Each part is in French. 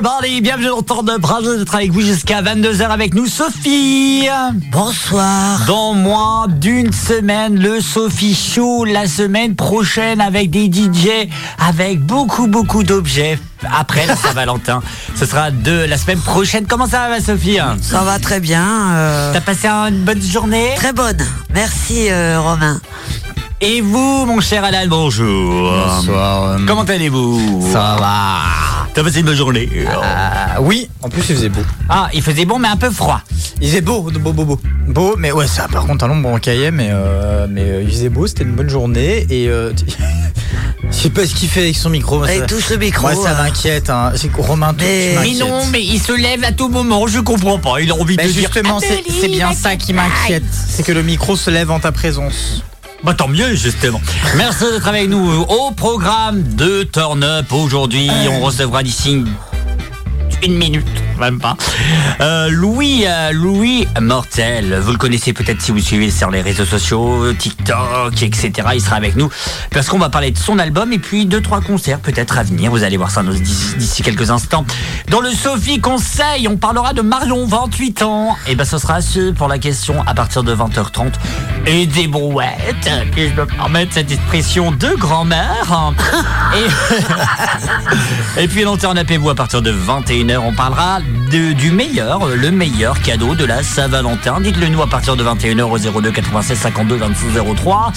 everybody, bienvenue dans Temps de Bras d'être avec vous jusqu'à 22h avec nous, Sophie. Bonsoir. Dans moins d'une semaine, le Sophie Show, la semaine prochaine avec des DJ, avec beaucoup beaucoup d'objets. Après la Saint-Valentin, ce sera de la semaine prochaine. Comment ça va, Sophie? Ça va très bien. euh, T'as passé une bonne journée? Très bonne. Merci euh, Romain. Et vous, mon cher Alan, bonjour. Bonsoir. euh, Comment allez-vous? Ça va T'as passé une bonne journée Ah, Oui, en plus il faisait beau. Ah, il faisait bon, mais un peu froid. Il faisait beau, beau, beau, beau. Beau, mais ouais, ça par contre un long cahier, mais, euh, mais euh, il faisait beau, c'était une bonne journée. Et euh, je sais pas ce qu'il fait avec son micro. moi, Allez, ça- touche le micro. Moi, ça hein. m'inquiète. Hein. C'est que Romain, Mais- Mais non, mais il se lève à tout moment, je comprends pas. Il a envie Bah, de dire. justement, c'est bien ça qui m'inquiète. C'est que le micro se lève en ta présence. Bah tant mieux justement. Merci d'être avec nous au programme de Turn Up. Aujourd'hui, on recevra d'ici une minute, même pas. Euh, Louis, euh, Louis Mortel, vous le connaissez peut-être si vous suivez sur les réseaux sociaux, TikTok, etc. Il sera avec nous parce qu'on va parler de son album et puis deux trois concerts peut-être à venir. Vous allez voir ça d'ici quelques instants. Dans le Sophie Conseil, on parlera de Marion, 28 ans. Et ben ce sera ce pour la question à partir de 20h30 et des brouettes. Que je me permettre cette expression de grand-mère. Et, et puis l'antenne appelez-vous à partir de 21h. On parlera du meilleur, le meilleur cadeau de la Saint-Valentin. Dites-le nous à partir de 21h au 02 96 52 26 03.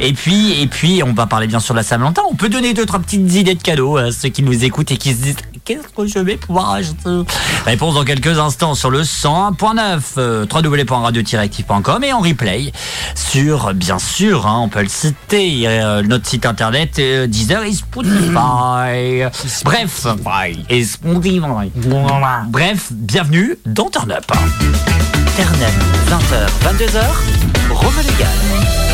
Et puis, et puis, on va parler bien sûr de la Saint-Valentin. On peut donner deux, trois petites idées de cadeaux à ceux qui nous écoutent et qui se disent qu'est-ce que je vais pouvoir acheter Réponse dans quelques instants sur le 101.9 euh, www.radio-active.com et en replay sur, bien sûr, hein, on peut le citer, euh, notre site internet euh, Deezer et Spotify. Bref, et Spotify. Bref, bienvenue dans Turn Up. Turn Up, 20h, 22h, Rome Légal.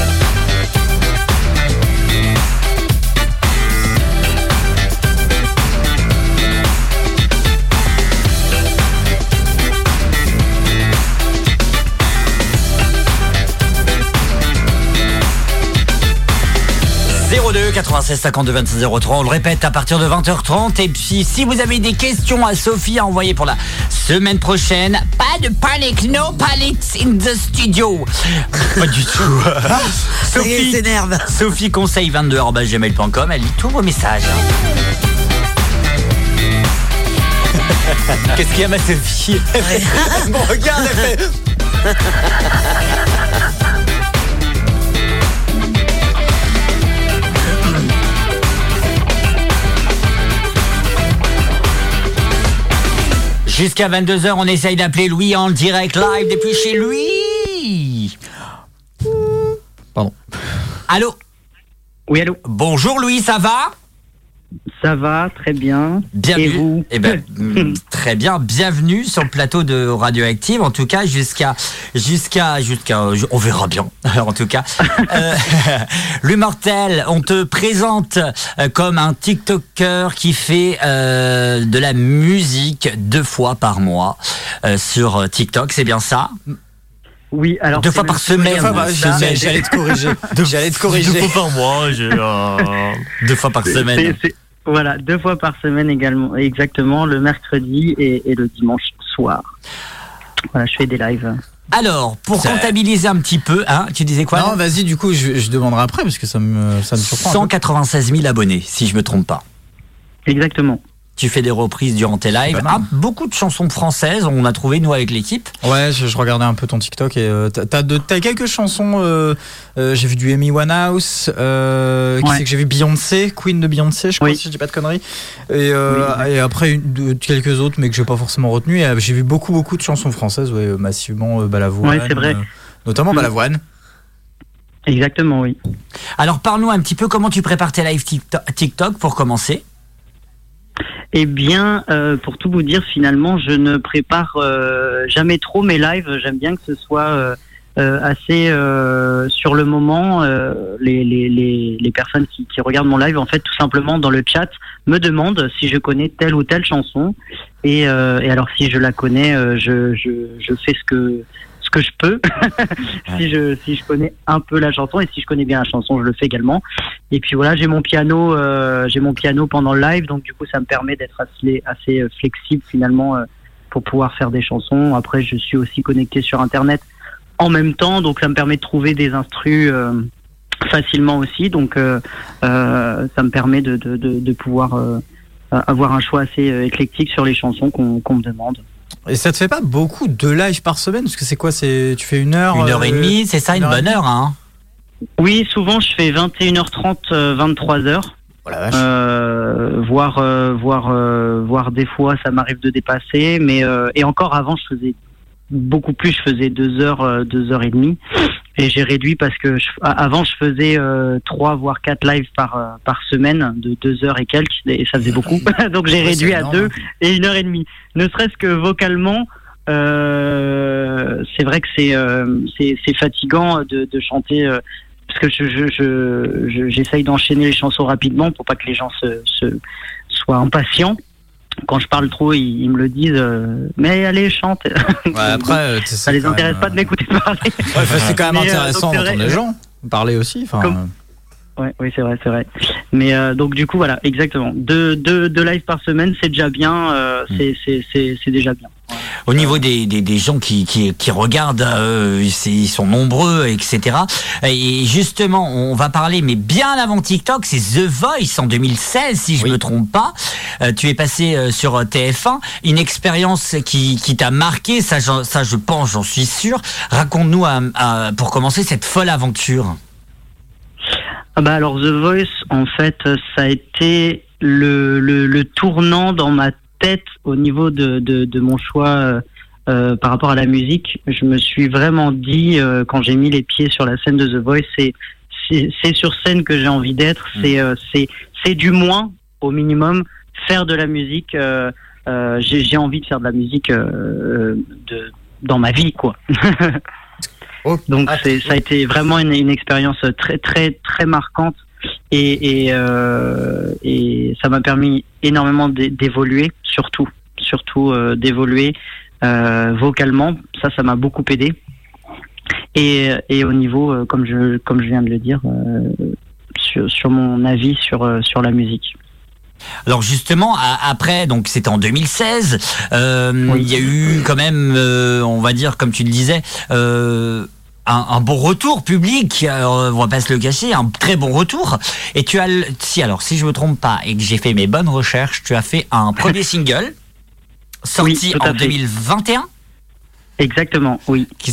02 96 52 26 03. On le répète à partir de 20h30. Et puis, si vous avez des questions à Sophie à envoyer pour la semaine prochaine, pas de panique, no panics in the studio. Pas du tout. Il s'énerve. Sophie conseil 22 gmail.com. Elle lit tous vos messages. Qu'est-ce qu'il y a, ma Sophie? Bon, regarde, elle fait. Jusqu'à 22h, on essaye d'appeler Louis en direct live depuis chez lui. Pardon. Allô? Oui, allô? Bonjour Louis, ça va? Ça va, très bien. Bienvenue. Et vous Eh ben, mm, très bien. Bienvenue sur le plateau de Radioactive. En tout cas, jusqu'à, jusqu'à, jusqu'à, je- on verra bien. en tout cas, euh, L'Immortel, on te présente euh, comme un TikToker qui fait euh, de la musique deux fois par mois euh, sur TikTok. C'est bien ça? Oui, alors. Deux fois par semaine. J'allais- te corriger. J'allais te Deux corriger. fois par mois. euh, deux fois par semaine. Voilà, deux fois par semaine également, exactement, le mercredi et, et le dimanche soir. Voilà, je fais des lives. Alors, pour comptabiliser un petit peu, hein, tu disais quoi Non, vas-y, du coup, je, je demanderai après parce que ça me, ça me surprend. un peu. 196 000 abonnés, si je me trompe pas. Exactement. Tu fais des reprises durant tes lives. Ah, beaucoup de chansons françaises, on a trouvé nous avec l'équipe. Ouais, je, je regardais un peu ton TikTok et euh, t'as- t'as quelques chansons. euh, euh, j'ai vu du Amy Winehouse, euh, qui Ouais. c'est que j'ai vu Beyoncé, Queen de Beyoncé, je crois Oui. si je dis pas de conneries. Et, euh, Oui. et après une- de- quelques autres, mais que j'ai pas forcément retenu. Et, euh, J'ai vu beaucoup beaucoup de chansons françaises, ouais, massivement euh, Balavoine. Ouais, c'est vrai. euh, notamment Mm. Balavoine. Exactement, oui. Alors parle-nous un petit peu comment tu prépares tes lives TikTok, TikTok pour commencer? Eh bien, euh, pour tout vous dire, finalement, je ne prépare euh, jamais trop mes lives. J'aime bien que ce soit euh, euh, assez euh, sur le moment. les, les, les, les personnes qui, regardent mon live, en fait, tout simplement dans le chat, me demandent si je connais telle ou telle chanson. Et, et alors, si je la connais, je, je, je fais ce que ce que je peux, si je si je connais un peu la chanson et si je connais bien la chanson, je le fais également. Et puis voilà, j'ai mon piano, euh, j'ai mon piano pendant le live, donc du coup ça me permet d'être assez assez euh, flexible finalement euh, pour pouvoir faire des chansons. Après, je suis aussi connecté sur internet en même temps, donc ça me permet de trouver des instrus facilement aussi. Donc ça me permet de de, de, de pouvoir avoir un choix assez éclectique sur les chansons qu'on qu'on me demande. Et ça te fait pas beaucoup de live par semaine Parce que c'est quoi C'est Tu fais une heure Une heure et demie, c'est ça, une, bonne heure, hein Oui, souvent je fais 21h30, 23h. Euh, voire, euh, voire, euh, voire des fois ça m'arrive de dépasser, mais et encore avant je faisais beaucoup plus, je faisais deux heures, deux heures et demie. Et j'ai réduit parce que avant je faisais euh, trois voire quatre lives par euh, par semaine de deux heures et quelques et ça faisait beaucoup. Donc j'ai réduit à deux et une heure et demie. Ne serait-ce que vocalement, euh, c'est vrai que c'est euh, c'est fatigant de, de chanter parce que je je j'essaye je, d'enchaîner les chansons rapidement pour pas que les gens se, se soient impatients quand je parle trop, ils, me le disent. Euh, mais allez, chante. Ouais, après, euh, ça les intéresse pas de m'écouter parler. Ouais, c'est quand même euh, intéressant d'entendre les gens parler aussi. Enfin. Ouais, oui, c'est vrai, c'est vrai. Mais euh, donc du coup, voilà, exactement. Deux, deux, deux lives par semaine, c'est déjà bien. Euh, mm. c'est déjà bien. Au niveau des, des, des gens qui, qui, qui regardent, euh, ils sont nombreux, etc. Et justement, on va parler, mais bien avant TikTok, c'est The Voice en 2016, si je ne me trompe pas. Euh, tu es passé sur TF1, une expérience qui, qui t'a marqué, ça, ça je pense, j'en suis sûr. Raconte-nous pour commencer cette folle aventure. Ah bah alors The Voice, en fait, ça a été le, le, tournant dans ma tête au niveau de, de, mon choix euh, euh, par rapport à la musique. Je me suis vraiment dit, euh, quand j'ai mis les pieds sur la scène de The Voice, c'est c'est sur scène que j'ai envie d'être. Mmh. C'est du moins, au minimum, faire de la musique. j'ai envie de faire de la musique de, dans ma vie, quoi. Donc ah, c'est, ça a été vraiment une, une, expérience très très très marquante et et, euh, et ça m'a permis énormément d'évoluer, surtout surtout euh, d'évoluer euh, vocalement. Ça, ça m'a beaucoup aidé. Et, et au niveau, comme je comme je viens de le dire, euh, sur, sur mon avis sur sur la musique. Alors justement, après, donc c'était en 2016, euh, il y a eu quand même, euh, on va dire, comme tu le disais, euh, un, bon retour public, on va pas se le cacher, un très bon retour. Et tu as, si alors, si je me trompe pas et que j'ai fait mes bonnes recherches, tu as fait un premier single sorti en 2021. Exactement, oui. Qui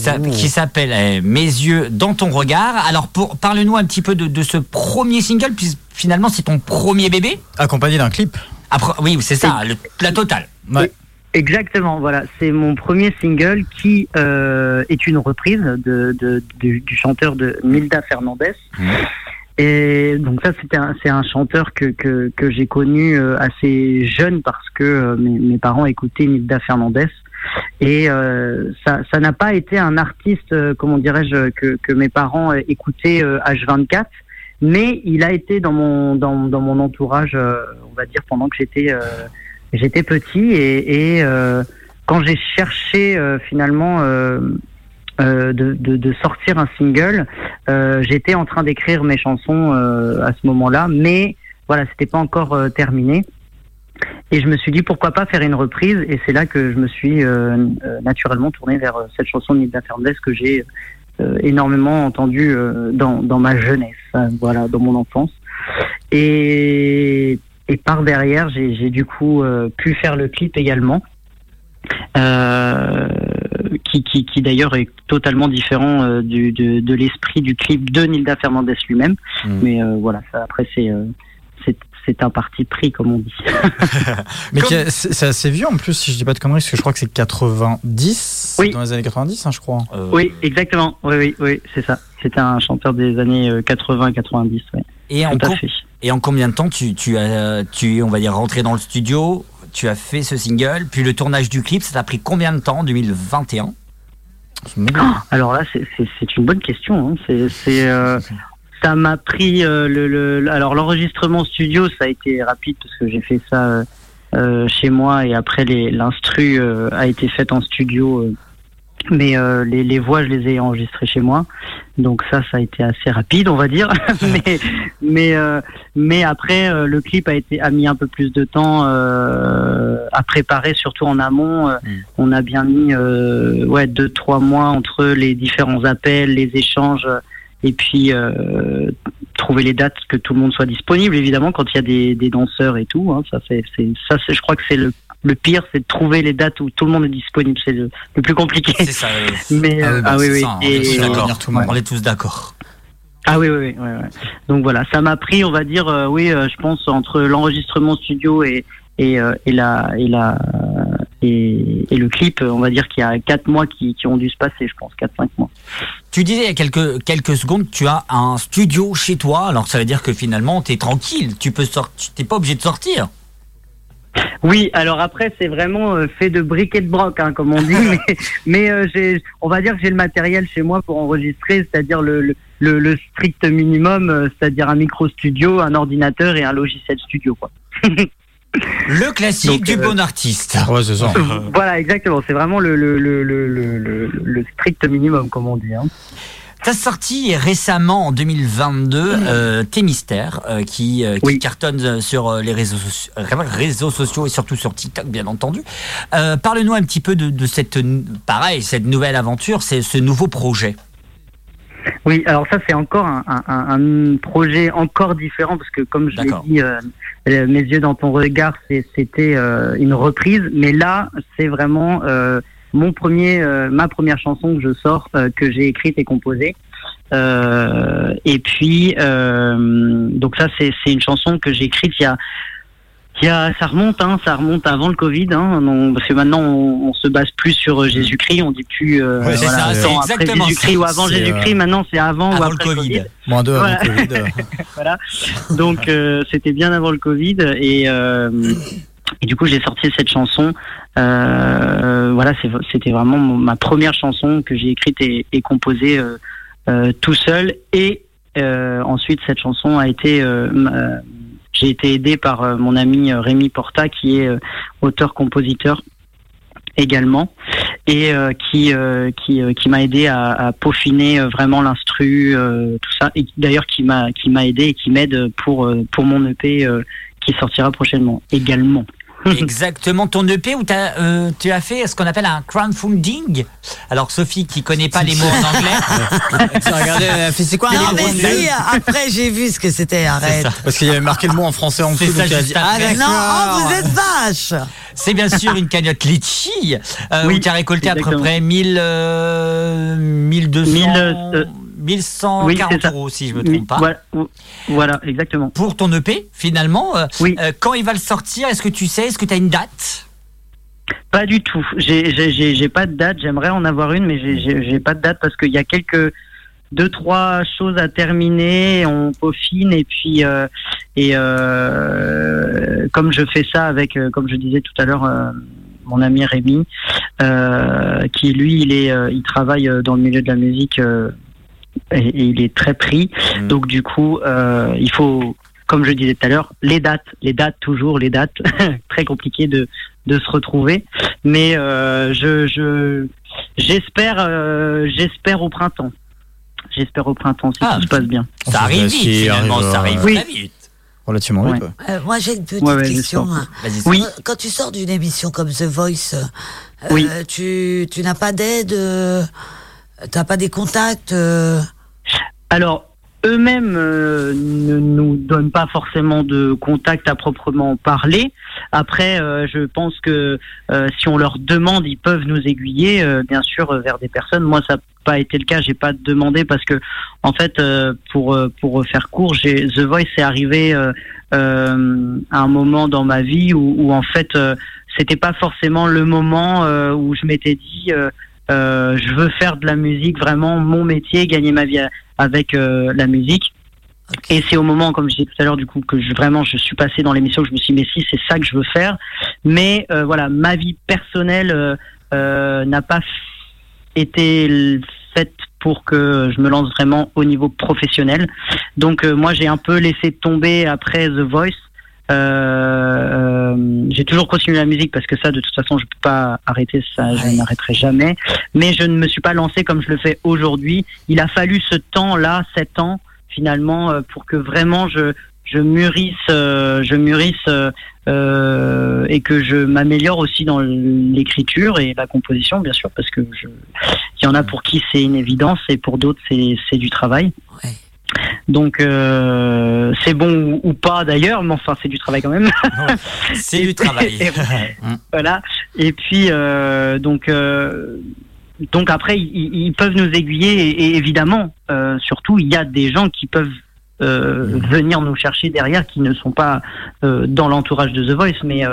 s'appelle Mes yeux dans ton regard. Alors, parle-nous un petit peu de, de ce premier single, puis finalement c'est ton premier bébé? Accompagné d'un clip. Après, oui, c'est ça, la totale. Exactement, voilà. C'est mon premier single qui euh, est une reprise de, de, du chanteur de Milda Fernandez. Mmh. Et donc ça, c'était c'est un chanteur que, que, que j'ai connu euh, assez jeune parce que euh, mes, mes, parents écoutaient Milda Fernandez. Et euh, ça, ça n'a pas été un artiste, euh, comment dirais-je, que, que mes parents écoutaient H24 mais il a été dans mon dans, dans mon entourage, euh, on va dire pendant que j'étais euh, j'étais petit et, et euh, quand j'ai cherché finalement de, de, de, sortir un single, j'étais en train d'écrire mes chansons à ce moment-là, mais voilà, c'était pas encore terminé. Et je me suis dit pourquoi pas faire une reprise? Et c'est là que je me suis naturellement tourné vers cette chanson de Nilda Fernandez que j'ai euh, énormément entendu euh, dans, dans ma jeunesse, hein, voilà, dans mon enfance. Et, et par derrière, j'ai du coup euh, pu faire le clip également. Euh, qui, qui, qui d'ailleurs est totalement différent du, de, de l'esprit du clip de Nilda Fernandez lui-même. Mmh. Mais voilà, ça, après c'est c'est un parti pris, comme on dit. Mais c'est assez vieux en plus, si je dis pas de conneries, parce que je crois que c'est 90, oui. dans les années 90, hein, je crois. Euh... Oui, exactement. Oui, oui, oui, c'est ça. C'était un chanteur des années 80-90. Euh, et, en et en combien de temps tu, tu, as, tu es, on va dire, rentré dans le studio, tu as fait ce single, puis le tournage du clip, ça t'a pris combien de temps, 2021 alors là, c'est une bonne question. Hein. C'est euh, ça m'a pris euh, le, alors l'enregistrement studio ça a été rapide parce que j'ai fait ça euh, chez moi et après l'instru a été faite en studio mais euh, les, les, voix, je les ai enregistrées chez moi. Donc ça, ça a été assez rapide, on va dire. mais mais euh, mais après, euh, le clip a été a mis un peu plus de temps à préparer, surtout en amont. Mm. On a bien mis ouais deux trois mois entre les différents appels, les échanges, et puis trouver les dates que tout le monde soit disponible. Évidemment, quand il y a des, des danseurs et tout, hein, ça c'est ça, je crois que c'est le le pire, c'est de trouver les dates où tout le monde est disponible. C'est le, plus compliqué. C'est ça. Mais ah, bah, oui, oui. Et, on est tous d'accord. Ah oui, oui, oui. Donc voilà, ça m'a pris, on va dire, euh, oui, euh, je pense entre l'enregistrement studio et et, euh, et la et la et, le clip, on va dire qu'il y a quatre mois qui, qui ont dû se passer, je pense, quatre cinq mois. Tu disais il y a quelques quelques secondes, tu as un studio chez toi, alors ça veut dire que finalement, tu es tranquille, tu peux sortir, t'es pas obligé de sortir. Oui, alors après c'est vraiment euh, fait de briques et de broc, hein, comme on dit, mais, euh, j'ai, on va dire que j'ai le matériel chez moi pour enregistrer, c'est-à-dire le, le, strict minimum, euh, c'est-à-dire un micro studio, un ordinateur et un logiciel studio. Quoi. le classique du bon artiste. Ouais, c'est ça. voilà, exactement. C'est vraiment le, le, le, le, strict minimum, comme on dit. Hein. T'as sorti récemment en 2022 euh, Tes mystères euh, qui, euh, qui cartonne sur euh, les réseaux, réseaux sociaux et surtout sur TikTok bien entendu. Parle-nous un petit peu de, de, cette pareil cette nouvelle aventure, c'est ce nouveau projet. Oui, alors ça c'est encore un, un, un, projet encore différent parce que comme je l'ai dit, mes yeux dans ton regard, c'était une reprise, mais là c'est vraiment mon premier, euh, ma première chanson que je sors, euh, que j'ai écrite et composée. Euh, et puis, donc ça, c'est une chanson que j'ai écrite il y a il y a, ça remonte, hein, ça remonte avant le Covid, hein, parce que maintenant on, se base plus sur Jésus-Christ, on dit plus euh, voilà, ça, après Jésus-Christ ou avant Jésus-Christ, maintenant c'est avant, ou après le COVID. Moins deux avant le Covid. voilà. Donc c'était bien avant le Covid et et du coup, j'ai sorti cette chanson. Euh, voilà, c'était vraiment ma première chanson que j'ai écrite et, et composée euh, euh, tout seul. Et euh, ensuite, cette chanson a été, euh, j'ai été aidé par mon ami Rémi Porta, qui est auteur-compositeur également et qui qui, qui m'a aidé à, à, peaufiner vraiment l'instru tout ça et d'ailleurs qui m'a qui m'a aidé et qui m'aide pour pour mon EP qui sortira prochainement également. Exactement, ton EP où as, euh, tu as fait ce qu'on appelle un crowdfunding. Alors Sophie qui connaît pas les mots en anglais. Euh, c'est quoi non, mais si, après j'ai vu ce que c'était, arrête. Parce qu'il y avait marqué le mot en français en dessous. Ça, dit, ah, non, oh, vous êtes vache. C'est bien sûr une cagnotte litchi euh, où tu as récolté à peu près 1000, 1200... 1000, 1140 euros, si je me trompe pas. Voilà, exactement. Pour ton EP, finalement, euh, oui. Euh, quand il va le sortir, est-ce que tu sais, est-ce que tu as une date? Pas du tout. J'ai pas de date. J'aimerais en avoir une, mais j'ai pas de date parce qu'il y a quelques deux trois choses à terminer, on peaufine et puis euh, et comme je fais ça avec, comme je disais tout à l'heure, mon ami Rémi, qui lui il est, il travaille dans le milieu de la musique et, il est très pris. Mm. Donc du coup, euh, il faut, comme je disais tout à l'heure, les dates, les dates toujours, les dates, très compliqué de de se retrouver. Mais euh, je je j'espère euh, j'espère au printemps. J'espère au printemps si ah, tout se passe bien. Ça arrive vite finalement, ça arrive oui. très vite. Relativement vite. Euh, moi j'ai une petite question. Hein. Oui. Quand tu sors d'une émission comme The Voice, euh, tu tu n'as pas d'aide T'as pas des contacts euh Alors, eux-mêmes euh, ne nous donnent pas forcément de contacts à proprement parler. Après, euh, je pense que si on leur demande, ils peuvent nous aiguiller, bien sûr, vers des personnes. Moi, ça n'a pas été le cas. J'ai pas demandé parce que, en fait, pour pour faire court, j'ai The Voice est arrivé à un moment dans ma vie où, où en fait, c'était pas forcément le moment où je m'étais dit euh, je veux faire de la musique vraiment mon métier, gagner ma vie avec euh, la musique. Et c'est au moment, comme je disais tout à l'heure, du coup, que je, vraiment je suis passé dans l'émission, je me suis dit, mais si, c'est ça que je veux faire. Mais euh, voilà, ma vie personnelle n'a pas été faite pour que je me lance vraiment au niveau professionnel. Donc moi, j'ai un peu laissé tomber après The Voice j'ai toujours continué la musique parce que ça, de toute façon, je peux pas arrêter ça, je n'arrêterai jamais. Mais je ne me suis pas lancé comme je le fais aujourd'hui. Il a fallu ce temps-là, sept ans, finalement, pour que vraiment je je mûrisse, je mûrisse euh, et que je m'améliore aussi dans l'écriture et la composition, bien sûr, parce que il y en a pour qui c'est une évidence et pour d'autres c'est du travail. Ouais. Donc euh, c'est bon ou, pas d'ailleurs, mais enfin c'est du travail quand même. c'est du travail. voilà. Et puis euh, donc euh, donc après ils, ils, peuvent nous aiguiller et, et évidemment surtout il y a des gens qui peuvent euh, venir nous chercher derrière, qui ne sont pas dans l'entourage de The Voice, mais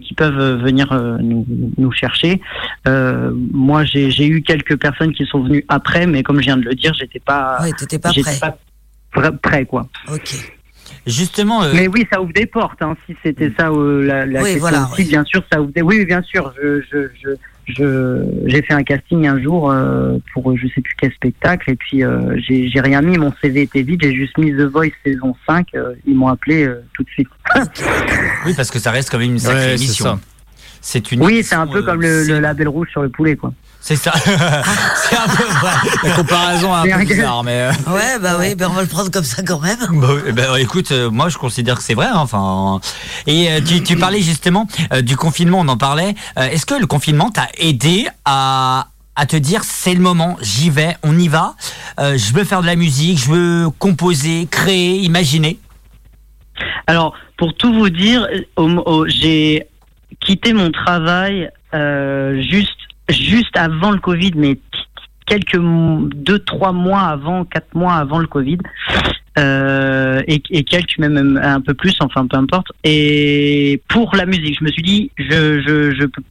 qui peuvent venir nous, nous, chercher. moi, j'ai eu quelques personnes qui sont venues après, mais comme je viens de le dire, j'étais pas, ouais, pas prêt. Pas prêt, quoi. Ok. Justement. Mais oui, ça ouvre des portes. Hein, si c'était ça la, la oui, question voilà, aussi, bien sûr, ça ouvre des. Oui, bien sûr. Je, je, je je j'ai fait un casting un jour euh, pour je sais plus quel spectacle et puis euh, j'ai rien mis mon CV était vide j'ai juste mis The Voice saison 5 euh, ils m'ont appelé euh, tout de suite oui parce que ça reste quand même une sacrée Ouais, émission c'est une oui c'est un peu comme euh, le label rouge sur le poulet quoi c'est ça c'est un peu vrai La comparaison est un peu bizarre, mais. euh, Ouais, bah oui, ben on va le prendre comme ça quand même. Bah, ben, écoute, euh, moi je considère que c'est vrai. hein, Enfin, et euh, tu, tu parlais justement euh, du confinement, on en parlait. Euh, Est-ce que le confinement t'a aidé à à te dire c'est le moment, j'y vais, on y va. Euh, je veux faire de la musique, je veux composer, créer, imaginer? Alors, pour tout vous dire, j'ai quitté mon travail euh, juste juste avant le Covid, mais quelques deux trois mois avant, quatre mois avant le Covid, euh, et, quelques même un peu plus, enfin peu importe. Et pour la musique, je me suis dit, je,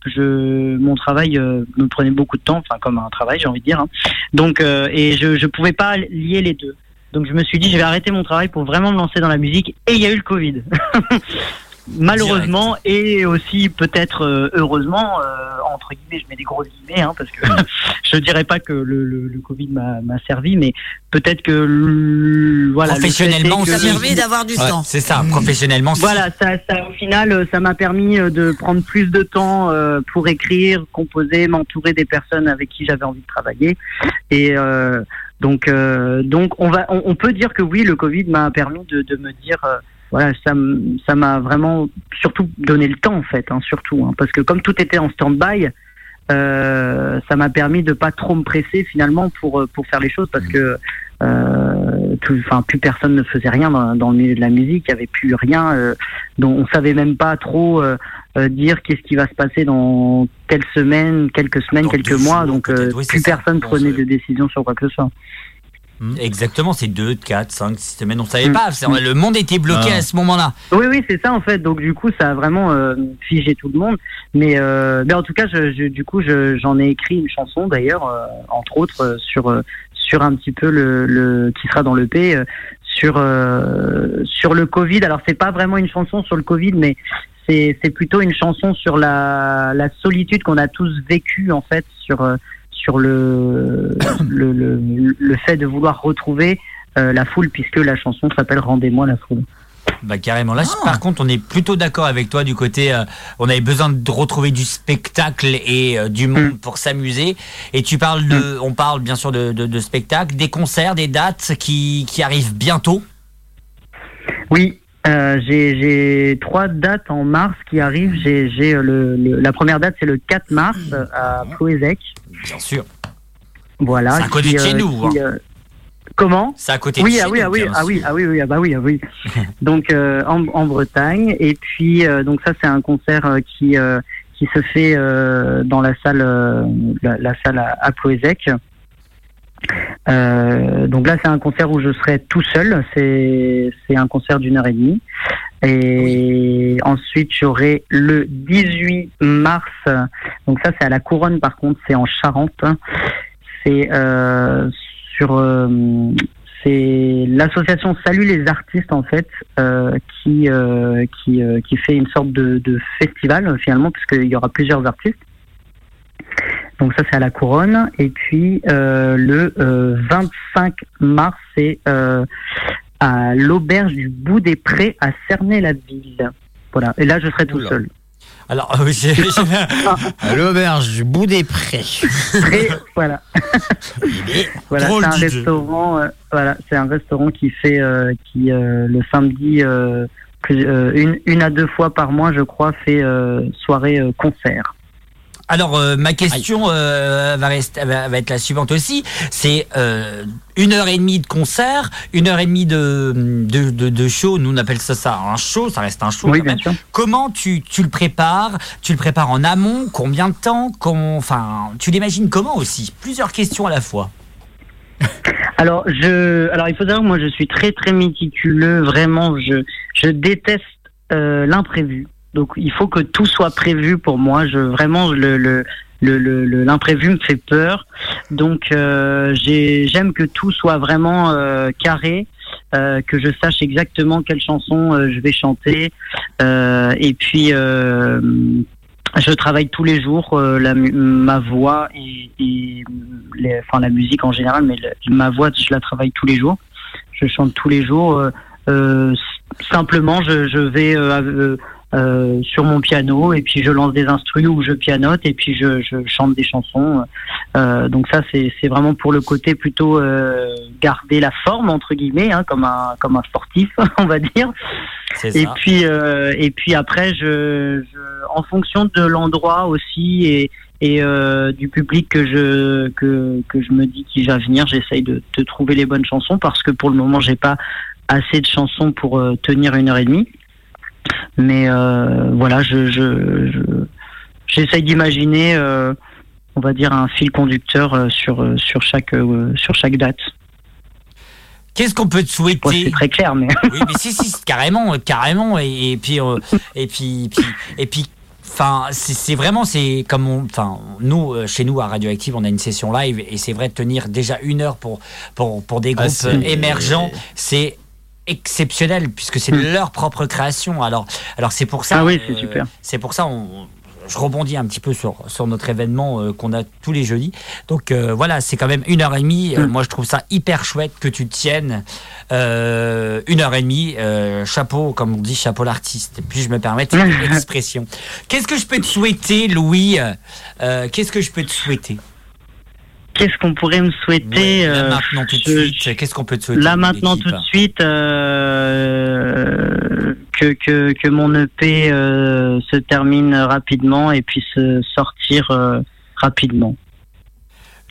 je mon travail euh, me prenait beaucoup de temps, enfin comme un travail, j'ai envie de dire. hein. Donc euh, et je je pouvais pas lier les deux. Donc je me suis dit, je vais arrêter mon travail pour vraiment me lancer dans la musique. Et il y a eu le Covid. Malheureusement et aussi peut-être euh, heureusement euh, entre guillemets, je mets des grosses guillemets hein, parce que je dirais pas que le, le, le Covid m'a m'a servi, mais peut-être que le- voilà le Professionnellement Ça que- a aussi. permis d'avoir du Ouais, temps. c'est ça, professionnellement. si. voilà, ça, ça, au final, euh, ça m'a permis euh, de prendre plus de temps euh, pour écrire, composer, m'entourer des personnes avec qui j'avais envie de travailler. Et euh, donc, euh, donc, on va, on, on peut dire que oui, le Covid m'a permis de, de me dire, euh, voilà, ça, m'a vraiment surtout donné le temps en fait, hein, surtout, hein, parce que comme tout était en stand-by. Euh, ça m'a permis de pas trop me presser finalement pour euh, pour faire les choses parce que euh, enfin plus personne ne faisait rien dans, dans le milieu de la musique, il y avait plus rien, euh, dont on savait même pas trop euh, dire qu'est-ce qui va se passer dans telle semaine, quelques semaines, Dans quelques mois, donc euh. Oui, plus personne On prenait de décision sur quoi que ce soit. Exactement, c'est 2, 4, 5, 6 semaines, on savait Mm. pas. Le monde était bloqué Ah. à ce moment-là. Oui, oui, c'est ça en fait. Donc du coup, ça a vraiment euh, figé tout le monde. Mais, euh, mais en tout cas, je, je- du coup, je- j'en ai écrit une chanson d'ailleurs, euh, entre autres, euh, sur euh, sur un petit peu le, le qui sera dans le P sur euh, sur le Covid. Alors c'est pas vraiment une chanson sur le Covid, mais c'est c'est plutôt une chanson sur la la solitude qu'on a tous vécue en fait sur euh, sur le le, le le fait de vouloir retrouver euh, la foule puisque la chanson s'appelle Rendez-moi la foule. Bah carrément. Là, Ah. par contre, on est plutôt d'accord avec toi du côté. euh, on avait besoin de retrouver du spectacle et euh, du monde Mm. pour s'amuser. Et tu parles de, on parle bien sûr de, de, de spectacles, des concerts, des dates qui, qui arrivent bientôt. Oui, euh, j'ai trois dates en mars qui arrivent. J'ai euh, le, le- la première date, c'est le 4 mars euh, à Plouézec. Bien sûr. Voilà. C'est à côté qui, de chez nous, qui, euh, comment? C'est à côté oui, de ah chez oui, nous, ah oui, ah oui, ah oui, oui, ah bah oui, ah oui. donc euh, en, en Bretagne. Et puis euh, donc ça, c'est un concert qui qui se fait dans la salle la, la salle à, à Plouézec. Euh, donc là, c'est un concert où je serai tout seul. C'est c'est un concert d'une heure et demie. Et ensuite, j'aurai le 18 mars. Donc ça, c'est à la Couronne. Par contre, c'est en Charente. C'est euh, sur euh, c'est l'association Salut les artistes en fait euh, qui euh, qui euh, qui fait une sorte de, de festival finalement puisqu'il y aura plusieurs artistes. Donc ça c'est à la couronne et puis euh, le euh, 25 mars c'est euh, à l'auberge du bout des prés à Cernay-la-Ville. Voilà. Et là, je serai tout seul. Alors, oui, à l'auberge du bout des prés. voilà. voilà, c'est un restaurant. Euh, voilà, c'est un restaurant qui fait, euh, qui euh, le samedi, une, une à deux fois par mois, je crois, fait soirée concert. Alors, euh, ma question euh, va, va, être la suivante aussi. C'est euh, une heure et demie de concert, une heure et demie de, de, show. Nous, on appelle ça, ça un show, ça reste un show. Oui, bien sûr. Comment tu, tu, le prépares? Tu le prépares en amont? Combien de temps? Enfin, tu l'imagines comment aussi? Plusieurs questions à la fois. Alors, je, alors, il faut savoir que moi, je suis très, très méticuleux. Vraiment, je, je déteste l'imprévu. Donc il faut que tout soit prévu pour moi. Je vraiment le le l'imprévu me fait peur. Donc euh, j'aime que tout soit vraiment euh, carré, euh, que je sache exactement quelle chanson euh, je vais chanter. Euh, et puis je travaille tous les jours la, ma voix et, et les, enfin la musique en général, mais ma voix je la travaille tous les jours. Je chante tous les jours. simplement, je, je vais euh, sur mon piano et puis je lance des instruments ou je pianote et puis je, je chante des chansons. Euh, donc ça c'est c'est vraiment pour le côté plutôt euh, garder la forme entre guillemets hein, comme un comme un sportif on va dire. Et puis euh, et puis après je, je en fonction de l'endroit aussi et et euh, du public que je que, que je me dis qui va venir, j'essaye de, de trouver les bonnes chansons parce que pour le moment j'ai pas assez de chansons pour tenir une heure et demie. Mais euh, voilà, je, je, j'essaye d'imaginer, euh, on va dire, un fil conducteur euh, sur, sur, chaque, sur chaque date. Qu'est-ce qu'on peut te souhaiter C'est très clair, mais. oui, mais si, si, carrément, carrément. Et, puis, et puis, et puis, enfin, c'est vraiment, c'est comme enfin, nous, chez nous à Radioactive, on a une session live et c'est vrai de tenir déjà une heure pour pour, pour des ah, groupes émergents, c'est exceptionnel puisque c'est hmm. leur propre création. Alors, alors c'est pour ça. Ah oui, c'est euh, super. C'est pour ça. On, je rebondis un petit peu sur, sur notre événement euh, qu'on a tous les jeudis. Donc euh, voilà, c'est quand même une heure et demie. Hmm. moi, je trouve ça hyper chouette que tu tiennes une heure et demie. chapeau, comme on dit, chapeau l'artiste. Et puis je me permets une expression. Qu'est-ce que je peux te souhaiter, Louis? Qu'est-ce que je peux te souhaiter? Qu'est-ce qu'on pourrait me souhaiter Là euh, maintenant tout de suite, qu'est-ce qu'on peut te souhaiter Là maintenant tout de suite, euh, que, que, que mon EP euh, se termine rapidement et puisse sortir rapidement.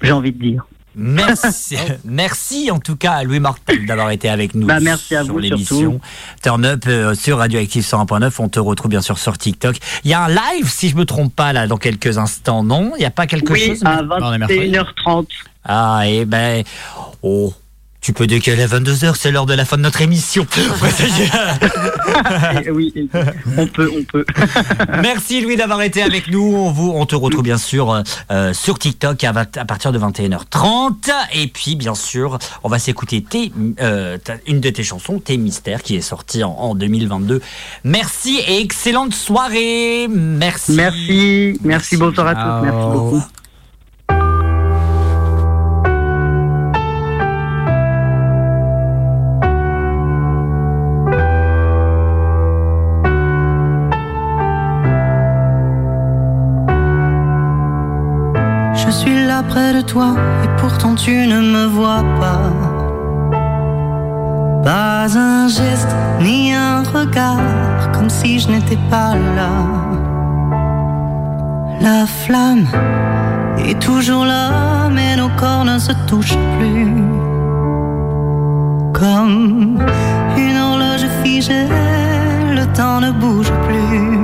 J'ai envie de dire. Merci, merci en tout cas à Louis Mortel d'avoir été avec nous bah, merci à sur l'émission Turn Up euh, sur Radioactive 101.9. On te retrouve bien sûr sur TikTok. Il y a un live, si je me trompe pas, là, dans quelques instants, non? Il n'y a pas quelque oui, chose à 21h30. Ah, et eh ben, oh, tu peux décaler à 22h, c'est l'heure de la fin de notre émission. oui, on peut, on peut. Merci Louis d'avoir été avec nous. On, vous, on te retrouve bien sûr euh, sur TikTok à, à, partir de 21h30. Et puis bien sûr, on va s'écouter euh, une de tes chansons, Tes Mystères, qui est sortie en, en 2022. Merci et excellente soirée. Merci. Merci, merci, bonsoir à tous. Merci beaucoup. Toi et pourtant tu ne me vois pas. Pas un geste ni un regard comme si je n'étais pas là. La flamme est toujours là mais nos corps ne se touchent plus. Comme une horloge figée, le temps ne bouge plus.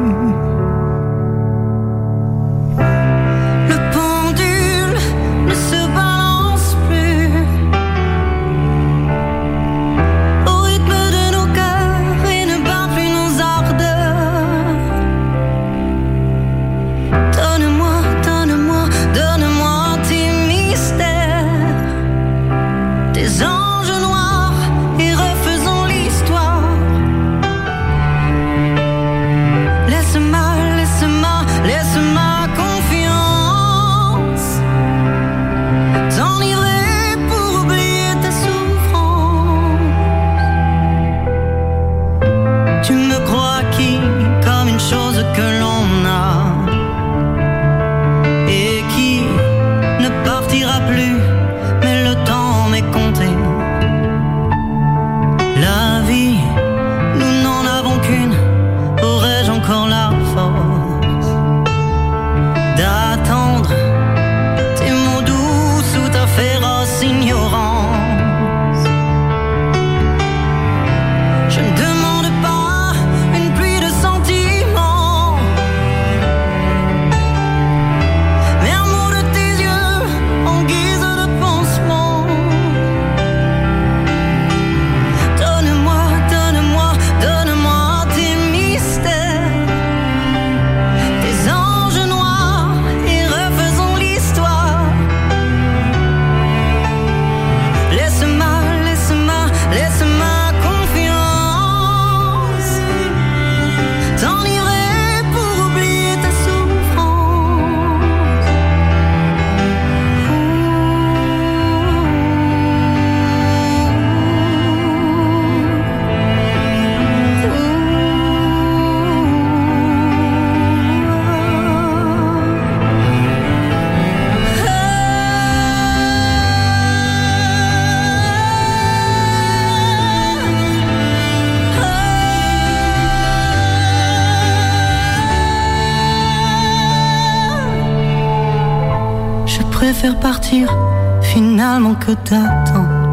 Préfère partir finalement que d'attendre.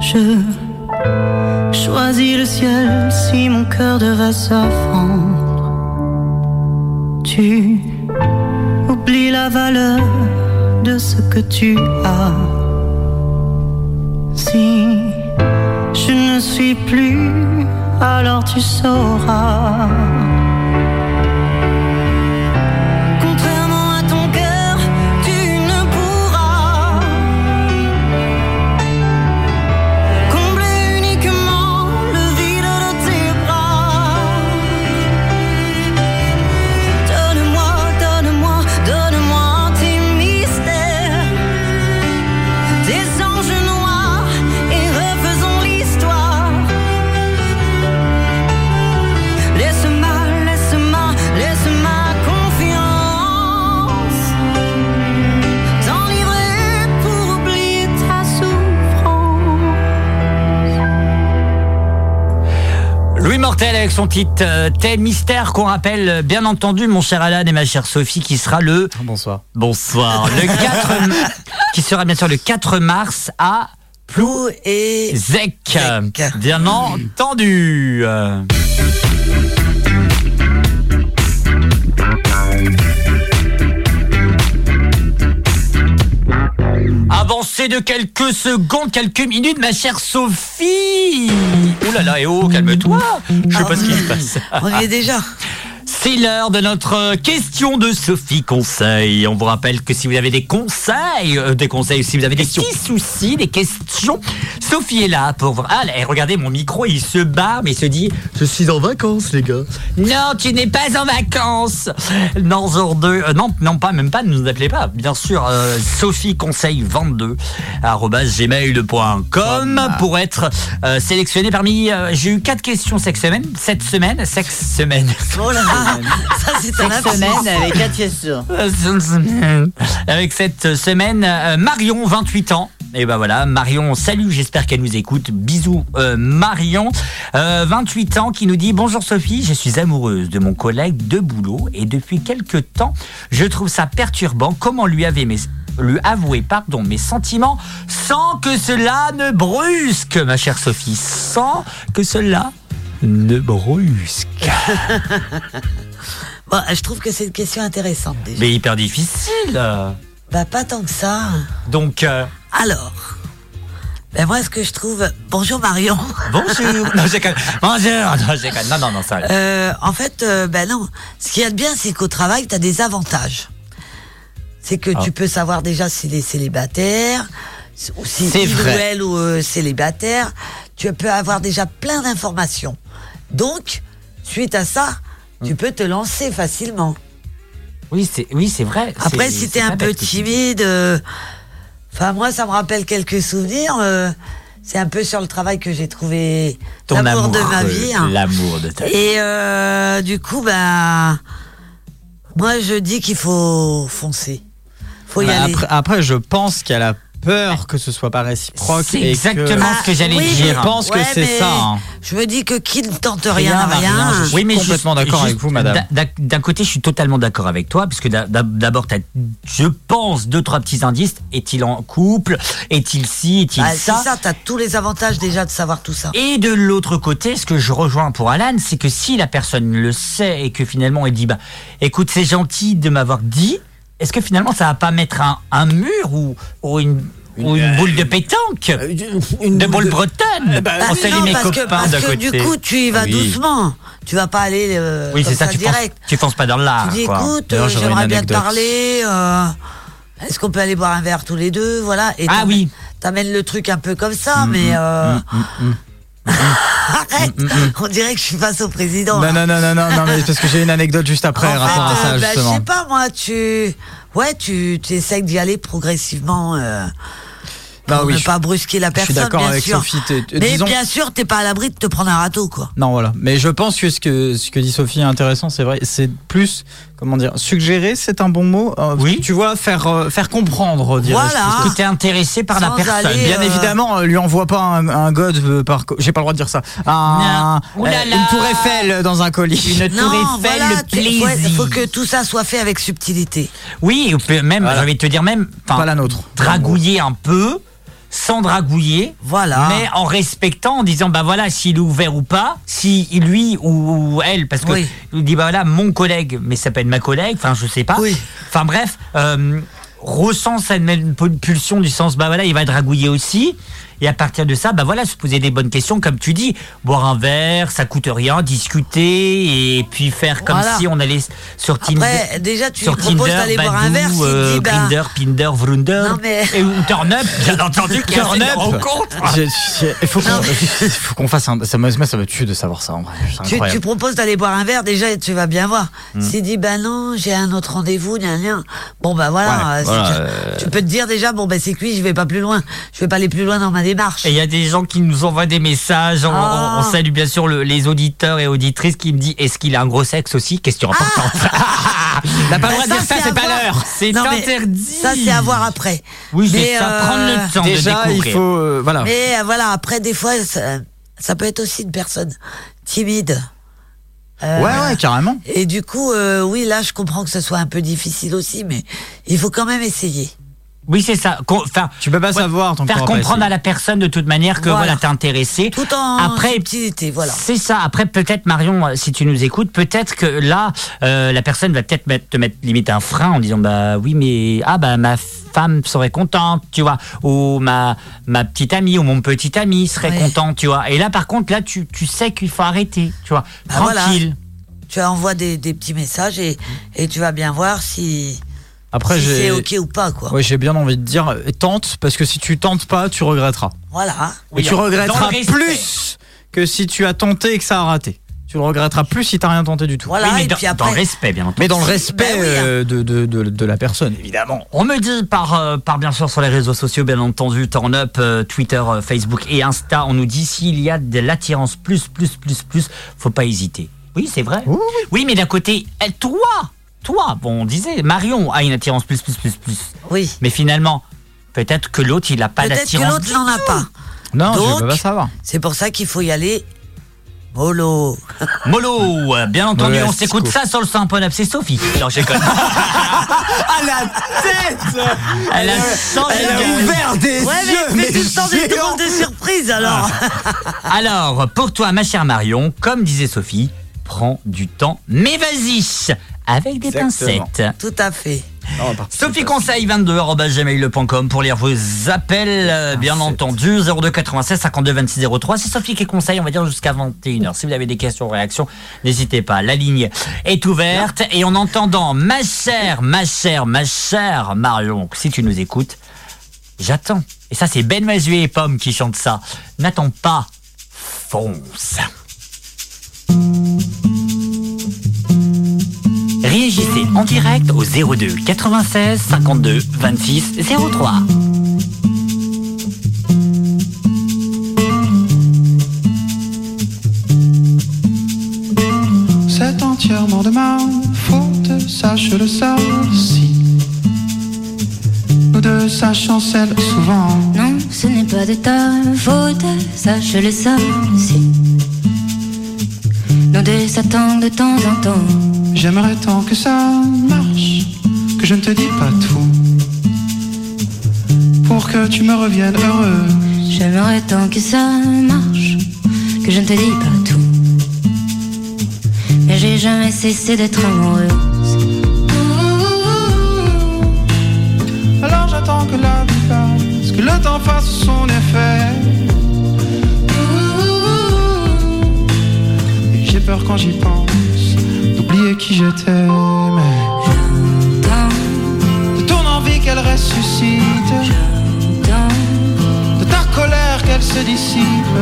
Je choisis le ciel si mon cœur devait s'affendre. Tu oublies la valeur de ce que tu as. Si je ne suis plus, alors tu sauras. Mortel avec son titre euh, Tel Mystère qu'on rappelle euh, bien entendu mon cher Alan et ma chère Sophie qui sera le Bonsoir. bonsoir le 4 m- qui sera bien sûr le 4 mars à Plou et Zec. Zec. Bien entendu. Avancée de quelques secondes, quelques minutes, ma chère Sophie. Ouh là là, et oh, calme-toi. Je sais pas ce qui se passe. on y est déjà. C'est l'heure de notre question de Sophie Conseil. On vous rappelle que si vous avez des conseils, euh, des conseils, si vous avez des petits soucis, des questions, Sophie est là pour. Ah, là, regardez mon micro, il se bat, mais il se dit Je suis en vacances, les gars. Non, tu n'es pas en vacances. Non, jour 2. non, non, pas, même pas, ne nous appelez pas. Bien sûr, euh, Sophie Conseil 22 arobase gmail.com pour être euh, sélectionné parmi. euh, J'ai eu quatre questions cette semaine. Cette semaine, cette semaine. Oh là là, ça c'est un Cette semaine avec questions. Avec cette semaine, euh, Marion, 28 ans. Et ben voilà, Marion, salut, j'espère qu'elle nous écoute. Bisous, euh, Marion, euh, 28 ans, qui nous dit Bonjour Sophie, je suis amoureuse de mon collègue de boulot et depuis quelque temps, je trouve ça perturbant. Comment lui avait mes lui avouer pardon mes sentiments sans que cela ne brusque ma chère Sophie sans que cela ne brusque Bon, je trouve que c'est une question intéressante déjà. mais hyper difficile Bah pas tant que ça. donc euh, Alors, ben moi ce que je trouve... Bonjour Marion. Bonjour. Non, j'ai Bonjour. Non, j'ai non, non, non, ça. Euh, en fait, euh, ben non. Ce qu'il y a de bien, c'est qu'au travail, tu as des avantages. C'est que Ah. tu peux savoir déjà s'il est célibataire, ou si C'est il ou elle ou euh, célibataire. Tu peux avoir déjà plein d'informations. Donc, suite à ça, Mm. tu peux te lancer facilement. Oui, c'est, oui, c'est vrai. Après, si c'est t'es un peu tu timide, euh, enfin moi, ça me rappelle quelques souvenirs. euh, c'est un peu sur le travail que j'ai trouvé l'amour amour de ma vie. hein. L'amour de ta vie. Et euh, du coup, ben, moi, je dis qu'il faut foncer. Faut y Bah, aller. après, après, je pense qu'elle a peur que ce soit pas réciproque. C'est que- exactement ce que j'allais oui, dire. Je pense que c'est mais ça. hein. Je me dis que qui ne tente rien, n'a rien. rien, je suis complètement juste- d'accord avec vous, madame. d'a- d'a- D'un côté, je suis totalement d'accord avec toi, puisque d'a- d'a- d'abord, je pense, deux, trois petits indices. Est-il en couple? Est-il ci? Est-il Bah, c'est ça, ça, t'as tous les avantages déjà de savoir tout ça. Et de l'autre côté, ce que je rejoins pour Alan, c'est que si la personne le sait et que finalement elle dit, bah, écoute, c'est gentil de m'avoir dit, est-ce que finalement ça va pas mettre un, un mur ou, ou une, ou une boule de pétanque Une de boule boule de- bretonne Bah, On salue non, mes parce que, parce que côté. du coup, tu y vas Oui. doucement. Tu vas pas aller euh, oui, comme c'est ça, ça, tu penses, direct. tu penses pas dans l'art. Tu dis, quoi. écoute, euh, j'aimerais bien te parler. euh, Est-ce qu'on peut aller boire un verre tous les deux Voilà. Et Ah oui. T'amènes le truc un peu comme ça, Mm, mais. euh, Arrête On dirait que je suis face au président. Non, là. non, non, non, non, non, mais parce que j'ai une anecdote juste après, en rapport à fait, ça, euh, bah, je sais pas, moi, tu. Ouais, tu, tu essayes d'y aller progressivement. euh, Bah pour oui, ne je- pas brusquer la je suis personne, d'accord bien avec sûr. Sophie, t'es- t'es- Mais disons- bien sûr, t'es pas à l'abri de te prendre un râteau, quoi. Non, voilà. Mais je pense que ce que, ce que dit Sophie est intéressant, c'est vrai. C'est plus, comment dire, suggérer, c'est un bon mot. euh, Oui. Tu vois, faire, euh, faire comprendre, dirais-je. Voilà. Que t'es intéressé par la personne. aller, Bien euh, évidemment, euh, lui envoie pas un, un god par. J'ai pas le droit de dire ça. Un, là euh, là. une tour Eiffel dans un colis. Une tour Eiffel, voilà, le tu- faut, plaisir. faut que tout ça soit fait avec subtilité. Oui, même, Voilà. j'ai envie de te dire même, Pas la nôtre. dragouiller un peu, sans dragouiller, Voilà. mais en respectant, en disant, bah voilà, s'il est ouvert ou pas, si lui ou elle, parce que Oui. il dit, bah voilà, mon collègue, mais ça peut être ma collègue, enfin, je sais pas. Oui. Enfin, bref, euh, ressent cette même pulsion du sens, bah voilà, il va dragouiller aussi. Et à partir de ça, bah voilà, se poser des bonnes questions, comme tu dis, boire un verre, ça coûte rien, discuter et puis faire comme Voilà. si on allait sur Tinder. Après, déjà, tu sur Tinder, d'aller boire un verre, euh, dit, bah, Grindr, Pinder, Vrundr, Non, mais- et ou Turnup, bien entendu, Turn up. j'ai- Il faut qu'on fasse un. Ça me, ça me tue de savoir ça en vrai. Tu, tu proposes d'aller boire un verre, déjà, tu vas bien voir. Hmm. S'il dit, ben non, j'ai un autre rendez-vous, gna, gna. Bon, ben voilà, Ouais, euh, voilà, euh, tu peux te dire déjà, bon, ben c'est cuit, je vais pas plus loin. Je vais pas aller plus loin dans ma démarche. Et il y a des gens qui nous envoient des messages. On, Ah. on- on salue bien sûr le- les auditeurs et auditrices qui me disent est-ce qu'il a un gros sexe aussi? Question importante. T'as pas le droit de dire ça, c'est pas l'heure. C'est interdit. Ça, c'est à voir après. Oui, Mais, ça. euh, Prendre le temps Déjà, de il découvrir. faut. euh, voilà. Mais euh, voilà, après, des fois, ça, ça peut être aussi une personne timide. Euh, Ouais, ouais, carrément. Et du coup, euh, oui, là, je comprends que ce soit un peu difficile aussi, mais il faut quand même essayer. Oui, c'est ça. Enfin, Tu peux pas ouais, savoir que Faire comprendre à la personne de toute manière que Voilà. voilà, t'es intéressé. Tout en Après, subtilité, voilà. C'est ça. Après, peut-être, Marion, euh, si tu nous écoutes, peut-être que là, euh, la personne va peut-être te mettre limite un frein en disant bah oui, mais ah bah ma femme serait contente, tu vois, ou ma ma petite amie ou mon petit ami serait Ouais. content, tu vois. Et là, par contre, là, tu, tu sais qu'il faut arrêter, tu vois, Bah voilà. tranquille. Tu envoies des, des petits messages et, et tu vas bien voir si, Après, si c'est j'ai. OK ou pas, quoi. Ouais, j'ai bien envie de dire euh, tente parce que si tu tentes pas, tu regretteras. Voilà. Et Oui, tu regretteras plus que si tu as tenté et que ça a raté. Tu le regretteras plus si t'as rien tenté du tout. Voilà, Oui, mais et dans, puis dans après. le respect, bien entendu. Mais dans le respect oui, hein. euh, de, de, de, de la personne, évidemment. On me dit par, euh, par bien sûr sur les réseaux sociaux, bien entendu, Turn Up, euh, Twitter, euh, Facebook et Insta, on nous dit s'il y a de l'attirance plus, plus, plus, plus, faut pas hésiter. Oui, c'est vrai. Oui, Oui, mais d'un côté, elle, toi, toi, bon, on disait, Marion a une attirance plus, plus, plus, plus. Oui. Mais finalement, peut-être que l'autre, il a pas Peut-être que d'attirance. l'autre n'en a pas. Non, je Donc- veux pas savoir. C'est pour ça qu'il faut y aller mollo. Molo, euh, bien entendu, Ouais, on s'écoute ça sur le Saint-Paul c'est Sophie. Non, je déconne. À la tête Elle a changé Elle de a ouvert des Ouais, mais, yeux, mais tu sens des géants. drôles de surprise alors. Alors, pour toi, ma chère Marion, comme disait Sophie, prends du temps, mais vas-y, avec des Exactement. pincettes. Tout à fait. Non. Sophie Conseil 22 gmail.com pour lire vos appels, euh, bien entendu 02 96 52 26 03. C'est Sophie qui conseille, on va dire jusqu'à 21h. Si vous avez des questions, réactions, n'hésitez pas. La ligne est ouverte et en entendant ma chère, ma chère, ma chère Marion, si tu nous écoutes, j'attends. Et ça, c'est Ben Mazué et Pomme qui chantent ça. N'attends pas, fonce. Réagissez en direct au 02 96 52 26 03. C'est entièrement de ma faute, sache-le ça. Si nous deux, ça chancelle souvent. Non, ce n'est pas de ta faute, ça je le sais aussi. Nos deux s'attendent de temps en temps. J'aimerais tant que ça marche, que je ne te dis pas tout. Pour que tu me reviennes heureux. J'aimerais tant que ça marche, que je ne te dis pas tout. Mais j'ai jamais cessé d'être amoureuse. Alors j'attends que la vie passe, que le temps fasse son effet. Peur quand j'y pense, d'oublier qui j'étais. De ton envie qu'elle ressuscite, de ta colère qu'elle se dissipe,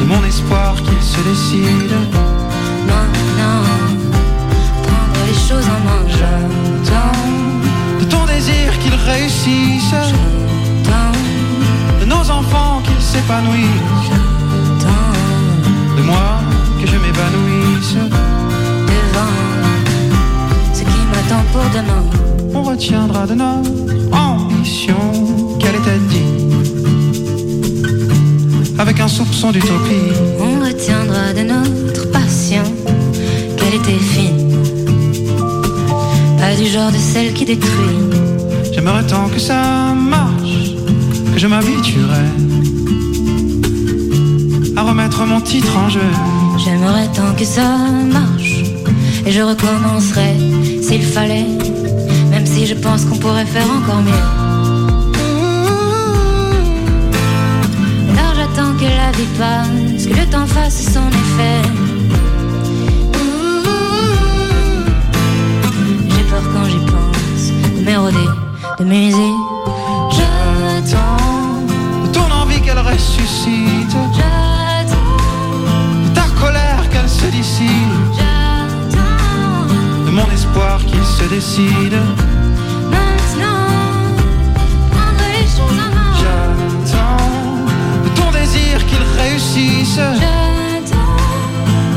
de mon espoir qu'il se décide. Prendre les choses en main, De ton désir qu'il réussisse, de nos enfants qu'ils s'épanouissent. De moi que je m'évanouisse. devant ce qui m'attend pour demain. On retiendra de notre ambition qu'elle était digne, avec un soupçon d'utopie. On retiendra de notre passion qu'elle était fine, pas du genre de celle qui détruit. J'aimerais tant que ça marche, que je m'habituerais à remettre mon titre en jeu. J'aimerais tant que ça marche et je recommencerai s'il fallait, même si je pense qu'on pourrait faire encore mieux. Alors j'attends que la vie passe, que le temps fasse son effet. J'ai peur quand j'y pense de m'éroder, de m'user. J'attends de ton envie qu'elle ressuscite, j'attends. de mon espoir qu'il se décide. Maintenant. J'attends de ton désir qu'il réussisse, J'attends,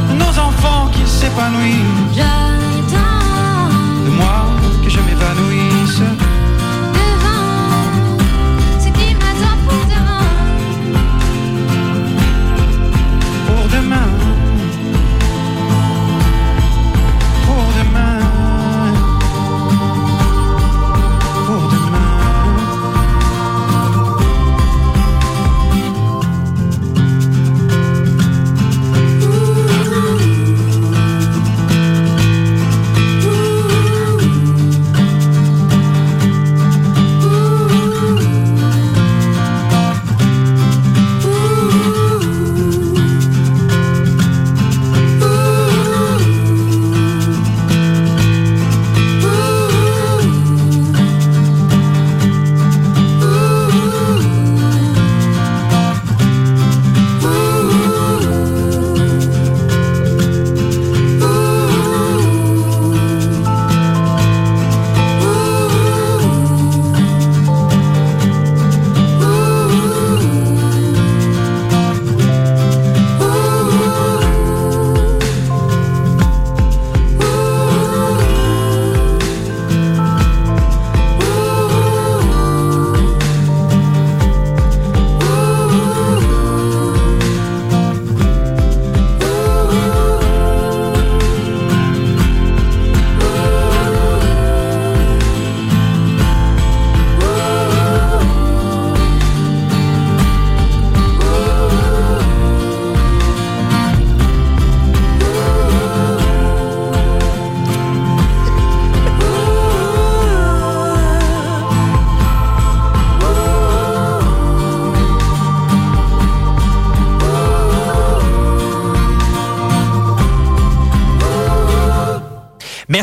de nos enfants qu'ils s'épanouissent, j'attends. de moi que je m'évanouisse.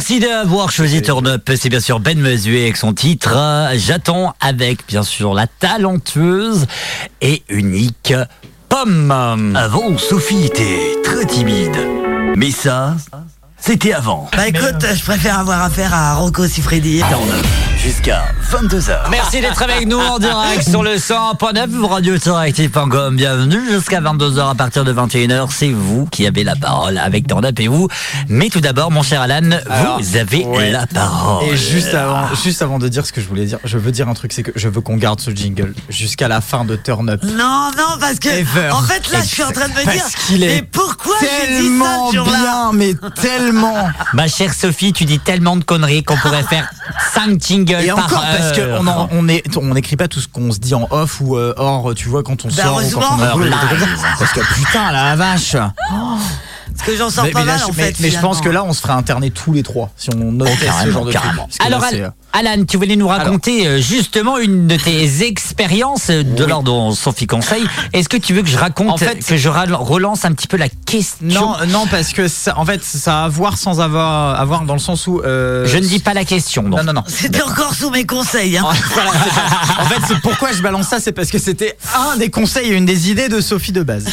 Merci d'avoir choisi Turn Up. C'est bien sûr Ben Mesuet avec son titre euh, J'attends avec bien sûr la talentueuse et unique Pomme. Avant, Sophie était très timide. Mais ça, C'était avant. Bah écoute, je préfère avoir affaire à Rocco Siffredi. Jusqu'à 22h. Merci d'être avec nous en direct sur le 100.9 radio-interactive.com. Bienvenue jusqu'à 22h à partir de 21h. C'est vous qui avez la parole avec Up et vous. Mais tout d'abord, mon cher Alan, Alors, vous avez ouais. la parole. Et juste avant, juste avant de dire ce que je voulais dire, je veux dire un truc, c'est que je veux qu'on garde ce jingle jusqu'à la fin de Turn Up. Non, non, parce que Ever. en fait là, je suis en train de me dire, qu'il est mais pourquoi j'ai dit ça tellement bien, mais tellement. Ma chère Sophie, tu dis tellement de conneries qu'on pourrait faire 5 jingles Et par encore parce qu'on en- on est, on n'écrit pas tout ce qu'on se dit en off ou euh, hors, tu vois, quand on Bah, sort ou quand on heureusement. a boulot, des trucs comme Live. ça. Parce que putain, la vache. Parce que j'en sors Mais, pas mais là, mal je, en mais- fait. mais je pense que là, on se ferait interner tous les trois si on notait ce carrément, genre de truc. carrément. Parce que Alors, là, Al- c'est, euh, Alan, tu voulais nous raconter euh, justement une de tes expériences euh, de l'ordre dont Sophie conseille. Est-ce que tu veux que je raconte, En fait- que je relance un petit peu la question? Non, non, parce que ça, en fait, ça a à voir sans avoir, à voir dans le sens où. euh, Je ne dis pas la question. donc. Non, non, non. C'était encore sous mes conseils. Hein. Voilà, en fait, pourquoi je balance ça, c'est parce que c'était un des conseils et une des idées de Sophie de base.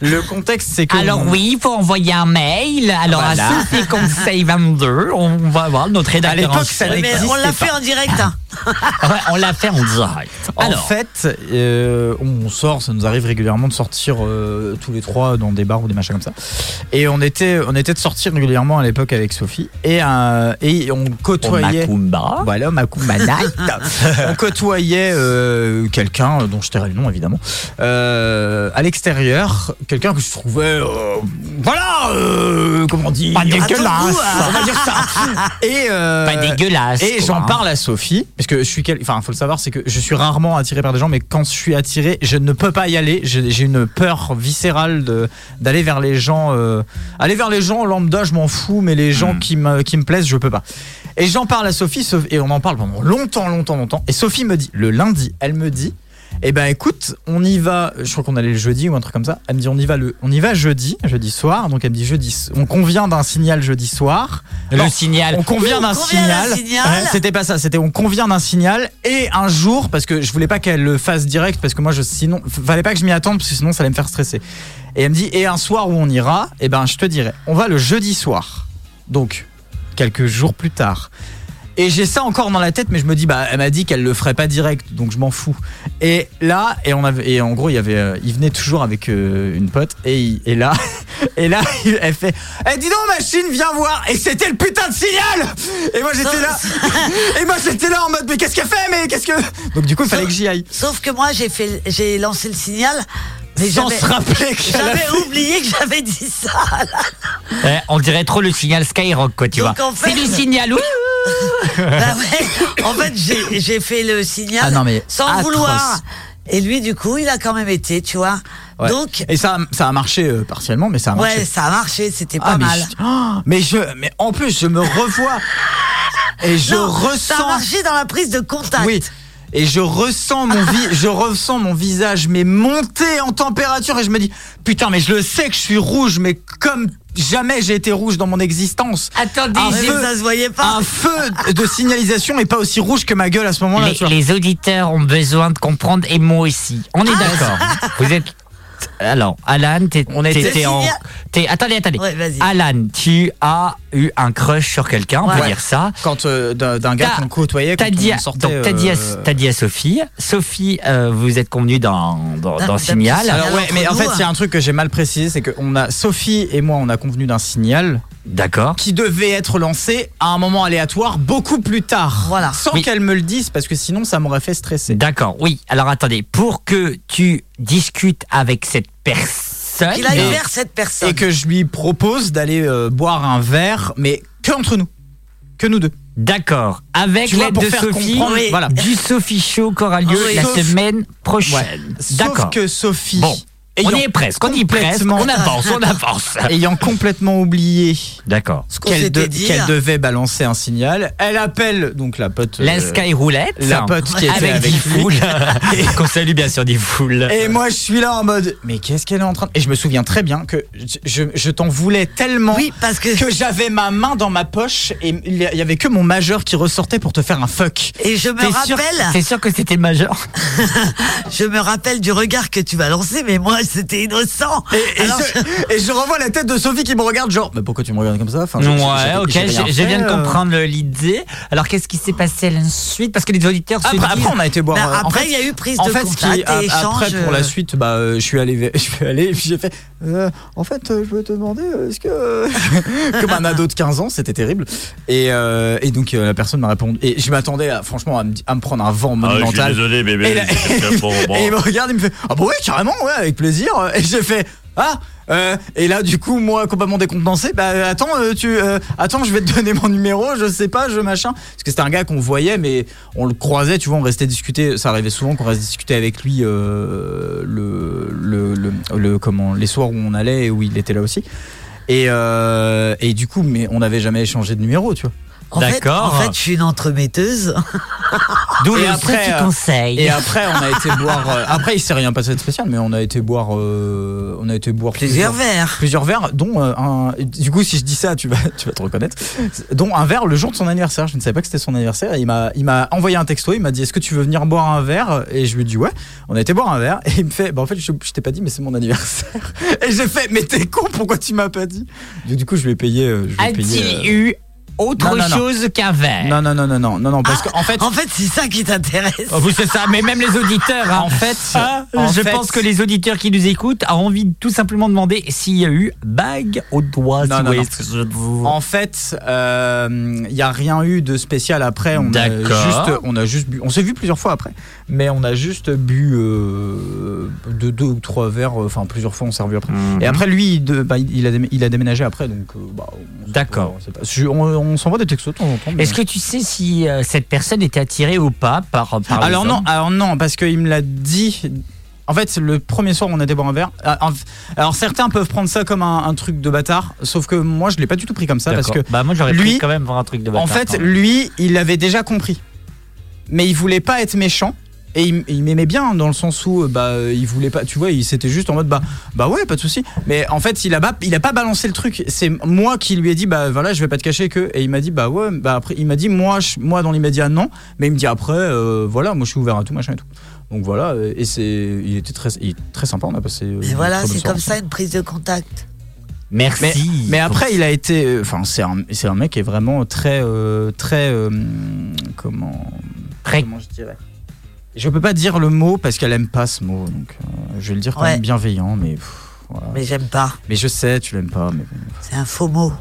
Le contexte, c'est que. Alors on- oui, il faut envoyer un mail. Alors Voilà. à Sophie Conseil 22, on va voir notre rédacteur. À l'époque, ça n'existait. Fait en direct. hein. Ouais, on l'a fait en direct. En fait, euh, on sort, ça nous arrive régulièrement de sortir euh, tous les trois dans des bars ou des machins comme ça. Et on était, on était de sortir régulièrement à l'époque avec Sophie et, euh, et on au côtoyait. Macumba. Voilà, Macumba Night. on côtoyait quelqu'un dont je tairai le nom évidemment à l'extérieur, quelqu'un que je trouvais, voilà, comment dire, Pas dégueulasse. Goût, hein. on va dire ça. Et Pas dégueulasse. et j'en. Parle à Sophie, parce que je suis, quel... enfin, faut le savoir, c'est que je suis rarement attiré par des gens, mais quand je suis attiré, je ne peux pas y aller. J'ai une peur viscérale de d'aller vers les gens, euh, aller vers les gens lambda, je m'en fous, mais les gens Hmm. qui me qui me plaisent, je peux pas. Et j'en parle à Sophie, Sophie- et on en parle pendant longtemps, longtemps, longtemps. Et Sophie me dit le lundi, elle me dit. Eh ben écoute, on y va. Je crois qu'on allait le jeudi ou un truc comme ça. Elle me dit on y va le, on y va jeudi, jeudi soir. Donc elle me dit jeudi. On convient d'un signal jeudi soir. Le Non, signal. on convient On d'un convient d'un signal. signal. Ouais, C'était pas ça, c'était on convient d'un signal et un jour parce que je voulais pas qu'elle le fasse direct parce que moi je sinon fallait pas que je m'y attende parce que sinon ça allait me faire stresser. Et elle me dit et un soir où on ira, et ben je te dirai. On va le jeudi soir. Donc quelques jours plus tard. Et j'ai ça encore dans la tête, mais je me dis, bah, elle m'a dit qu'elle le ferait pas direct, donc je m'en fous. Et là, et on avait, et en gros, il y avait, euh, il venait toujours avec euh, une pote, et, il- et là, et là, elle fait, eh, dis donc, machine, viens voir. Et c'était le putain de signal. Et moi, j'étais là, et moi, j'étais là en mode, mais qu'est-ce qu'elle fait, mais qu'est-ce que? Donc du coup, il fallait que j'y aille. Sauf que moi, j'ai fait, j'ai lancé le signal. Mais Sans j'avais- se rappeler qu'elle a J'avais oublié que j'avais dit ça. Eh, on dirait trop le signal Skyrock, quoi, tu Donc, vois. en fait- C'est du signal, oui. Bah ouais. En fait, j'ai fait le signal Ah non, mais sans atroce. vouloir. Et lui, du coup, il a quand même été, tu vois. Ouais. Donc, et ça, ça a marché euh, partiellement, mais ça a marché. ouais, ça a marché, c'était Ah, pas mais mal. je- oh, mais je, mais en plus, je me revois et je Non, ressens. Ça a marché dans la prise de contact. Oui. Et je ressens mon vi- je ressens mon visage mais monter en température et je me dis putain mais je le sais que je suis rouge mais comme jamais j'ai été rouge dans mon existence. Attendez, Un Mais feu, ça se voyait pas. un feu de signalisation est pas aussi rouge que ma gueule à ce moment-là. les, les auditeurs ont besoin de comprendre et moi aussi. On est d'accord. Vous êtes. Alors, Alan, t'es- en. t'es- attendez, attendez. Ouais, vas-y. Alan, tu as eu un crush sur quelqu'un, on peut dire ça. Quand euh, d'un d'un gars T'as- qu'on côtoyait quand T'as dit, on à- sortait. donc, t'as dit, à, euh, t'as dit à Sophie. Sophie, euh, vous êtes convenus dans, dans, D'un- dans d'un Signal. Alors ouais, mais en fait, il y a un truc que j'ai mal précisé, c'est que on a Sophie et moi, on a convenu d'un signal D'accord. qui devait être lancé à un moment aléatoire beaucoup plus tard. Voilà. Sans Oui. qu'elle me le dise, parce que sinon ça m'aurait fait stresser. D'accord, oui. Alors attendez, pour que tu discutes avec cette personne. Il a Et- vers cette personne. Et que je lui propose d'aller euh, boire un verre, mais que entre nous. Que nous deux. D'accord. Avec l'aide de Sophie, voilà. du Sophie Show qui aura lieu Oui. la Sauf- semaine prochaine. Sauf D'accord. que Sophie, Bon, on y est presque, on y est presque, complètement- on avance, on avance. ayant complètement oublié D'accord. Ce qu'on qu'elle de- qu'elle devait balancer un signal, elle appelle donc la pote. La euh, Sky Roulette. la pote qui était avec, foules. Qu'on salue bien sûr des foules. Et moi, je suis là en mode, mais qu'est-ce qu'elle est en train de... Et je me souviens très bien que je, je- je t'en voulais tellement Oui, parce que. que j'avais ma main dans ma poche et il y avait que mon majeur qui ressortait pour te faire un fuck. Et je me rappelle, t'es sûr que c'était le majeur? Je me rappelle du regard que tu vas lancer, mais moi c'était innocent. Et, et Alors, je, et je revois la tête de Sophie qui me regarde genre mais pourquoi tu me regardes comme ça? Enfin, je- Ouais, ok, je viens de euh. comprendre l'idée. Alors, qu'est-ce qui s'est passé ensuite? Parce que les auditeurs se Après, disent... après, on a été boire. En après, fait- il y a eu prise en de fait, qui- contact a- et échange. après, pour la euh, suite, bah, euh, je suis allé, je suis allé, et puis j'ai fait. euh, en fait, je veux te demander, est-ce que comme un ado de 15 ans, c'était terrible. Et, euh, et donc euh, la personne m'a répondu. Et je m'attendais, à, franchement, à me, à me prendre un vent monumental. désolé, Et, bébé. là- et il me regarde, il me fait Ah bah ouais, carrément, ouais, avec plaisir. Et j'ai fait Ah euh, et là, du coup, moi, complètement décontenancé, bah attends, euh, tu, euh, attends, je vais te donner mon numéro, je sais pas, je machin. Parce que c'était un gars qu'on voyait, mais on le croisait, tu vois, on restait discuter. Ça arrivait souvent qu'on reste discuter avec lui le, le, le, le- comment, les soirs où on allait et où il était là aussi. Et, et du coup, mais on n'avait jamais échangé de numéro, tu vois. En fait, D'accord. en fait, je suis une entremetteuse. D'où Et après, petit euh, conseil. Et après, on a été boire. euh, après, il s'est rien passé de spécial, mais on a été boire. euh, on a été boire Plusieurs verres. plusieurs verres, dont euh, un. Du coup, si je dis ça, tu vas, tu vas te reconnaître. Dont un verre le jour de son anniversaire. Je ne savais pas que c'était son anniversaire. Et il m'a, il m'a envoyé un texto. Il m'a dit Est-ce que tu veux venir boire un verre? Et je lui ai dit Ouais. On a été boire un verre. Et il me fait Bah, en fait, je, je t'ai pas dit, mais c'est mon anniversaire. Et j'ai fait Mais t'es con, pourquoi tu m'as pas dit? Du coup, je lui ai payé. Je lui ai payé, A-t-il eu autre non, non, non. chose qu'un verre Non, non, non, non, non, non, non, parce qu'en fait. En fait, c'est ça qui t'intéresse. Oh, vous, c'est ça, mais même les auditeurs. hein. En fait, Ah, en je fait- pense que les auditeurs qui nous écoutent ont envie de tout simplement demander s'il y a eu bague au doigt. Non, si non, non. je. En fait, euh, il y a rien eu de spécial après. On a D'accord. juste, on a juste bu. On s'est vu plusieurs fois après, mais on a juste bu euh, deux, deux ou trois verres. euh, Enfin, plusieurs fois, on s'est revu après. Mhm. Et après, lui, il, de- bah, il, a, démé- il a déménagé après, donc. bah, D'accord. on On, s'envoie des textos de temps en temps. Est-ce que tu sais si euh, cette personne était attirée ou pas par, par les Alors non, hommes alors non, parce qu'il me l'a dit. En fait, le premier soir on était boire un verre. euh, en- Alors certains peuvent prendre ça comme un, un truc de bâtard, sauf que moi je l'ai pas du tout pris comme ça parce que D'accord. bah moi j'aurais lui- pris quand même pour un truc de bâtard. En fait, quand même. lui, il avait déjà compris. Mais il voulait pas être méchant. Et il, il m'aimait bien dans le sens où euh, bah euh, il voulait pas tu vois il s'était juste en mode bah bah ouais pas de souci mais en fait il a pas il a pas balancé le truc c'est moi qui lui ai dit bah voilà je vais pas te cacher que et il m'a dit bah ouais bah après il m'a dit moi je- moi dans l'immédiat non mais il me dit après euh, voilà moi je suis ouvert à tout machin et tout donc voilà euh, et c'est il était très il très sympa on a passé euh, Et une voilà, c'est comme ça une prise de contact. Merci. Mais après, il a été. euh, Enfin, c'est un, c'est un mec qui est vraiment très. euh, très. euh, comment. Très- Comment je dirais? Je peux pas dire le mot parce qu'elle aime pas ce mot. Donc, euh, je vais le dire quand Ouais. même bienveillant, mais. pff, voilà. mais... Mais j'aime pas. je sais, tu l'aimes pas. Mais, C'est un faux mot.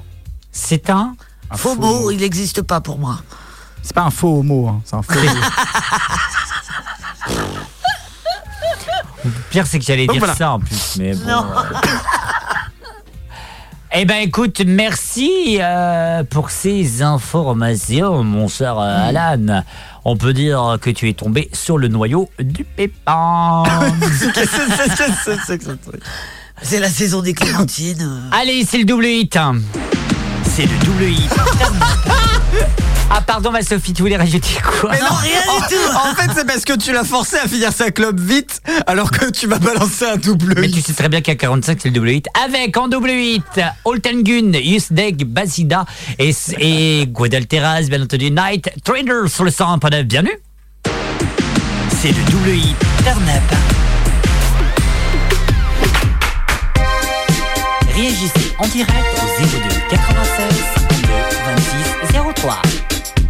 c'est un. un Faux mot, il n'existe pas pour moi. C'est pas un faux mot, hein, c'est un faux pire c'est que j'allais dire voilà. ça en plus, mais bon. Non. euh. Eh ben écoute, merci euh, pour ces informations, mon cher euh. Alan. On peut dire que tu es tombé sur le noyau du pépin. C'est la saison des clémentines. Allez, c'est le double hit. C'est le double hit. ah pardon ma Sophie, tu voulais rajouter quoi non, rien du tout. En fait, c'est parce que tu l'as forcé à finir sa clope vite, alors que tu vas balancer un double Mais tu sais très bien qu'à 45 c'est le double hit. Avec en double hit, Oltengun, Yusdeg, Basida et, et Guadalteras, bien entendu, Night Trader sur le 100.9. Bienvenue. C'est le double hit. Turn up. Réagissez en direct au 02 96 52 26 03.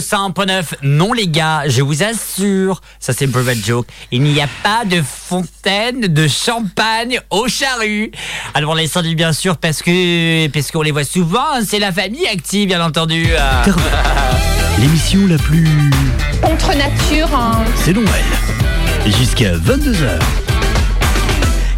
Sur le 100.9. Non les gars, je vous assure, ça c'est une private joke, il n'y a pas de fontaine de champagne au charru. Alors les dit bien sûr parce que parce qu'on les voit souvent, hein, c'est la famille active bien entendu. L'émission la plus. Contre nature. hein. C'est Noël. Jusqu'à 22h.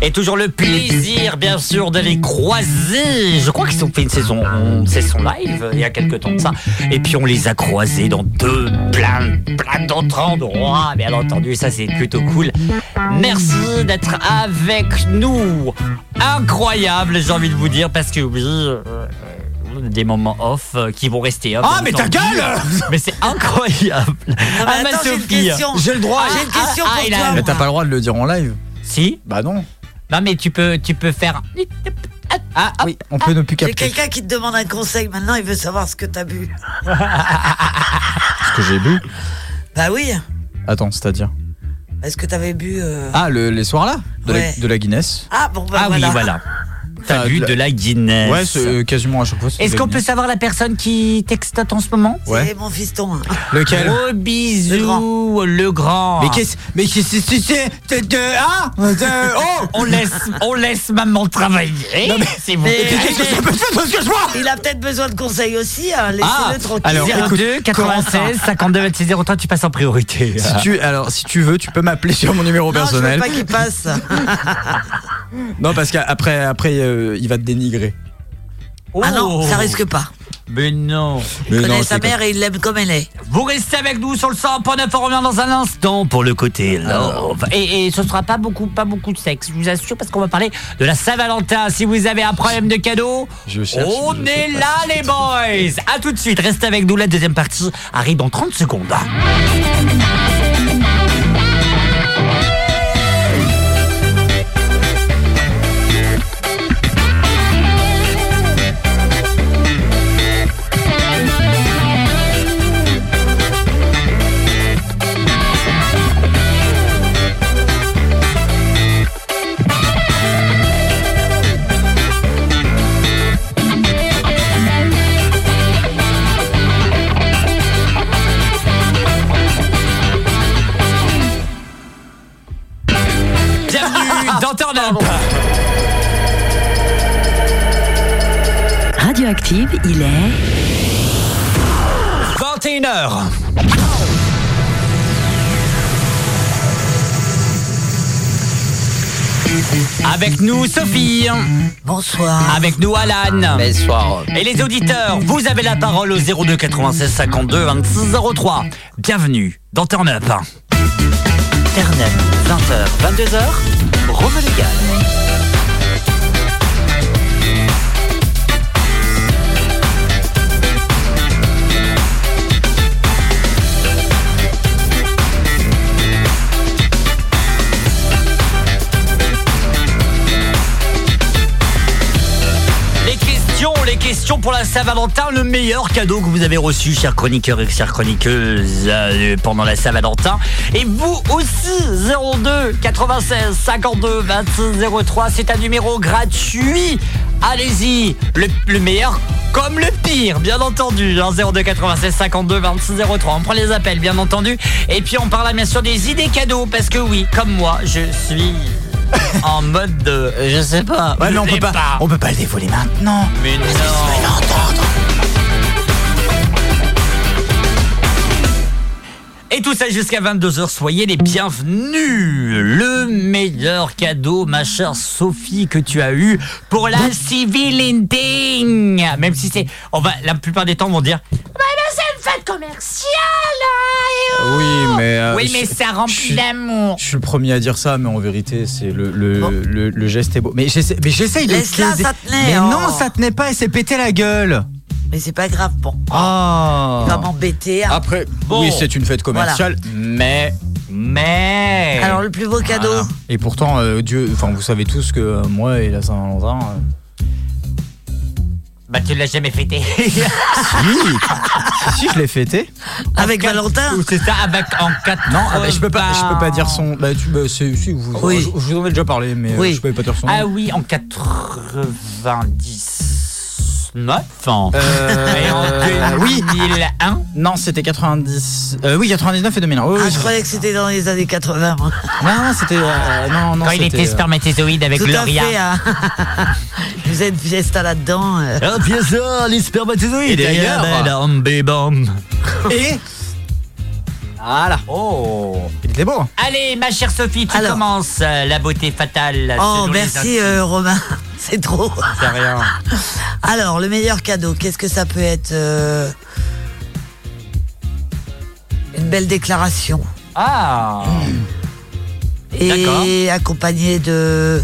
Et toujours le plaisir, bien sûr, de les croiser. Je crois qu'ils ont fait une saison, une saison live il y a quelques temps de ça. Et puis on les a croisés dans deux, plein, plein d'autres endroits. Bien entendu, ça c'est plutôt cool. Merci d'être avec nous. Incroyable, j'ai envie de vous dire, parce que oui. euh, on a des moments off euh, qui vont rester off. Ah, mais ta gueule Mais c'est incroyable mais Ah, ma attends, j'ai une Sophie. question. J'ai le droit. J'ai une question pour il a- toi. Mais t'as pas le droit de le dire en live. Si Bah non. Non mais tu peux, tu peux faire... Ah oui, on peut ne plus J'ai capter quelqu'un qui te demande un conseil. Maintenant, il veut savoir ce que t'as bu. ce que j'ai bu. Bah oui. Attends, c'est-à-dire Est-ce que t'avais bu euh, Ah, le- les soirs là de, Ouais. la, de la Guinness. Ah bon bah Ah voilà. oui, voilà. T'as bu de la- Guinness. Ouais, c'est euh, quasiment à chaque fois. c'est Est-ce qu'on peut savoir la personne qui textote en ce moment C'est Ouais. mon fiston. hein. Lequel Gros bisous, Le grand. le grand. Mais qu'est-ce Mais qu'est-ce que c'est c'est- de- Ah Oh On laisse, on laisse maman travailler. Non, mais- c'est mais- Qu'est-ce que ça peut faire? Ce que je vois Il a peut-être besoin de conseils aussi. Hein. Laissez-le Ah, tranquille. alors, écoute, 02 96 52 26 03, tu passes en priorité. Si tu, alors, si tu veux, tu peux m'appeler sur mon numéro non, je veux personnel. pas qu'il passe. Non, parce qu'après, après, euh, il va te dénigrer. Ah non, Oh. ça risque pas. Mais non. Mais Il connaît non, sa mère et il l'aime comme elle est. Vous restez avec nous sur le 100.9, on revient dans un instant pour le côté love. Et, et ce sera pas beaucoup, pas beaucoup de sexe, je vous assure, parce qu'on va parler de la Saint-Valentin. Si vous avez un problème de cadeau, Je cherche, on je est là les boys. À tout de suite, restez avec nous, la deuxième partie arrive dans 30 secondes. Radioactive, il est 21h. Avec nous Sophie, Bonsoir. avec nous Alan. Bonsoir. Et les auditeurs, vous avez la parole au 02 96 52 26 03. Bienvenue dans Turn Up. Turn Up, 20h, 22h, Rome légal. Pour la Saint-Valentin, le meilleur cadeau que vous avez reçu, chers chroniqueurs et chères chroniqueuses, euh, pendant la Saint-Valentin. Et vous aussi, 02 96 52 26 03, c'est un numéro gratuit. Allez-y, le, le meilleur comme le pire, bien entendu. hein, 02 96 52 26 03. On prend les appels, bien entendu. Et puis on parle bien sûr des idées cadeaux, parce que oui, comme moi, je suis en mode de, je sais pas. Ouais, je mais on peut pas, on peut pas le dévoiler maintenant. mais non. Et tout ça jusqu'à 22h, soyez les bienvenus. Le meilleur cadeau, ma chère Sophie, que tu as eu pour la civil ending. Même si c'est, on va, la plupart des temps, vont dire, bah, bah, c'est une fête commerciale. hein, Oui, mais. euh, oui, je- mais ça remplit d'amour. Je suis le premier à dire ça, mais en vérité, c'est le, le, le, le geste est beau. Mais j'essaie, mais j'essaye de. Ça tenait, Mais oh. non, ça tenait pas, elle s'est pété la gueule. Mais c'est pas grave. Bon. Ah. Il va m'embêter. hein. Après, Bon. oui, c'est une fête commerciale, mais. Mais. Alors, le plus beau cadeau. Et pourtant, euh, Dieu, enfin, vous savez tous que euh, moi et la Saint-Valentin. Bah, tu l'as jamais fêté. si, si, je l'ai fêté. Avec Valentin. C'est ça, avec en 4 Non, ah bah, je peux pas, je peux pas dire son. Bah, tu, bah, c'est, si, vous, Oui. je, je vous en ai déjà parlé, mais euh, Oui. je peux pas dire son nom. Ah oui, en 90. 2009 Euh, Et en oui. 2001 Non, c'était 90. euh, oui, 99 et 2001. Oui, oui, Ah, je- je croyais que c'était dans les années 80. moi. Non, non, c'était. euh, non, non, Quand il c'était, était euh, spermatézoïde avec Tout à Gloria. fait. hein. Vous êtes fiesta là-dedans. euh. Ah, bien sûr, les spermatozoïdes. Et d'ailleurs- Bam, bam. Et. Voilà. Oh. Il était beau. Allez, ma chère Sophie, tu Alors. commences euh, la beauté fatale. Oh, selon les merci euh, Romain. C'est trop. C'est rien. Alors, le meilleur cadeau, qu'est-ce que ça peut être euh, Une belle déclaration. Ah. Et accompagné de.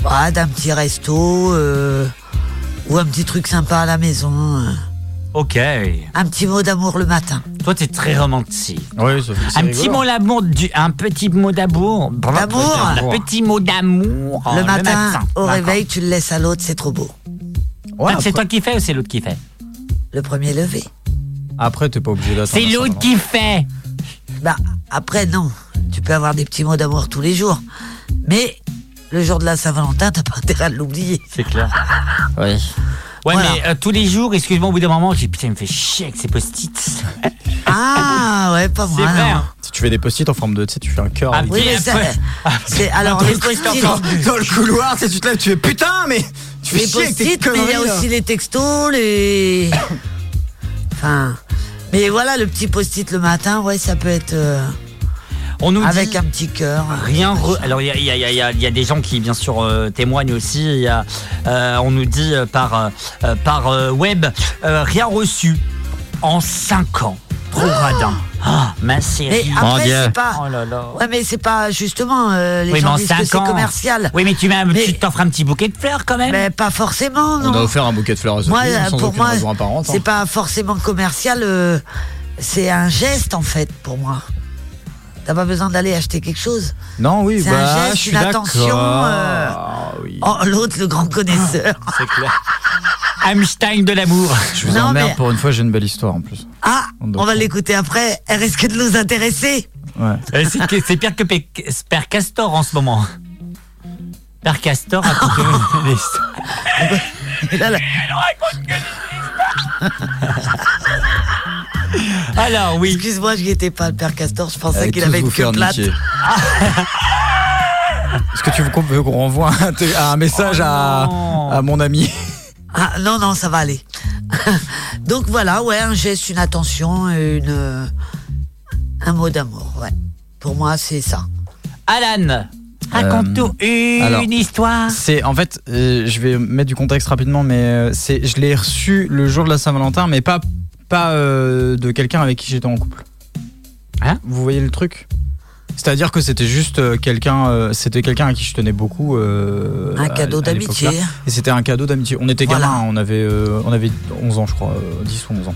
voilà, d'un petit resto. euh, ou un petit truc sympa à la maison. euh. Ok. Un petit mot d'amour le matin. Toi, t'es très romantique. Oui, ça Un petit mot d'amour, du- un petit mot d'amour. D'amour Un petit mot d'amour. le, matin, au D'accord. réveil, tu le laisses à l'autre, c'est trop beau. Ouais, Ah, c'est après, toi qui fais ou c'est l'autre qui fait? Le premier levé. après, t'es pas obligé d'attendre. C'est la l'autre qui fait. Bah, après, non. Tu peux avoir des petits mots d'amour tous les jours. Mais le jour de la Saint-Valentin, t'as pas intérêt à l'oublier. C'est clair. Oui. Ouais, Voilà. mais euh, tous les jours, excuse-moi, au bout d'un moment, j'ai putain, il me fait chier avec ces post-it. Ah, ouais, pas vrai. hein. Si tu fais des post-it en forme de. Tu sais, tu fais un cœur. Ah, Oui, Et mais ça, après- c'est alors les post-it. Dans le couloir, tu te lèves, tu fais putain, mais. Tu fais Les chier avec tes post-it, mais il y a aussi les textos, les. Enfin. Mais voilà, le petit post-it le matin, ouais, ça peut être euh, On nous avec dit un petit cœur. rien. re- Alors, il y a, y y y des gens qui, bien sûr, euh, témoignent aussi. Il y a, euh, on nous dit euh, par, euh, par euh, web euh, rien reçu en 5 ans. Trop radin. Ah, ma Mais série. après, Dieu. c'est pas. Oh là là. Ouais, mais c'est pas justement. euh, les Oui, mais gens en disent que 5 c'est ans. commercial. Oui, mais tu m'as- Mais- tu t'offres un petit bouquet de fleurs quand même. Mais pas forcément, non. On a offert un bouquet de fleurs à Sophie, Moi, sans pour moi, raison apparente. hein. c'est pas forcément commercial. euh, c'est un geste en fait pour moi. T'as pas besoin d'aller acheter quelque chose. Non, oui, C'est bah, un geste, je suis une attention, euh, oui. Oh, l'autre, le grand connaisseur. C'est clair. Einstein de l'amour. Je vous non, emmerde mais- pour une fois, j'ai une belle histoire en plus. Ah, On va prendre. l'écouter après. Elle risque de nous intéresser. Ouais. Euh, C'est que- c'est pire que Père Castor en ce moment. Père Castor a des histoires. Et là, là, Alors oui. Excuse-moi, je n'y étais pas, le père Castor. Je pensais qu'il avait une queue plate. Est-ce que tu veux qu'on renvoie un, message Oh à, mon ami? Ah, non, non, ça va aller. Donc voilà, ouais, un geste, une attention, une, euh, un mot d'amour, ouais. Pour moi, c'est ça. Alan, raconte-nous une alors, histoire. C'est en fait, euh, je vais mettre du contexte rapidement, mais euh, c'est, je l'ai reçu le jour de la Saint-Valentin, mais pas pas euh, de quelqu'un avec qui j'étais en couple. Hein Vous voyez le truc? C'est-à-dire que c'était juste euh, quelqu'un, euh, c'était quelqu'un à qui je tenais beaucoup. euh, Un cadeau d'amitié. Et c'était un cadeau d'amitié. On était Voilà. gamins, on avait euh, on avait 11 ans, je crois, euh, 10 ou 11 ans.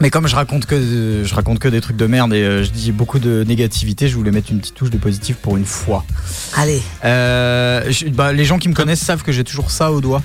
Mais comme je raconte que je raconte que des trucs de merde et je dis beaucoup de négativité, je voulais mettre une petite touche de positif pour une fois. Allez, je- bah, les gens qui me connaissent savent que j'ai toujours ça au doigt.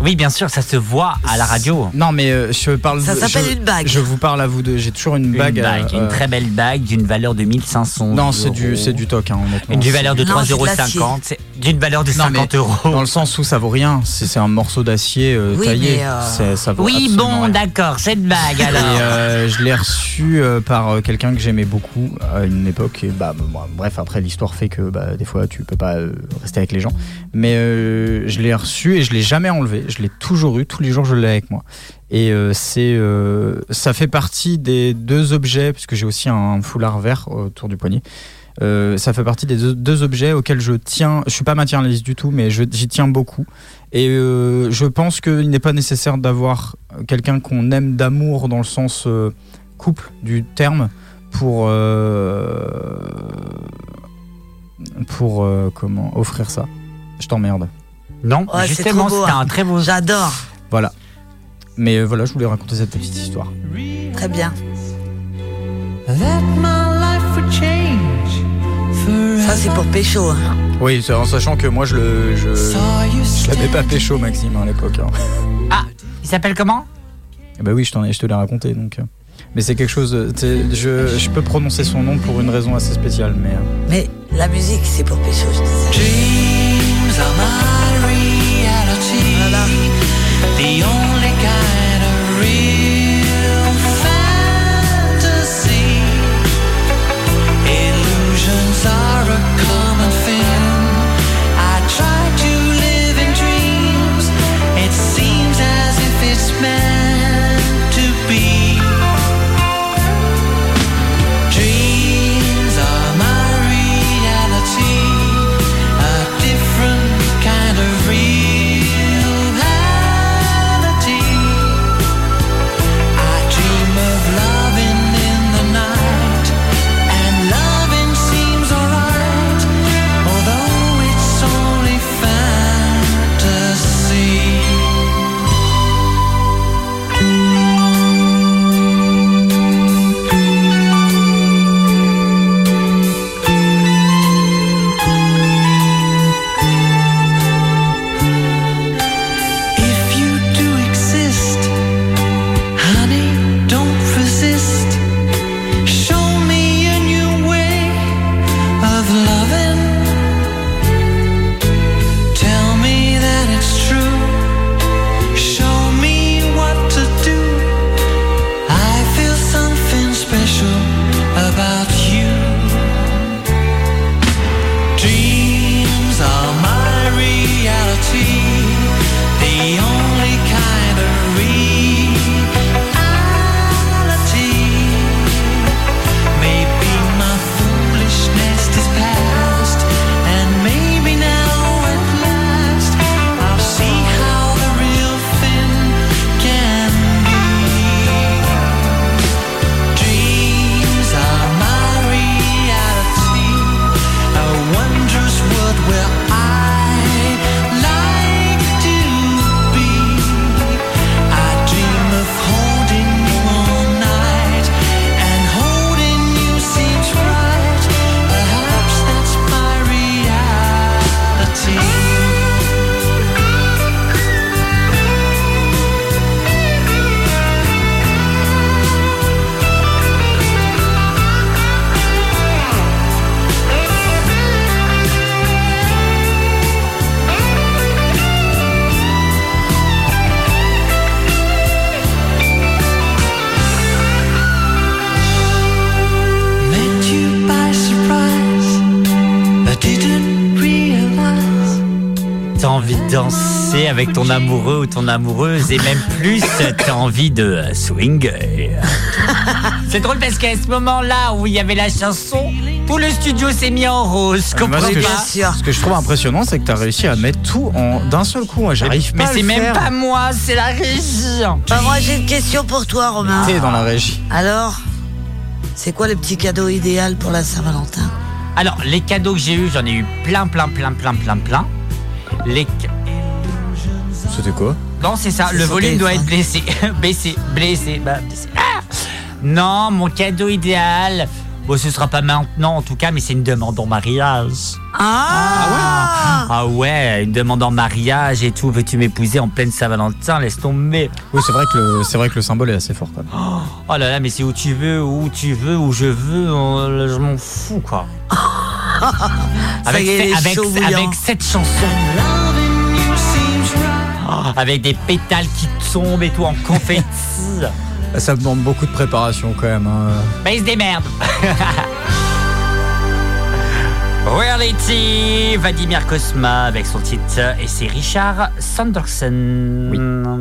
Oui, bien sûr, ça se voit à la radio. Non, mais euh, je parle. ça s'appelle une bague. Je vous parle à vous deux. J'ai toujours une Une bague. euh, une très belle bague d'une valeur de 1500 Non, c'est du c'est du toc, hein, honnêtement. D'une valeur de Non, c'est de 3,50 euros. D'une valeur de Non, 50 mais euros. Dans le sens où ça vaut rien. C'est c'est un morceau d'acier euh, Oui, taillé. euh, ça vaut Oui, bon, rien. d'accord, cette bague Et alors. euh, je l'ai reçu euh, par euh, quelqu'un que j'aimais beaucoup à une époque. Et bah, bah, bah, bref, après l'histoire fait que bah, des fois tu peux pas euh, rester avec les gens. Mais euh, je l'ai reçu et je l'ai jamais Je l'ai toujours eu. Tous les jours je l'ai avec moi. Et euh, c'est euh, ça fait partie des deux objets puisque j'ai aussi un foulard vert autour du poignet. Euh, ça fait partie des deux, objets auxquels je tiens. Je suis pas matérialiste du tout, mais j'y tiens beaucoup. Et je pense qu'il n'est pas nécessaire d'avoir quelqu'un qu'on aime d'amour dans le sens couple du terme pour pour comment offrir ça. Je t'emmerde. Non, c'est justement, c'était hein. un très beau. j'adore. Voilà. Mais euh, voilà, je voulais raconter cette petite histoire. Très bien. That my life would change Ça, c'est pour Pécho. hein. Oui, en sachant que moi je le je, je l'avais pas pécho Maxime à l'époque. hein. Ah, il s'appelle comment? Eh bah oui, je t'en ai, je te l'ai raconté donc. euh. Mais c'est quelque chose. Je, je peux prononcer son nom pour une raison assez spéciale, mais. euh, Mais la musique, c'est pour Pécho, je disais. Dreams are amoureux ou ton amoureuse, et même plus, t'as envie de swinger. C'est drôle parce qu'à ce moment-là où il y avait la chanson, tout le studio s'est mis en rose. Moi, ce, Comprenez que pas je, ce que je trouve impressionnant, c'est que tu as réussi à mettre tout en d'un seul coup. Moi, J'arrive Mais pas à c'est le même faire. pas moi, c'est la régie. Bah, moi, j'ai une question pour toi, Romain. T'es dans la régie. Alors, c'est quoi le petit cadeau idéal pour la Saint-Valentin? Alors, les cadeaux que j'ai eus, j'en ai eu plein, plein, plein, plein, plein, plein. Les... C'était quoi Non, c'est ça, le volume doit être blessé. blessé, blessé, bah, blessé. Ah non, mon cadeau idéal. Bon, ce sera pas maintenant en tout cas, mais c'est une demande en mariage. Ah, Ah ouais, une demande en mariage et tout. Veux-tu m'épouser en pleine Saint-Valentin Laisse tomber. Oui, c'est vrai que le c'est vrai que le symbole est assez fort quand même. Oh là là, mais c'est où tu veux, où tu veux, où je veux, je m'en fous quoi. avec, est, avec, cette chanson. Oh, avec des pétales qui tombent et tout en confetti. Ça demande beaucoup de préparation quand même. hein. Mais il se démerde. Reality, Vladimir Kosma avec son titre et c'est Richard Sanderson.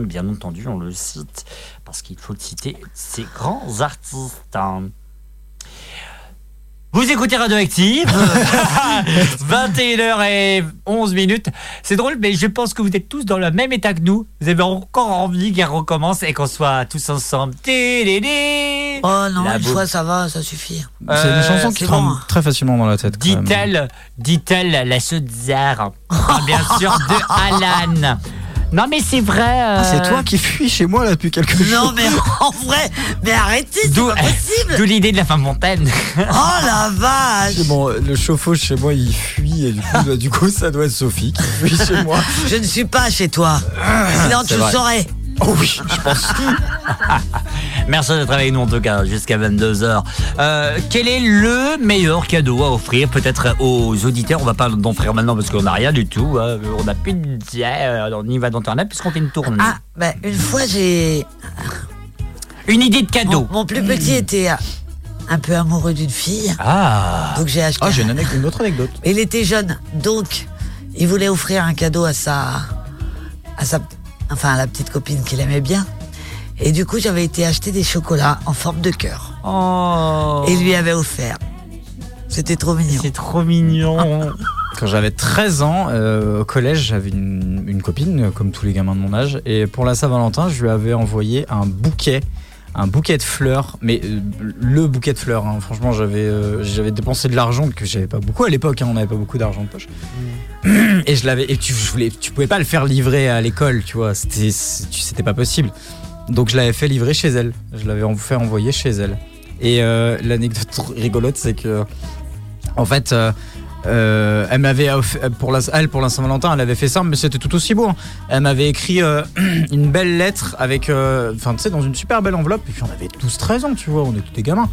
Bien entendu, on le cite parce qu'il faut citer ces grands artistes. Vous écoutez Radioactive 21h11 minutes. C'est drôle, mais je pense que vous êtes tous dans le même état que nous. Vous avez encore envie qu'elle recommence et qu'on soit tous ensemble. Télédé. Oh non, La une boue. fois, ça va, ça suffit. C'est une Euh, chanson qui c'est très facilement dans la tête. quand même. Dit-elle, dit-elle, la chaudière. On parle bien sûr de Alan. Non, mais c'est vrai. euh, Ah, c'est toi qui fuis chez moi là depuis quelques jours. Non, mais en vrai, mais arrêtez, c'est D'où pas possible. d'où l'idée de la femme fontaine. Oh la vache Bon, le chauffe-eau chez moi il fuit et du coup, bah, du coup ça doit être Sophie qui fuit chez moi. Je ne suis pas chez toi. Sinon, tu c'est le saurais. Oh oui, je pense. Merci d'être avec nous en tout cas jusqu'à 22h. Euh, quel est le meilleur cadeau à offrir peut-être aux auditeurs? On va pas d'en faire maintenant parce qu'on n'a rien du tout. hein. On n'a plus de budget. On y va d'internet puisqu'on fait une tournée. Ah, ben, une fois, j'ai. Une idée de cadeau. mon plus petit était euh, un peu amoureux d'une fille. Ah. Donc j'ai acheté. Ah, j'ai un- une, une autre anecdote. Il était jeune, donc il voulait offrir un cadeau à sa, à sa, enfin la petite copine qu'il aimait bien. Et du coup, j'avais été acheter des chocolats en forme de cœur Oh. et il lui avait offert. C'était trop mignon. C'est trop mignon. Quand j'avais 13 ans, euh, au collège, j'avais une, une copine, comme tous les gamins de mon âge, et pour la Saint-Valentin, je lui avais envoyé un bouquet, un bouquet de fleurs, mais euh, le bouquet de fleurs. hein. Franchement, j'avais euh, j'avais dépensé de l'argent que j'avais pas beaucoup à l'époque. hein, on n'avait pas beaucoup d'argent de poche. Et je l'avais, et tu, je voulais, tu pouvais pas le faire livrer à l'école, tu vois. C'était, c'était pas possible. Donc je l'avais fait livrer chez elle. Je l'avais fait envoyer chez elle. Et euh, l'anecdote rigolote, c'est que en fait, euh, euh, elle m'avait off- pour la, elle pour la Saint-Valentin, elle avait fait ça, mais c'était tout aussi beau. hein. Elle m'avait écrit euh, une belle lettre avec, euh, enfin tu sais, dans une super belle enveloppe. Et puis on avait 12-13 ans, tu vois, on était des gamins.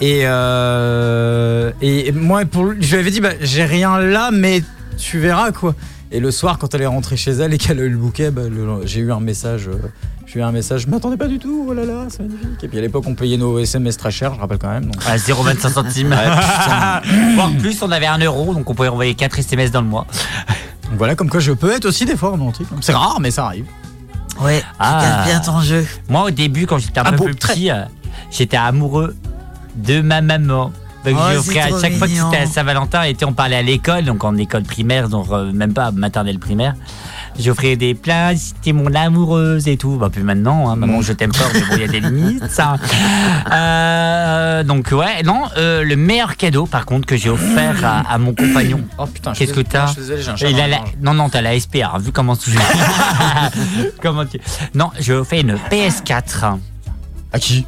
Et, euh, et et moi, pour, je lui avais dit, bah, j'ai rien là, mais tu verras quoi. Et le soir, quand elle est rentrée chez elle et qu'elle a eu le bouquet, bah, j'ai eu un message. J'ai eu un message, je m'attendais pas du tout, oh là là, c'est magnifique. Et puis à l'époque, on payait nos SMS très cher, je rappelle quand même. donc- À 0,25 centimes. Voire plus, on avait un euro, donc on pouvait envoyer 4 SMS dans le mois. Donc voilà, comme quoi je peux être aussi des fois romantique. C'est rare, mais ça arrive. Ouais, tu Ah. gardes bien ton jeu. Moi, au début, quand j'étais un Ah peu bon, plus très. petit, euh, j'étais amoureux de ma maman. Donc, Oh, offert à chaque fois que c'était à Saint-Valentin, et on parlait à l'école, donc en école primaire, donc euh, même pas maternelle primaire. J'offrais des plats, c'était mon amoureuse et tout. Bah, puis maintenant, hein, maman, je t'aime fort, mais bon, il y a des limites, ça. Euh, donc, ouais, non, euh, le meilleur cadeau, par contre, que j'ai offert à, à mon compagnon. Oh putain, Qu'est-ce que t'as Je. Non, non, t'as la SPA, hein, vu comment tu comment tu... Non, j'ai fait une PS4 À qui?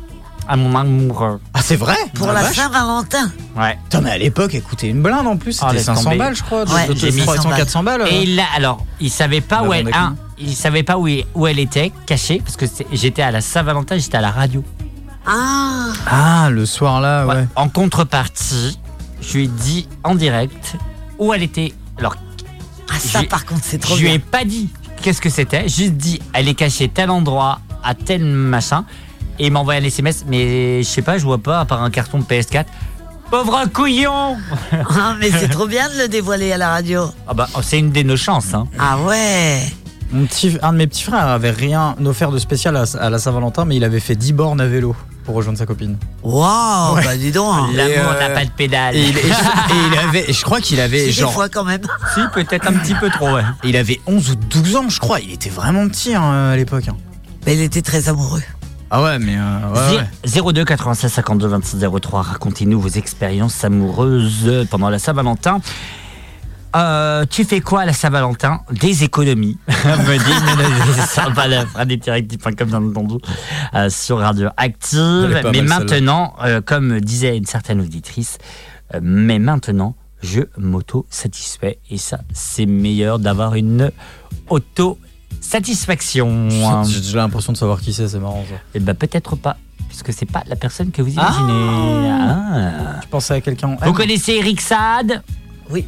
À mon amoureux. Ah, c'est vrai? Pour Ah, la vache. Saint-Valentin. Ouais. Putain, mais à l'époque, elle coûtait une blinde en plus. Ah, C'était laisse 500 tomber. balles, je crois. Ouais, j'ai mis 300, 100 400 balles. Et il a, alors, il savait pas La où elle, vente un, il savait pas où, il- où elle était cachée parce que c'est- j'étais à la Saint-Valentin, j'étais à la radio. Ah, Ah, le soir là, ouais. Ouais. En contrepartie, je lui ai dit en direct où elle était. Alors, ah ça J'ai- par contre, c'est trop je lui ai pas dit qu'est-ce que c'était, juste dit elle est cachée tel endroit à tel machin et il m'a envoyé un SMS mais je sais pas, je vois pas à part un carton de PS4. Pauvre couillon Ah, mais c'est trop bien de le dévoiler à la radio. Ah bah c'est une de nos chances hein. Ah ouais. Mon petit, un de mes petits frères avait rien offert de spécial à, à la Saint-Valentin, mais il avait fait 10 bornes à vélo pour rejoindre sa copine. Waouh, Ouais. bah dis donc. hein. L'amour euh, n'a pas de pédale. Et, il- et je, et il avait, et je crois qu'il avait Si, des genre, fois quand même. Si, peut-être un petit peu trop, ouais. il avait 11 ou 12 ans, je crois. Il était vraiment petit hein, à l'époque. hein. Mais il était très amoureux. Ah ouais, mais euh, ouais, ouais. 02 96 52 26 03. Racontez-nous vos expériences amoureuses pendant la Saint-Valentin. Euh, tu fais quoi à la Saint-Valentin? Des économies. Me dit comme bien entendu euh, sur Radio Active. Mais maintenant, euh, comme disait une certaine auditrice, euh, mais maintenant, je m'auto-satisfais. Et ça, c'est meilleur d'avoir une auto-satisfaction. J'ai j'ai l'impression de savoir qui c'est, c'est marrant ça. Eh ben peut-être pas, puisque c'est pas la personne que vous imaginez. Ah. Je pensais à quelqu'un. Vous connaissez Eric Saad? Oui.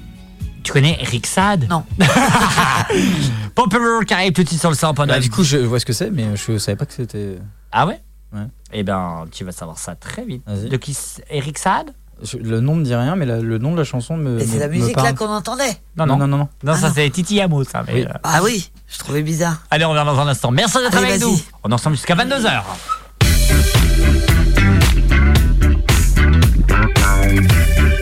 Tu connais Eric Saad? Non. Popular qui arrive tout de suite sur le 100.9. Bah, du coup, je vois ce que c'est, mais je savais pas que c'était. Ah ouais? Ouais. Eh ben, tu vas savoir ça très vite. De qui c'est Eric Saad? Le nom me dit rien, mais la- le nom de la chanson me. Et c'est la musique là qu'on entendait. Non, Non, non. non, non. non. Ah ça non. c'est Titi Amo, ça. Mais, Oui. euh, Ah oui, je trouvais bizarre. Allez, on revient dans un instant. Merci d'être avec nous. On est ensemble jusqu'à 22h. Stop,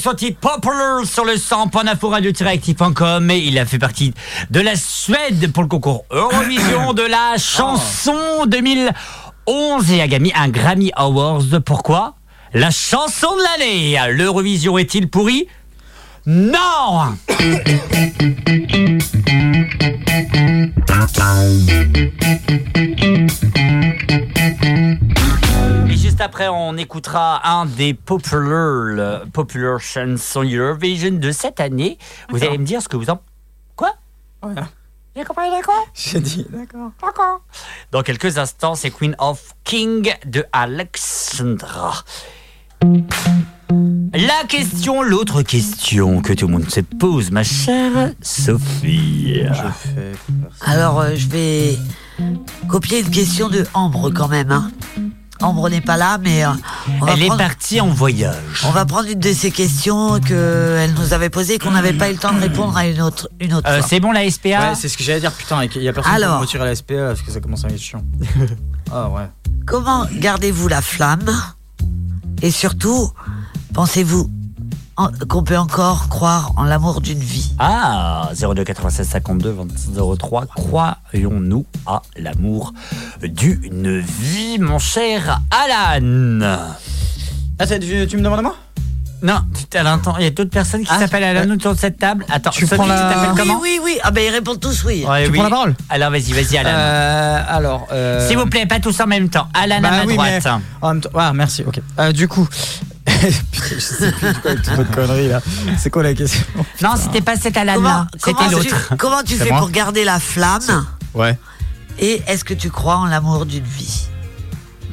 avec son titre Popular sur le 100.9 pour radio-active.com et il a fait partie de la Suède pour le concours Eurovision de la chanson 2011 et a gagné un Grammy Awards. Pourquoi? La chanson de l'année. L'Eurovision est-il pourri? Non juste après, on écoutera un des popular, popular chansons Eurovision de cette année. Vous allez me dire ce que vous en J'ai compris, d'accord? J'ai dit, d'accord. D'accord. Dans quelques instants, c'est Queen of King de Alexandra. La question, l'autre question que tout le monde se pose, ma chère Sophie. Alors, euh, je vais copier une question de Ambre quand même. Hein. Ambre n'est pas là, mais euh, on va Elle est prendre- partie en voyage. On va prendre une de ces questions qu'elle nous avait posées et qu'on n'avait pas eu le temps de répondre à une autre, une autre Euh, fois. c'est bon la SPA Ouais, c'est ce que j'allais dire, putain, il y a personne qui Alors. va me retirer la SPA parce que ça commence à être chiant. ah ouais. Comment gardez-vous la flamme? Et surtout, pensez-vous en- qu'on peut encore croire en l'amour d'une vie Ah, 02 96 52 26 03. Croyons-nous à l'amour d'une vie, mon cher Alan? Ah, tu, tu me demandes à moi? Non, il y a d'autres personnes qui Ah, s'appellent Alan ouais. autour de cette table. Attends, Tu prends la- Oui, comment? Oui, oui. Ah ben ils répondent tous oui. Ouais, Tu oui. prends la parole? Alors vas-y, vas-y Alan. Euh, alors. euh, S'il vous plaît, pas tous en même temps. Alan bah à ma oui, droite. mais- Ah, merci, ok. Euh, du coup. Putain, je sais plus quoi avec toute votre connerie là. C'est quoi la question? Non, c'était pas cet Alan Comment, là, comment c'était tu, l'autre. comment tu fais pour garder la flamme Ouais. Et est-ce que tu crois en l'amour d'une vie?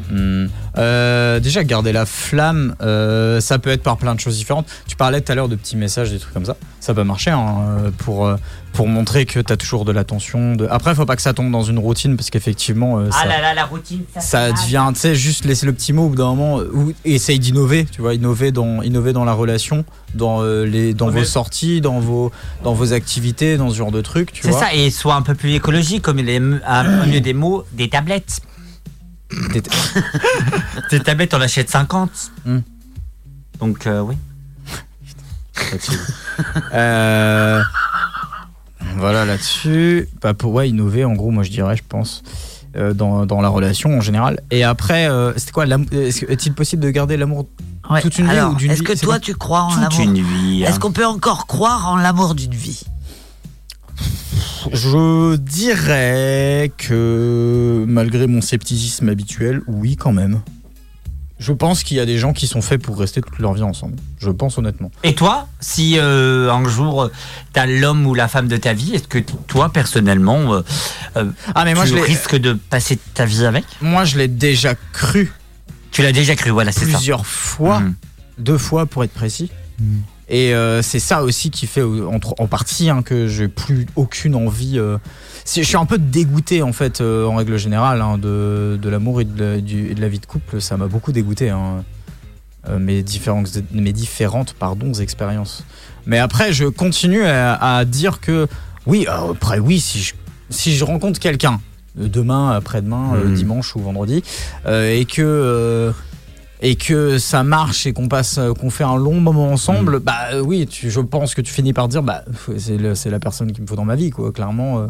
Hmm. Euh, déjà, garder la flamme, euh, ça peut être par plein de choses différentes. Tu parlais tout à l'heure de petits messages, des trucs comme ça. Ça peut marcher hein, euh, pour, pour montrer que tu as toujours de l'attention. De... Après, faut pas que ça tombe dans une routine parce qu'effectivement, euh, Ah ça, là là, la routine, ça, devient, tu sais, juste laisser le petit mot au bout d'un moment ou essaye d'innover, tu vois, innover dans, innover dans la relation, dans, les, dans vos sorties, dans vos, dans vos activités, dans ce genre de trucs, tu C'est ça, et soit un peu plus écologique, comme les, à- au mieux des mots, des tablettes. Des- Des tablettes, on achète 50. Hmm. Donc, euh, oui. Euh, voilà là-dessus. Bah, pour ouais, innover, en gros, moi je dirais, je pense, euh, dans, dans la relation en général. Et après, euh, c'était quoi Est-il possible de garder l'amour Ouais. toute une vie Alors, ou d'une est-ce que toi tu crois en Toute l'amour une vie. hein. Est-ce qu'on peut encore croire en l'amour d'une vie Je dirais que malgré mon scepticisme habituel, oui, quand même. Je pense qu'il y a des gens qui sont faits pour rester toute leur vie ensemble. Je pense honnêtement. Et toi, si euh, un jour euh, t'as l'homme ou la femme de ta vie, est-ce que toi personnellement, euh, Ah mais moi tu je l'ai- risques de passer ta vie avec? Moi je l'ai déjà cru Tu l'as déjà cru, voilà, c'est ça. plusieurs fois, Mm. deux fois pour être précis. Et euh, c'est ça aussi qui fait euh, entre- en partie hein, que j'ai plus aucune envie. euh, je suis un peu dégoûté en fait euh, en règle générale hein, de, de l'amour et de la, du- et de la vie de couple. Ça m'a beaucoup dégoûté. hein, mes différentes, mes différentes pardon, expériences. Mais après, je continue à, à dire que oui, après oui, si je, si je rencontre quelqu'un demain, après-demain, Mhm. dimanche ou vendredi, et que et que ça marche et qu'on passe, euh, qu'on fait un long moment ensemble, bah euh, oui, tu- je pense que tu finis par dire, bah c'est le- c'est la personne qu'il me faut dans ma vie, quoi. Clairement. euh,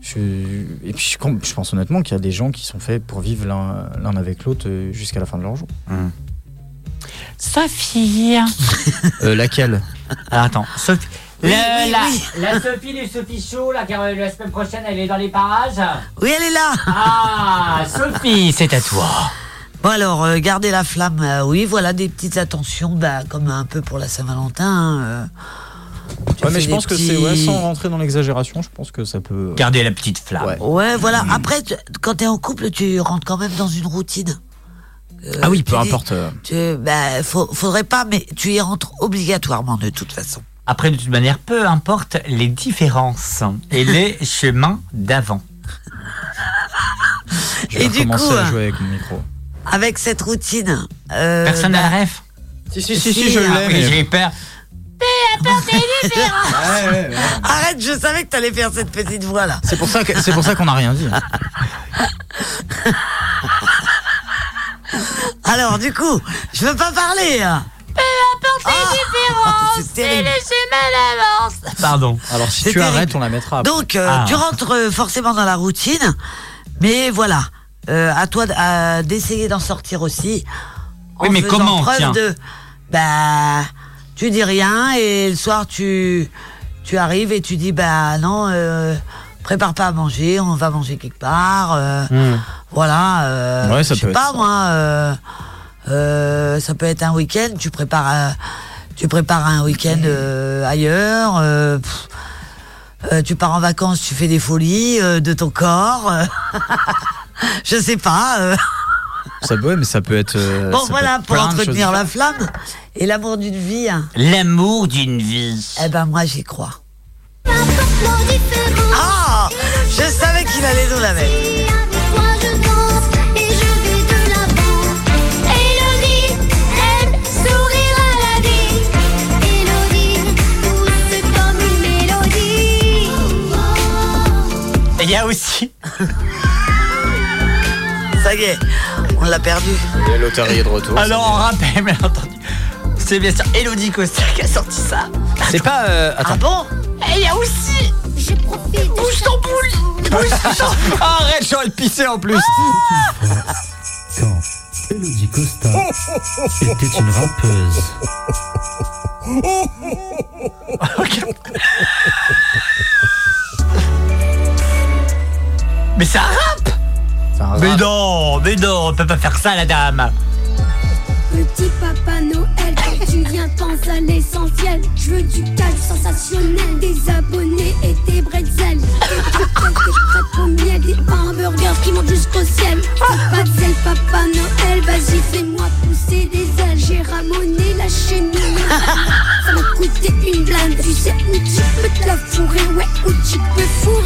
je, et puis je, pense honnêtement qu'il y a des gens qui sont faits pour vivre l'un l'un avec l'autre jusqu'à la fin de leur jour. Sophie. Euh, laquelle? Alors, attends, Sophie. Oui, Le- oui, la, oui. la Sophie du Sophie Show, là, car euh, la semaine prochaine, elle est dans les parages. Oui, elle est là. Ah, Sophie, c'est à toi. Bon alors, euh, garder la flamme, euh, oui, voilà des petites attentions, bah, comme un peu pour la Saint-Valentin. hein, euh, Ouais, mais je pense que c'est ouais, sans rentrer dans l'exagération, je pense que ça peut. Gardez la petite flamme. Ouais. Ouais, voilà. Après, tu- quand t'es en couple, tu rentres quand même dans une routine. Euh, Ah oui, tu peu dis- importe. euh, Tu, bah, faut- faudrait pas, mais tu y rentres obligatoirement de toute façon. Après, de toute manière, peu importe les différences et les chemins d'avant. Je vais Et du recommencer coup, à euh, jouer avec mon micro. Avec cette routine. euh, Personne n'a bah, la ref Si, si, si, je l'ai, Ah mais- J'ai eu peur. Arrête, je savais que t'allais faire cette petite voix là. C'est pour ça que c'est pour ça qu'on n'a rien dit. Alors, du coup, je veux pas parler. hein. Ah, c'est terrible. Pardon. Alors si C'est tu terrible. arrêtes, on la mettra. après. Donc, euh, Ah. tu rentres euh, forcément dans la routine, mais voilà, euh, à toi d'essayer d'en sortir aussi. Oui, en mais faisant comment, preuve tiens de, bah, tu dis rien et le soir tu, tu arrives et tu dis bah non, euh, prépare pas à manger, on va manger quelque part. euh, Hmm. Voilà. euh, Ouais, ça je sais peut être pas ça. moi. euh, euh, ça peut être un week-end. Tu prépares, un- tu prépares un week-end euh, ailleurs. euh, pff, euh, tu pars en vacances, tu fais des folies euh, de ton corps. je sais pas. euh. Ça peut, mais ça peut être. euh, bon, voilà, être pour entretenir la flamme et l'amour d'une vie. hein. L'amour d'une vie. Eh ben, moi, j'y crois. Ah Je savais qu'il allait nous la mettre. Toi je danse et je vais de l'avant. Elodie aime sourire à la vie. Elodie, tout c'est comme une mélodie. Il y a aussi. Ça y est, on l'a perdu. Et L'auteur est de retour. Alors, on rappelle, bien entendu. C'est bien sûr Elodie Costa qui a sorti ça. C'est pas. euh, attends. Ah bon? Et il y a aussi. Je profite. Bouge ton boule Arrête, j'aurais pissé en plus. Quand Elodie Costa était une rappeuse. Mais c'est un Mais non, mais non, on peut pas faire ça, la dame. Petit papa Noël, quand tu viens, pense à l'essentiel. Je veux du calme sensationnel, des abonnés et des bretzels. Des cocktails, des crêpes au miel, des hamburgers qui montent jusqu'au ciel. Pas de zèle, papa Noël, vas-y, fais-moi pousser des ailes. J'ai ramoné la chenille. Ça m'a coûté une blinde. Tu sais où tu peux te la fourrer, ouais, où tu peux fourrer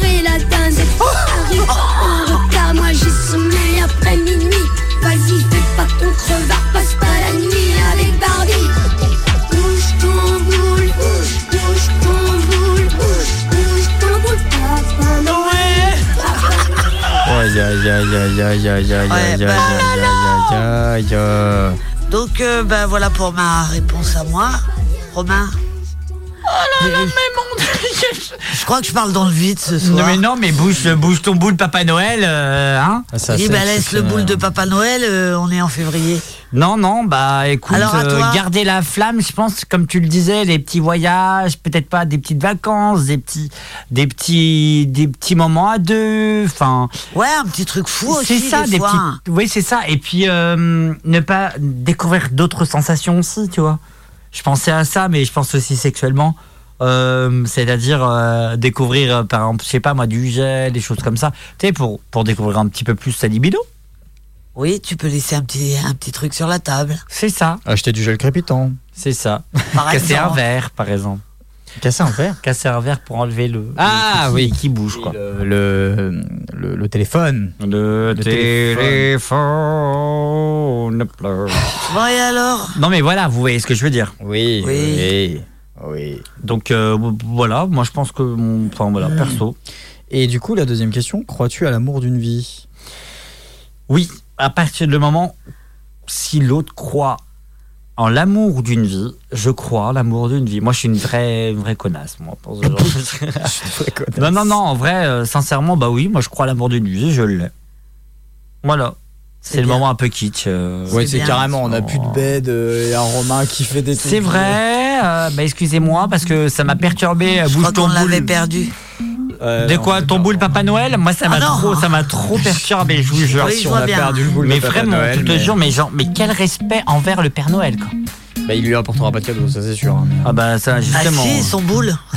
bah. Donc, euh, ben voilà pour ma réponse à moi. Romain Là là, mais mon Dieu Je crois que je parle dans le vide ce soir. Non mais non, mais bouge, bouge ton boule Papa Noël, euh, hein Ah, ça, Oui, c'est bah laisse le exceptionnel. boule de Papa Noël, euh, on est en février. Non, non, bah écoute, Alors, euh, garder la flamme, je pense, comme tu le disais, les petits voyages, peut-être pas des petites vacances, des petits, des petits, des petits moments à deux, enfin. Ouais, un petit truc fou C'est aussi, ça, des, des fois. petits. Oui, c'est ça. Et puis euh, ne pas découvrir d'autres sensations aussi, tu vois. Je pensais à ça, mais je pense aussi sexuellement. Euh, c'est-à-dire euh, découvrir, euh, par exemple, je sais pas moi, du gel, des choses comme ça. Tu sais, pour, pour découvrir un petit peu plus sa libido. Oui, tu peux laisser un petit, un petit truc sur la table. C'est ça, Acheter du gel crépitant. c'est ça. Par Casser un verre, par exemple. Casser un verre. Casser un verre pour enlever le. Ah, le- oui. Qui bouge, quoi. Le, le, le- le téléphone. Le, téléphone pleure. Bon, et alors? Non, mais voilà, vous voyez ce que je veux dire. Oui. Oui. Oui. Oui. Donc euh, voilà, moi je pense que mon. Enfin voilà, perso. Et du coup, la deuxième question, crois-tu à l'amour d'une vie? Oui, à partir du moment si l'autre croit en l'amour d'une vie, je crois en l'amour d'une vie. Moi, je suis une vraie, une vraie connasse, moi, pour ce genre choses. Non, non, non, en vrai, euh, sincèrement, bah oui, moi, je crois à l'amour d'une vie, je l'ai. Voilà. C'est le bien. moment un peu kitsch. euh. Ouais, C'est carrément, on n'a plus de bed, il y a un Romain qui fait des C'est vrai, euh, bah excusez-moi, parce que ça m'a perturbé. euh, Je Bouge crois qu'on l'avait perdu. Euh, De quoi Ton boule Papa Noël? Moi, ça m'a Ah non. trop, ça m'a trop perturbé, je vous jure. Oui, Si on a bien. perdu le boule Mais vraiment, Noël, je te mais- jure, mais genre, mais quel respect envers le Père Noël, quoi. Bah, il lui apportera pas de cadeau, ça c'est sûr. hein, mais- Ah bah ça, Ah justement. si, son boule.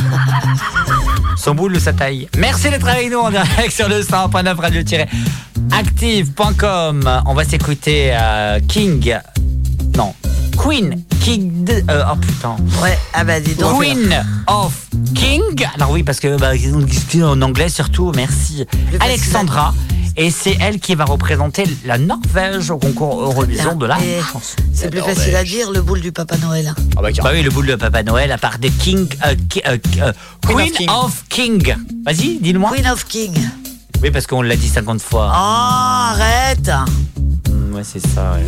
Son boule ou sa taille. Merci d'être avec nous en direct sur le 100.9 radio-active.com. On va s'écouter euh, King. Non. Queen. King. de- euh, oh putain. Ouais, ah bah dis donc. Queen of King. Alors oui, parce que bah, en anglais surtout, merci. Alexandra. Et c'est elle qui va représenter la Norvège au concours Eurovision de la Et chanson. C'est plus facile à dire, le boule du Papa Noël. Ah bah, Bah oui, le boule de Papa Noël à part de King. euh, euh, euh, Queen, King. of King. Vas-y, dis-le-moi. Queen of King. Oui, parce qu'on l'a dit 50 Oh, fois. arrête Mm, Ouais, c'est ça, ouais.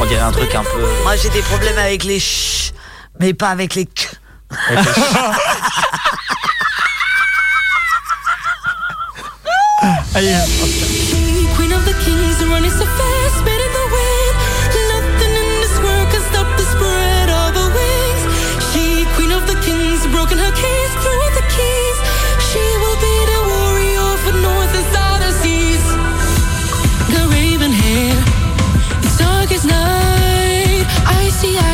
On dirait un truc un peu. Moi j'ai des problèmes avec les ch, mais pas avec les k. Allez. Queen of the kings running so fast, spinning see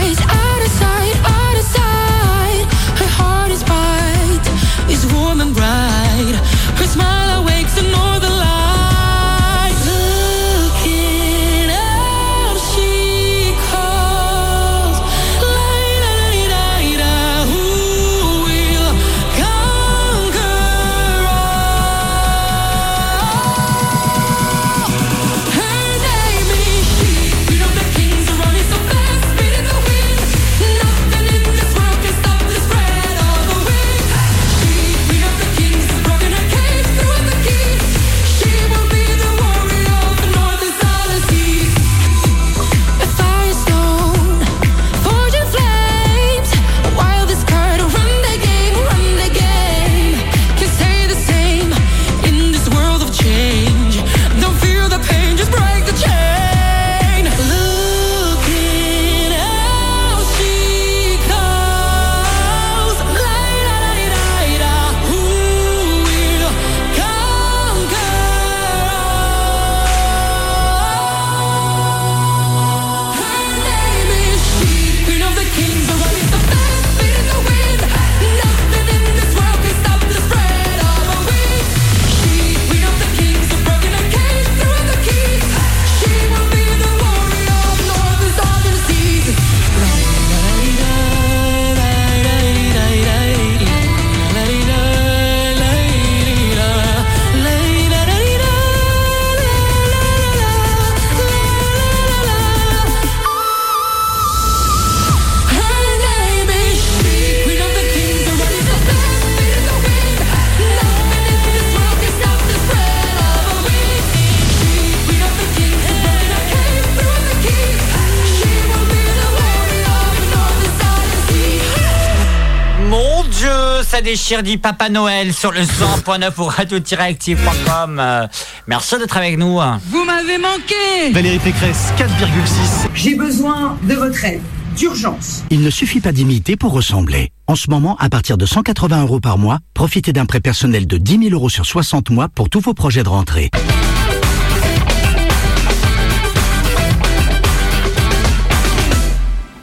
déchire dit Papa Noël sur le 100.9 ou radio-active.com. Euh, Merci d'être avec nous. Vous m'avez manqué Valérie Pécresse, 4,6. J'ai besoin de votre aide, d'urgence. Il ne suffit pas d'imiter pour ressembler. En ce moment, à partir de 180 euros par mois, profitez d'un prêt personnel de 10 000 euros sur 60 mois pour tous vos projets de rentrée.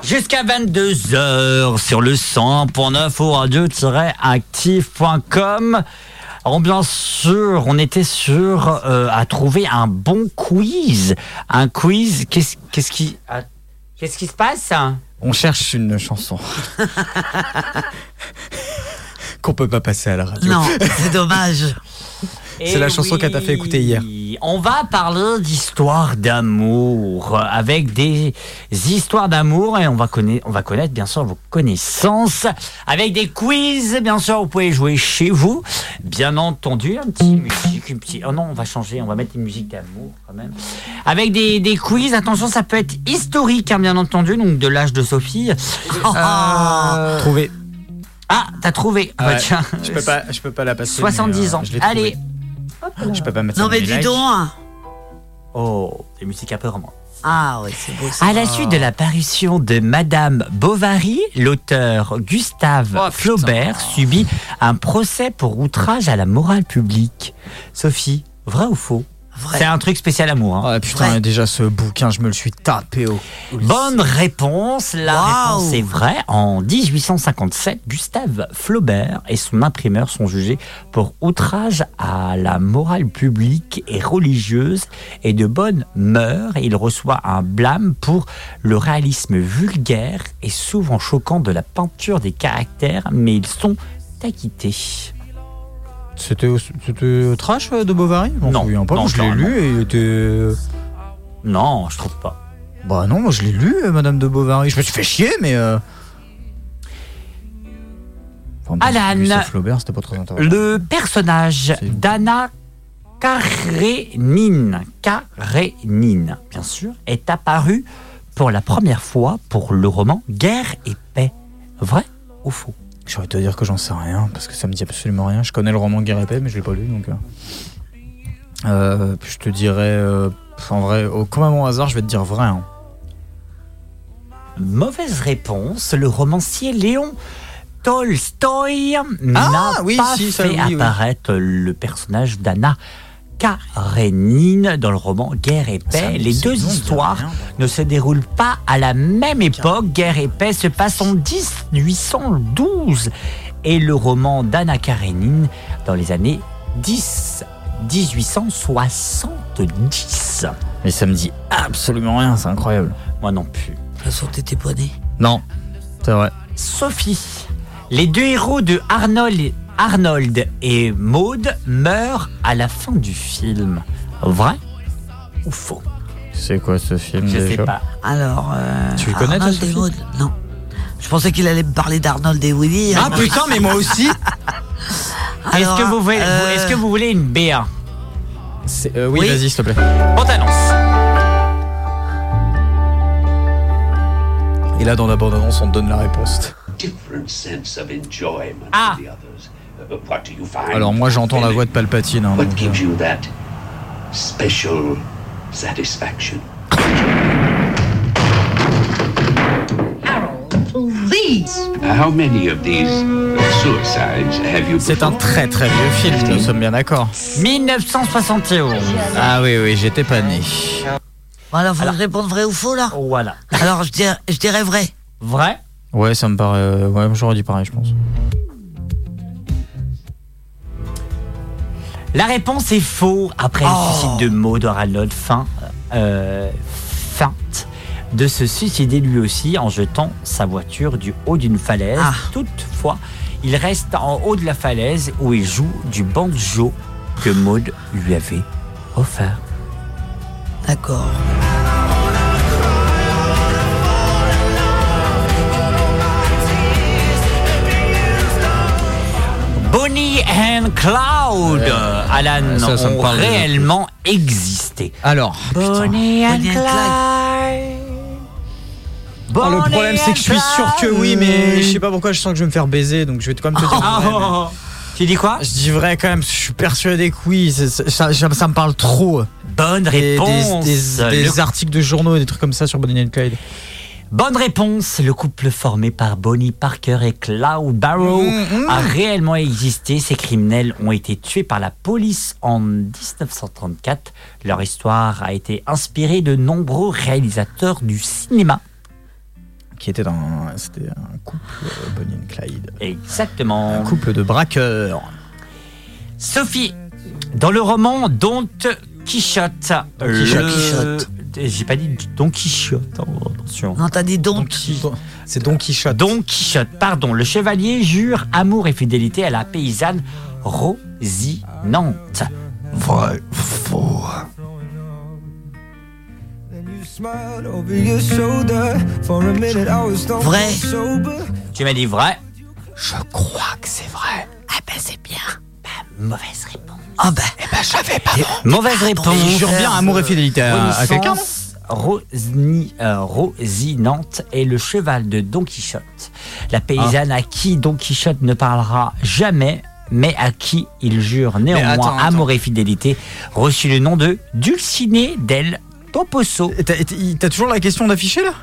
Jusqu'à 22h sur le 100.9 ou radio-active.com. Alors bien sûr, on était sûr euh, à trouver un bon quiz. Un quiz, qu'est-ce qui... ah, Qu'est-ce qui se passe On cherche une chanson. Qu'on peut pas passer à la radio. Non, c'est dommage. C'est la chanson qu'elle t'a fait écouter hier. On va parler d'histoires d'amour avec des histoires d'amour et on va connaître, on va connaître bien sûr vos connaissances avec des quiz. Bien sûr, vous pouvez jouer chez vous. Bien entendu, un petit musique, une petite. Oh non, on va changer, on va mettre une musique d'amour quand même. Avec des, des quiz. Attention, ça peut être historique, hein, bien entendu, donc de l'âge de Sophie. Euh, Trouvé. Ah, t'as trouvé. Ah bah Ouais, tiens. je peux pas, je peux pas la passer. 70 mais, euh, ans. je Je peux pas mettre Non ça mais dans les dis likes. donc. hein. Oh, des musiques un peu romantiques. Ah oui, c'est beau ça. À la suite de la parution de Madame Bovary, l'auteur Gustave Oh, Flaubert subit un procès pour outrage à la morale publique. Sophie, vrai ou faux? C'est un truc spécial amour. Hein. Ah putain, déjà ce bouquin, je me le suis tapé au. Bonne réponse. La réponse est vraie. En 1857, Gustave Flaubert et son imprimeur sont jugés pour outrage à la morale publique et religieuse et de bonne mœurs. Et il reçoit un blâme pour le réalisme vulgaire et souvent choquant de la peinture des caractères, mais ils sont acquittés. C'était trash euh, de Bovary? Non, pas. je l'ai lu et il était. Non, je trouve pas. Bah non, moi je l'ai lu, euh, Madame de Bovary. Je me suis fait chier, mais. euh, enfin, Alan. Flaubert, c'était pas très intéressant. Le personnage d'Anna Karénine, Karénine, bien sûr, est apparu pour la première fois pour le roman Guerre et paix. Vrai ou faux? J'ai envie de te dire que j'en sais rien, parce que ça me dit absolument rien. Je connais le roman Guerre et Paix, mais je l'ai pas lu, donc. euh. Euh, puis je te dirais. euh, en vrai, au, comme à mon hasard, je vais te dire vrai. hein. Mauvaise réponse, le romancier Léon Tolstoï n'a Ah, oui, pas si, fait oui, oui. apparaître le personnage d'Anna Karénine dans le roman Guerre et paix. Les deux histoires ne se déroulent pas à la même époque. Guerre et paix se passe en 1812 et le roman d'Anna Karénine dans les années 10 1870. Mais ça me dit absolument rien, c'est incroyable. Moi non plus. De toute façon, t'étais pas né. Non, c'est vrai. Sophie. Les deux héros de Arnold, Arnold et Maud meurent à la fin du film. Vrai ou faux? C'est quoi ce film Je sais déjà? pas. Alors. euh, Tu le connais, toi, Arnold et Maud Non. Je pensais qu'il allait me parler d'Arnold et Willy. Ah putain, mais moi aussi Est-ce Alors, que, vous voulez- euh, est-ce que vous voulez une BA C'est- euh, oui, Oui. vas-y, s'il te plaît. On t'annonce. Et là, dans la bande-annonce, on te donne la réponse. different sense of enjoyment Ah. to the others. What do you find? Alors, moi, j'entends la voix de Palpatine. hein, What donc, gives euh, you that special satisfaction? Please. How many of these suicides have you C'est un très très vieux film, nous sommes bien d'accord. 1971. Ah oui, oui, j'étais pas né. Bon, alors, faut que je réponde vrai ou faux, là? Voilà. Alors, je dirais, je dirais vrai. Vrai Ouais, ça me paraît. euh, Ouais, j'aurais dit pareil, je pense. La réponse est faux. Après Oh. le suicide de Maud Arnold, fin, euh, feinte de se suicider lui aussi en jetant sa voiture du haut d'une falaise. Ah. Toutefois, il reste en haut de la falaise où il joue du banjo que Maud lui avait offert. D'accord. Bonnie and Cloud, Alan, ça, ça me ont réellement existé. Alors, Bonnie and Bonnie and Clyde. Oh, le problème, c'est que je suis sûr que oui, mais je sais pas pourquoi je sens que je vais me faire baiser, donc je vais quand même te dire. Vrai, oh. Tu dis quoi? Je dis vrai quand même, je suis persuadé que oui, ça, ça- ça me parle trop. Bonne réponse. des, des- des Le- articles de journaux et des trucs comme ça sur Bonnie and Clyde. Bonne réponse. Le couple formé par Bonnie Parker et Cloud Barrow Mmh, a réellement existé. Ces criminels ont été tués par la police en 1934. Leur histoire a été inspirée de nombreux réalisateurs du cinéma. Qui était dans. C'était un couple, euh, Bonnie and Clyde. Exactement. Un couple de braqueurs. Sophie, dans le roman Don Quichotte. Don Quichotte. le- Quichotte. J'ai pas dit Don Quichotte. Attention. Non, t'as dit donc. C'est Don Quichotte. Don Quichotte, pardon. Le chevalier jure amour et fidélité à la paysanne Rosinante. Vrai, faux. Vrai. Tu m'as dit vrai Je crois que c'est vrai. Ah ben c'est bien. Mauvaise réponse. Ah ben. Eh ben, j'avais pas. Mauvaise réponse. Il jure bien amour et fidélité à, à quelqu'un, Rosni, euh, Rosinante est le cheval de Don Quichotte. La paysanne à qui Don Quichotte ne parlera jamais, mais à qui il jure néanmoins attends, attends. amour et fidélité, reçu le nom de Dulcinée del Toposo. T'as toujours la question d'afficher là?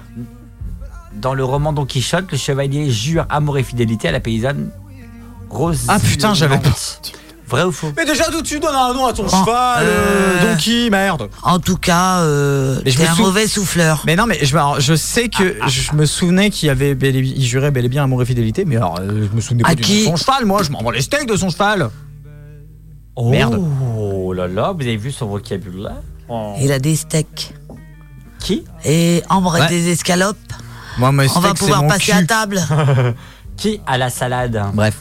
Dans le roman Don Quichotte, le chevalier jure amour et fidélité à la paysanne Rosinante. Ah putain, j'avais pas. Vrai ou faux? Mais déjà d'où tu donnes un nom à ton Oh, cheval euh, Donkey, merde En tout cas, euh, t'es un sou- mauvais souffleur. Mais non, mais je, alors, je sais que je me souvenais qu'il y avait bel et, il jurait bel et bien amour et fidélité, mais alors euh, je me souvenais pas de son cheval, moi je m'en bats les steaks de son cheval. Oh Merde. là là, vous avez vu son vocabulaire? Oh. Il a des steaks. Qui? Et Ambre Ouais. et des escalopes. Moi, mes On va steaks, pouvoir passer cul. à table. Qui a la salade? Bref.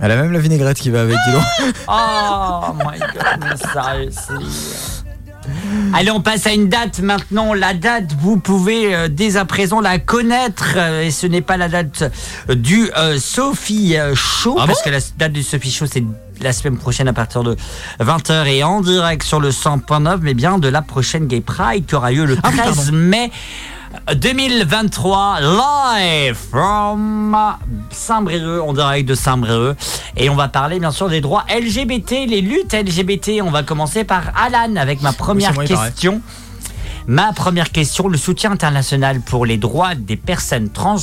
Elle a même la vinaigrette qui va avec, dis donc. Oh my god, seriously. Allez, on passe à une date maintenant. La date, vous pouvez euh, dès à présent la connaître. euh, et ce n'est pas la date euh, du euh, Sophie euh, Show. Ah parce bon que la date du Sophie Show, c'est la semaine prochaine à partir de 20h et en direct sur le 100.9, mais bien de la prochaine Gay Pride qui aura lieu le Ah oui, 13 pardon. mai 2023 live from Saint-Brieuc, en direct de Saint-Brieuc. Et on va parler bien sûr des droits LGBT, les luttes LGBT. On va commencer par Alan avec ma première question. Ma première question, le soutien international pour les droits des personnes trans,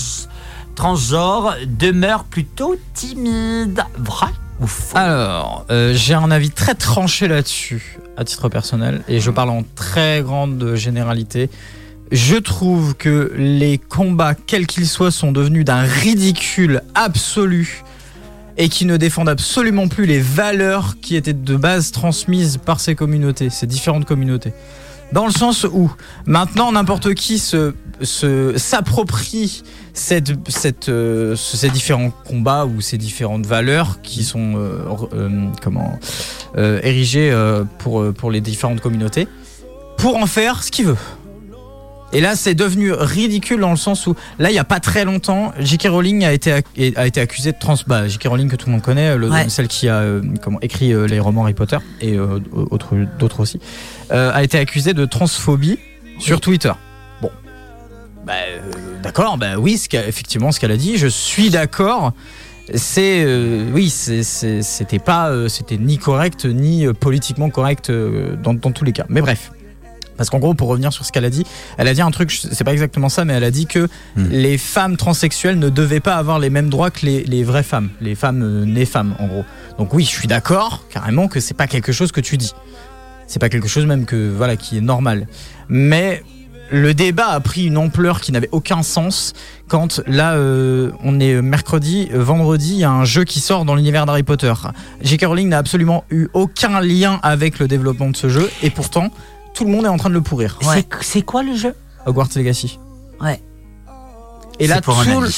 transgenres demeure plutôt timide. Vrai ou faux? Alors, euh, j'ai un avis très tranché là-dessus, à titre personnel, et je parle en très grande généralité. Je trouve que les combats, quels qu'ils soient, sont devenus d'un ridicule absolu et qui ne défendent absolument plus les valeurs qui étaient de base transmises par ces communautés, ces différentes communautés. Dans le sens où maintenant n'importe qui s'approprie euh, ce- ces différents combats ou ces différentes valeurs qui sont euh, euh, érigées pour les différentes communautés pour en faire ce qu'il veut. Et là, c'est devenu ridicule dans le sens où, là, il n'y a pas très longtemps, J.K. Rowling a été, a été accusée de trans. Bah, J.K. Rowling, que tout le monde connaît, le- Ouais. celle qui a euh, comment, écrit euh, les romans Harry Potter et euh, autres- d'autres aussi, euh, a été accusée de transphobie sur Twitter. Bon. Bah, euh, d'accord, bah oui, ce effectivement, ce qu'elle a dit, je suis d'accord. C'est euh, oui, c'était pas, euh, c'était ni correct ni euh, politiquement correct euh, dans, dans tous les cas. Mais bref, parce qu'en gros, pour revenir sur ce qu'elle a dit, elle a dit un truc, c'est pas exactement ça, mais elle a dit que les femmes transsexuelles ne devaient pas avoir les mêmes droits que les, les vraies femmes, les femmes euh, nées femmes, en gros. Donc oui, je suis d'accord, carrément, que c'est pas quelque chose que tu dis. C'est pas quelque chose même que voilà qui est normal. Mais le débat a pris une ampleur qui n'avait aucun sens quand là euh, on est mercredi, vendredi, il y a un jeu qui sort dans l'univers d'Harry Potter. J.K. Rowling n'a absolument eu aucun lien avec le développement de ce jeu et pourtant tout le monde est en train de le pourrir. C'est- C'est quoi le jeu? Hogwarts Legacy. Ouais. Et là pour un tout le-.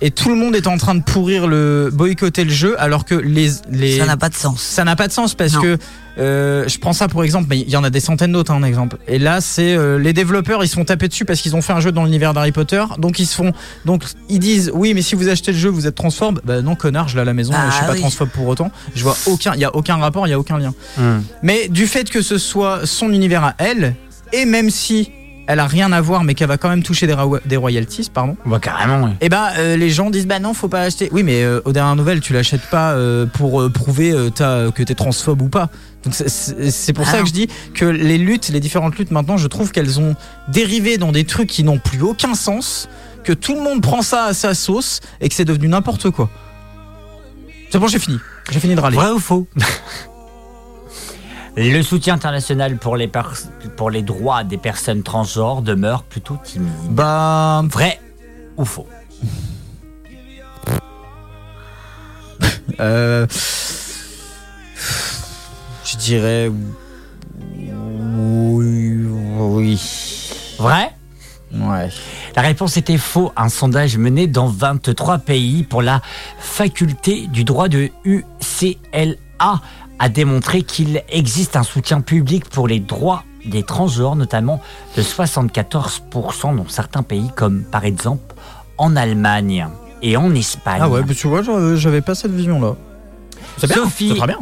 Et tout le monde est en train de pourrir le boycotter le jeu alors que les les Ça n'a pas de sens. ça n'a pas de sens parce Non. que euh, je prends ça pour exemple, mais il y en a des centaines d'autres, un exemple. Et là, c'est euh, les développeurs, ils se font taper dessus parce qu'ils ont fait un jeu dans l'univers d'Harry Potter, donc ils se font, donc ils disent oui, mais si vous achetez le jeu, vous êtes transphobe. Bah non, connard, je l'ai à la maison, Ah, je suis pas oui. transphobe pour autant. Je vois aucun, il y a aucun rapport, il y a aucun lien. Mais du fait que ce soit son univers à elle, et même si elle a rien à voir, mais qu'elle va quand même toucher des, royalties, pardon. Bah carrément. oui. Et ben euh, les gens disent bah non faut pas acheter. Oui mais euh, aux dernières nouvelles tu l'achètes pas euh, pour euh, prouver que t'es transphobe ou pas. Donc c'est- pour Ah ça non. que je dis que les luttes, les différentes luttes maintenant, je trouve qu'elles ont dérivé dans des trucs qui n'ont plus aucun sens, que tout le monde prend ça à sa sauce et que c'est devenu n'importe quoi. C'est bon j'ai fini. J'ai fini de râler. Vrai ou faux Le soutien international pour les, pers- pour les droits des personnes transgenres demeure plutôt timide. Bah Vrai ou faux? Euh, je dirais oui oui. Vrai? Ouais. La réponse était faux. Un sondage mené dans 23 pays pour la faculté du droit de UCLA a démontré qu'il existe un soutien public pour les droits des transgenres, notamment de 74% dans certains pays comme par exemple en Allemagne et en Espagne. Ah ouais, mais tu vois, j'avais j'avais pas cette vision-là. C'est bien, Sophie, très bien.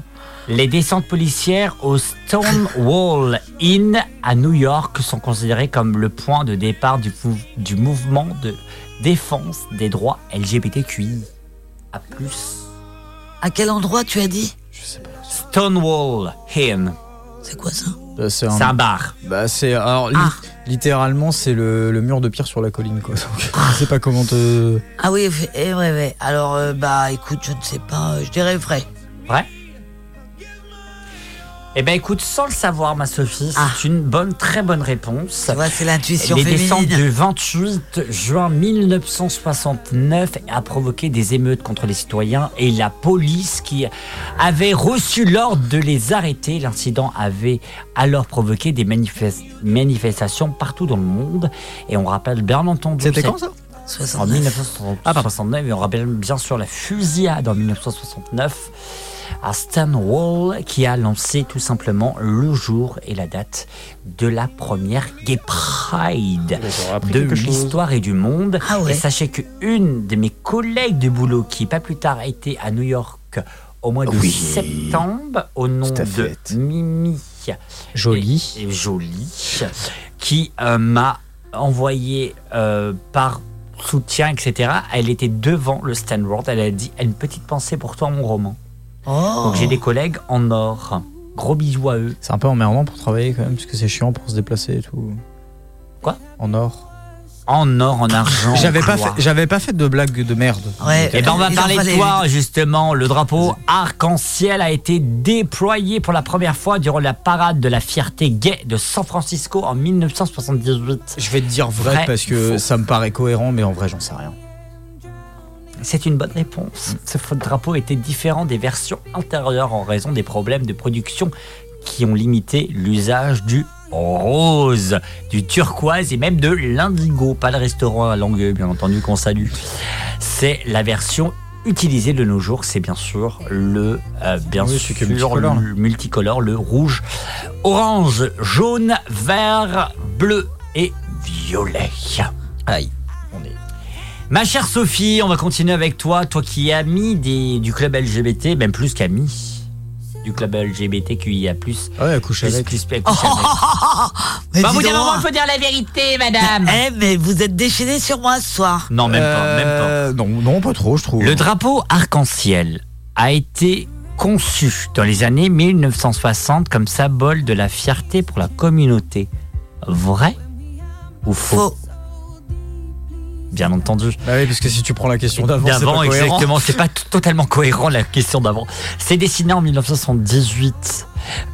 Les descentes policières au Stonewall Inn à New York sont considérées comme le point de départ du, du mouvement de défense des droits LGBTQI. À plus. À quel endroit tu as dit? Stonewall Inn. C'est quoi ça Bah, c'est un bar. Bah, c'est alors li- littéralement c'est le, le mur de pierre sur la colline quoi. Donc, je sais pas comment te. Ah oui, eh, ouais, ouais. Alors, euh, bah écoute, je ne sais pas, je dirais vrai. Vrai? Eh ben écoute, sans le savoir, ma Sophie, c'est Ah. une bonne, très bonne réponse. Tu vois, c'est l'intuition Les féminine. descentes du 28 juin 1969 a provoqué des émeutes contre les citoyens et la police qui avait reçu l'ordre de les arrêter. L'incident avait alors provoqué des manifes- manifestations partout dans le monde et on rappelle bien entendu. C'était quand ça? En 69. 1969 et on rappelle bien sûr la fusillade en 1969 à Stonewall qui a lancé tout simplement le jour et la date de la première Gay Pride de l'histoire et du monde. Ah ouais. Et sachez que une de mes collègues de boulot qui pas plus tard a été à New York au mois de Oui. septembre au nom de. Mimi Jolie. et, et Jolie qui euh, m'a envoyé euh, par soutien, etc. Elle était devant le Stanford. Elle a dit une petite pensée pour toi, mon roman. Oh. Donc j'ai des collègues en or. Gros bisous à eux. C'est un peu emmerdant pour travailler quand même parce que c'est chiant pour se déplacer et tout. Quoi? En or. En or, en argent. J'avais pas fait, j'avais pas fait de blague de merde. Ouais. Eh ben on va en parler de toi justement. Le drapeau arc-en-ciel a été déployé pour la première fois durant la parade de la fierté gay de San Francisco en 1978. Je vais te dire vrai, Vrai, parce que faux. ça me paraît cohérent, mais en vrai j'en sais rien. C'est une bonne réponse. Ce faux drapeau était différent des versions antérieures en raison des problèmes de production qui ont limité l'usage du rose, du turquoise et même de l'indigo. Pas le restaurant à Langueux, bien entendu, qu'on salue. C'est la version utilisée de nos jours, c'est bien sûr le, euh, bien Oui, sûr, multicolore, le multicolore, le rouge, orange, jaune, vert, bleu et violet. Aïe. Ma chère Sophie, on va continuer avec toi, toi qui es amie des, du club LGBT, même plus qu'amie du club LGBTQIA+. Ouais, couche Plus, avec. plus, plus, couche avec. Mais Bah, vous dire, il faut dire la vérité, madame. Eh, mais vous êtes déchaînés sur moi ce soir. Non, même pas, même pas. Euh, Non, non, pas trop, je trouve. Le drapeau arc-en-ciel a été conçu dans les années 1960 comme symbole de la fierté pour la communauté. Vrai ou faux, Faux. Bien entendu. Bah oui, parce que si tu prends la question d'avant, c'est pas D'avant, cohérent. exactement. C'est pas totalement cohérent la question d'avant. C'est dessiné en 1978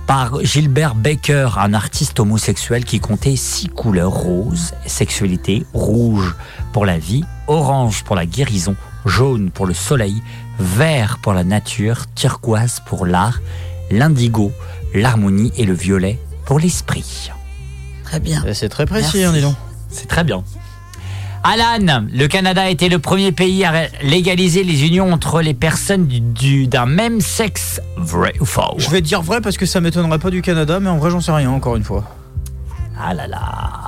par Gilbert Baker, un artiste homosexuel qui comptait six couleurs rose, sexualité, rouge pour la vie, orange pour la guérison, jaune pour le soleil, vert pour la nature, turquoise pour l'art, l'indigo, l'harmonie et le violet pour l'esprit. Très bien. Bah, C'est très précis, Merci. hein, dis donc. C'est très bien. Alan, le Canada a été le premier pays à légaliser les unions entre les personnes du- du- d'un même sexe. Vrai ou faux Je vais dire vrai parce que ça m'étonnerait pas du Canada, mais en vrai, j'en sais rien, encore une fois. Ah là là.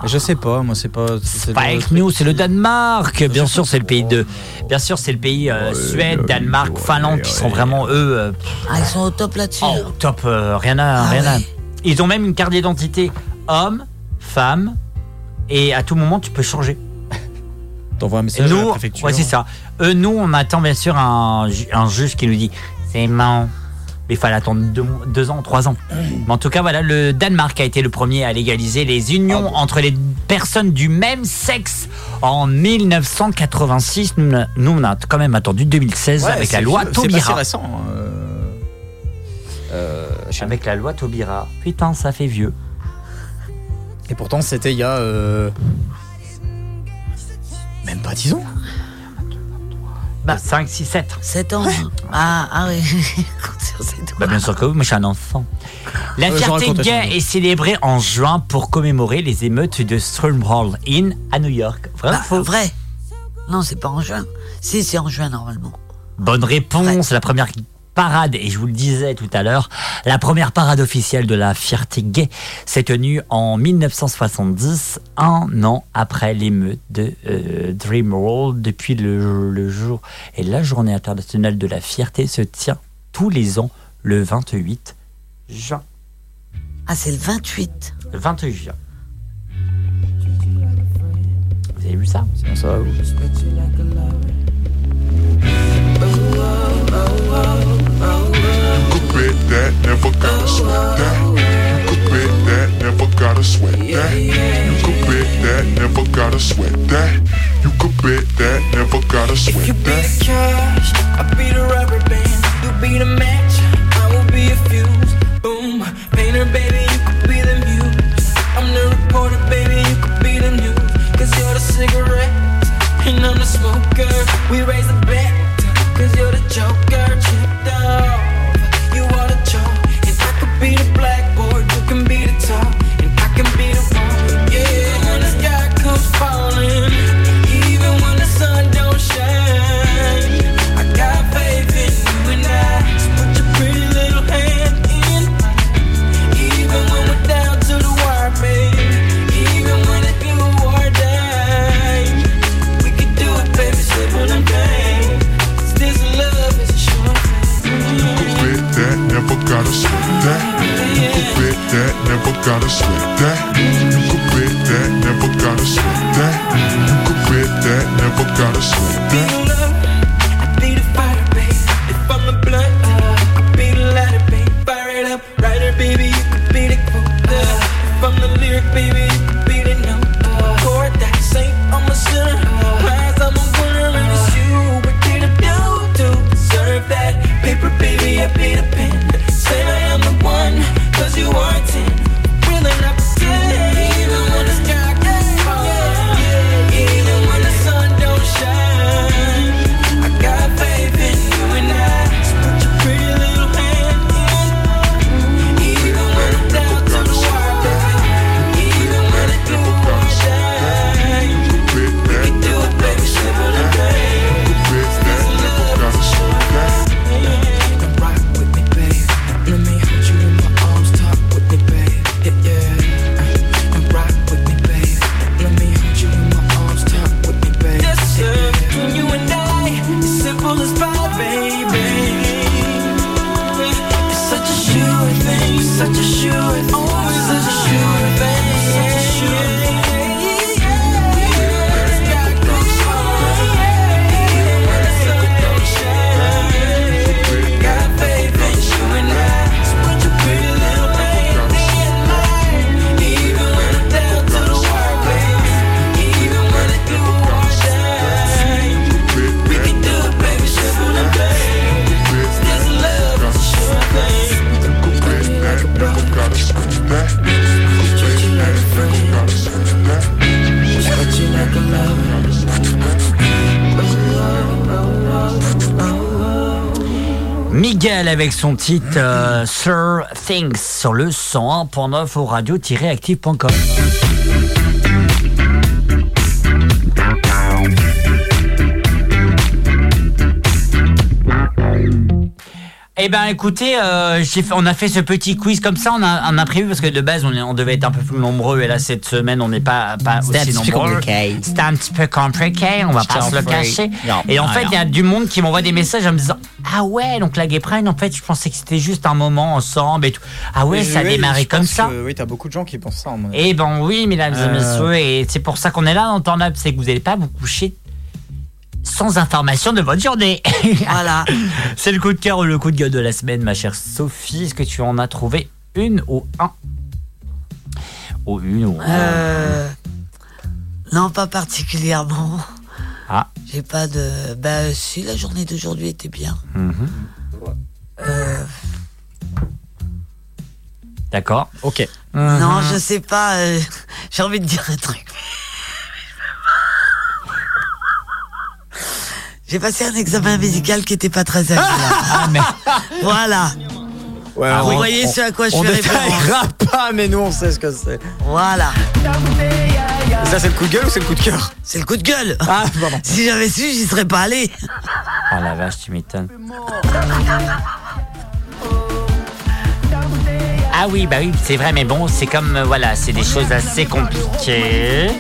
Je sais pas, moi, c'est pas. c'est- Fake news, c'est le Danemark. Bien sûr, c'est le pays de. Bien sûr, c'est le pays euh, Suède, Danemark, Finlande qui sont vraiment eux. euh, Ah, ils sont au top là-dessus. Oh, top, euh, rien à, Ah rien à. Ils ont même une carte d'identité homme, femme, et à tout moment tu peux changer. T'envoies un Et message à nous, la préfecture. ouais, c'est ça. Eux, nous, on attend bien sûr un, un juge qui nous dit c'est bon. Mais il fallait attendre deux, deux ans, trois ans. Mais en tout cas, voilà, le Danemark a été le premier à légaliser les unions entre les personnes du même sexe en 1986. Nous, nous, on a quand même attendu 2016 Ouais, avec la loi vieux, C'est Taubira. récent. hein, euh, euh, Avec la loi Taubira. Putain, ça fait vieux. Et pourtant, c'était il y a. euh, Même pas 10 ans. Bah, 5, 6, 7. 7 ans. ah, ah oui. Bah, bien sûr que oui, moi je suis un enfant. La Euh, fierté raconte gay est célébrée en juin pour commémorer les émeutes de Stonewall Inn à New York. Vrai ou Bah, faux? vrai. Non, c'est pas en juin. Si, c'est en juin normalement. Bonne réponse. La première parade, et je vous le disais tout à l'heure, la première parade officielle de la fierté gay s'est tenue en 1970, un an après l'émeute de euh, Dreamworld. Depuis le, le jour et la journée internationale de la fierté se tient tous les ans le 28 juin. Ah, c'est le 28. Le 28 juin. Vous avez vu ça? C'est ça. You bet that, never gotta sweat that. You could bet that, never gotta sweat that. You could bet that, never gotta sweat that. You could bet that, never gotta sweat that. You be the cash, I'll be the rubber band. You be the match, I will be a fuse. Boom, painter, baby, you could be the muse. I'm the reporter, baby, you could be the news. Cause you're the cigarette, and I'm the smoker. We raise avec son titre euh, Sir Things sur le 101.9 au radio-active.com. Eh ben écoutez, euh, fait, on a fait ce petit quiz comme ça, on a un imprévu parce que de base on, devait être un peu plus nombreux et là cette semaine on n'est pas, pas aussi nombreux. C'était un petit peu compliqué, on va pas se le cacher. Et en fait il y a du monde qui m'envoie des messages en me disant ah ouais donc la Gay Pride en fait je pensais que c'était juste un moment ensemble et tout. Ah ouais ça a démarré comme ça. oui, t'as beaucoup de gens qui pensent ça. avis. Eh ben oui, mesdames et Euh. messieurs, et c'est pour ça qu'on est là dans Turn Up, c'est que vous n'allez pas vous coucher sans information de votre journée. Voilà. c'est le coup de cœur ou le coup de gueule de la semaine, ma chère Sophie. Est-ce que tu en as trouvé une ou un? Ou une ou un Euh, non, pas particulièrement. J'ai pas de. Bah, si, la journée d'aujourd'hui était bien. Mhm. Euh, D'accord. Ok. Non, je sais pas. euh, J'ai envie de dire un truc. J'ai passé un examen médical qui était pas très agréable. Ah, mais. Voilà. Ouais, Ah, on- vous voyez ce à quoi je on fais détaillera référence. pas, mais nous on sait ce que c'est. Voilà. Et ça, c'est le coup de gueule ou c'est le coup de cœur C'est le coup de gueule. Ah, pardon. Si j'avais su, j'y serais pas allé. Oh la vache, tu m'étonnes. Ah oui, bah oui, c'est vrai, mais bon, c'est comme, euh, voilà, c'est des choses assez compliquées.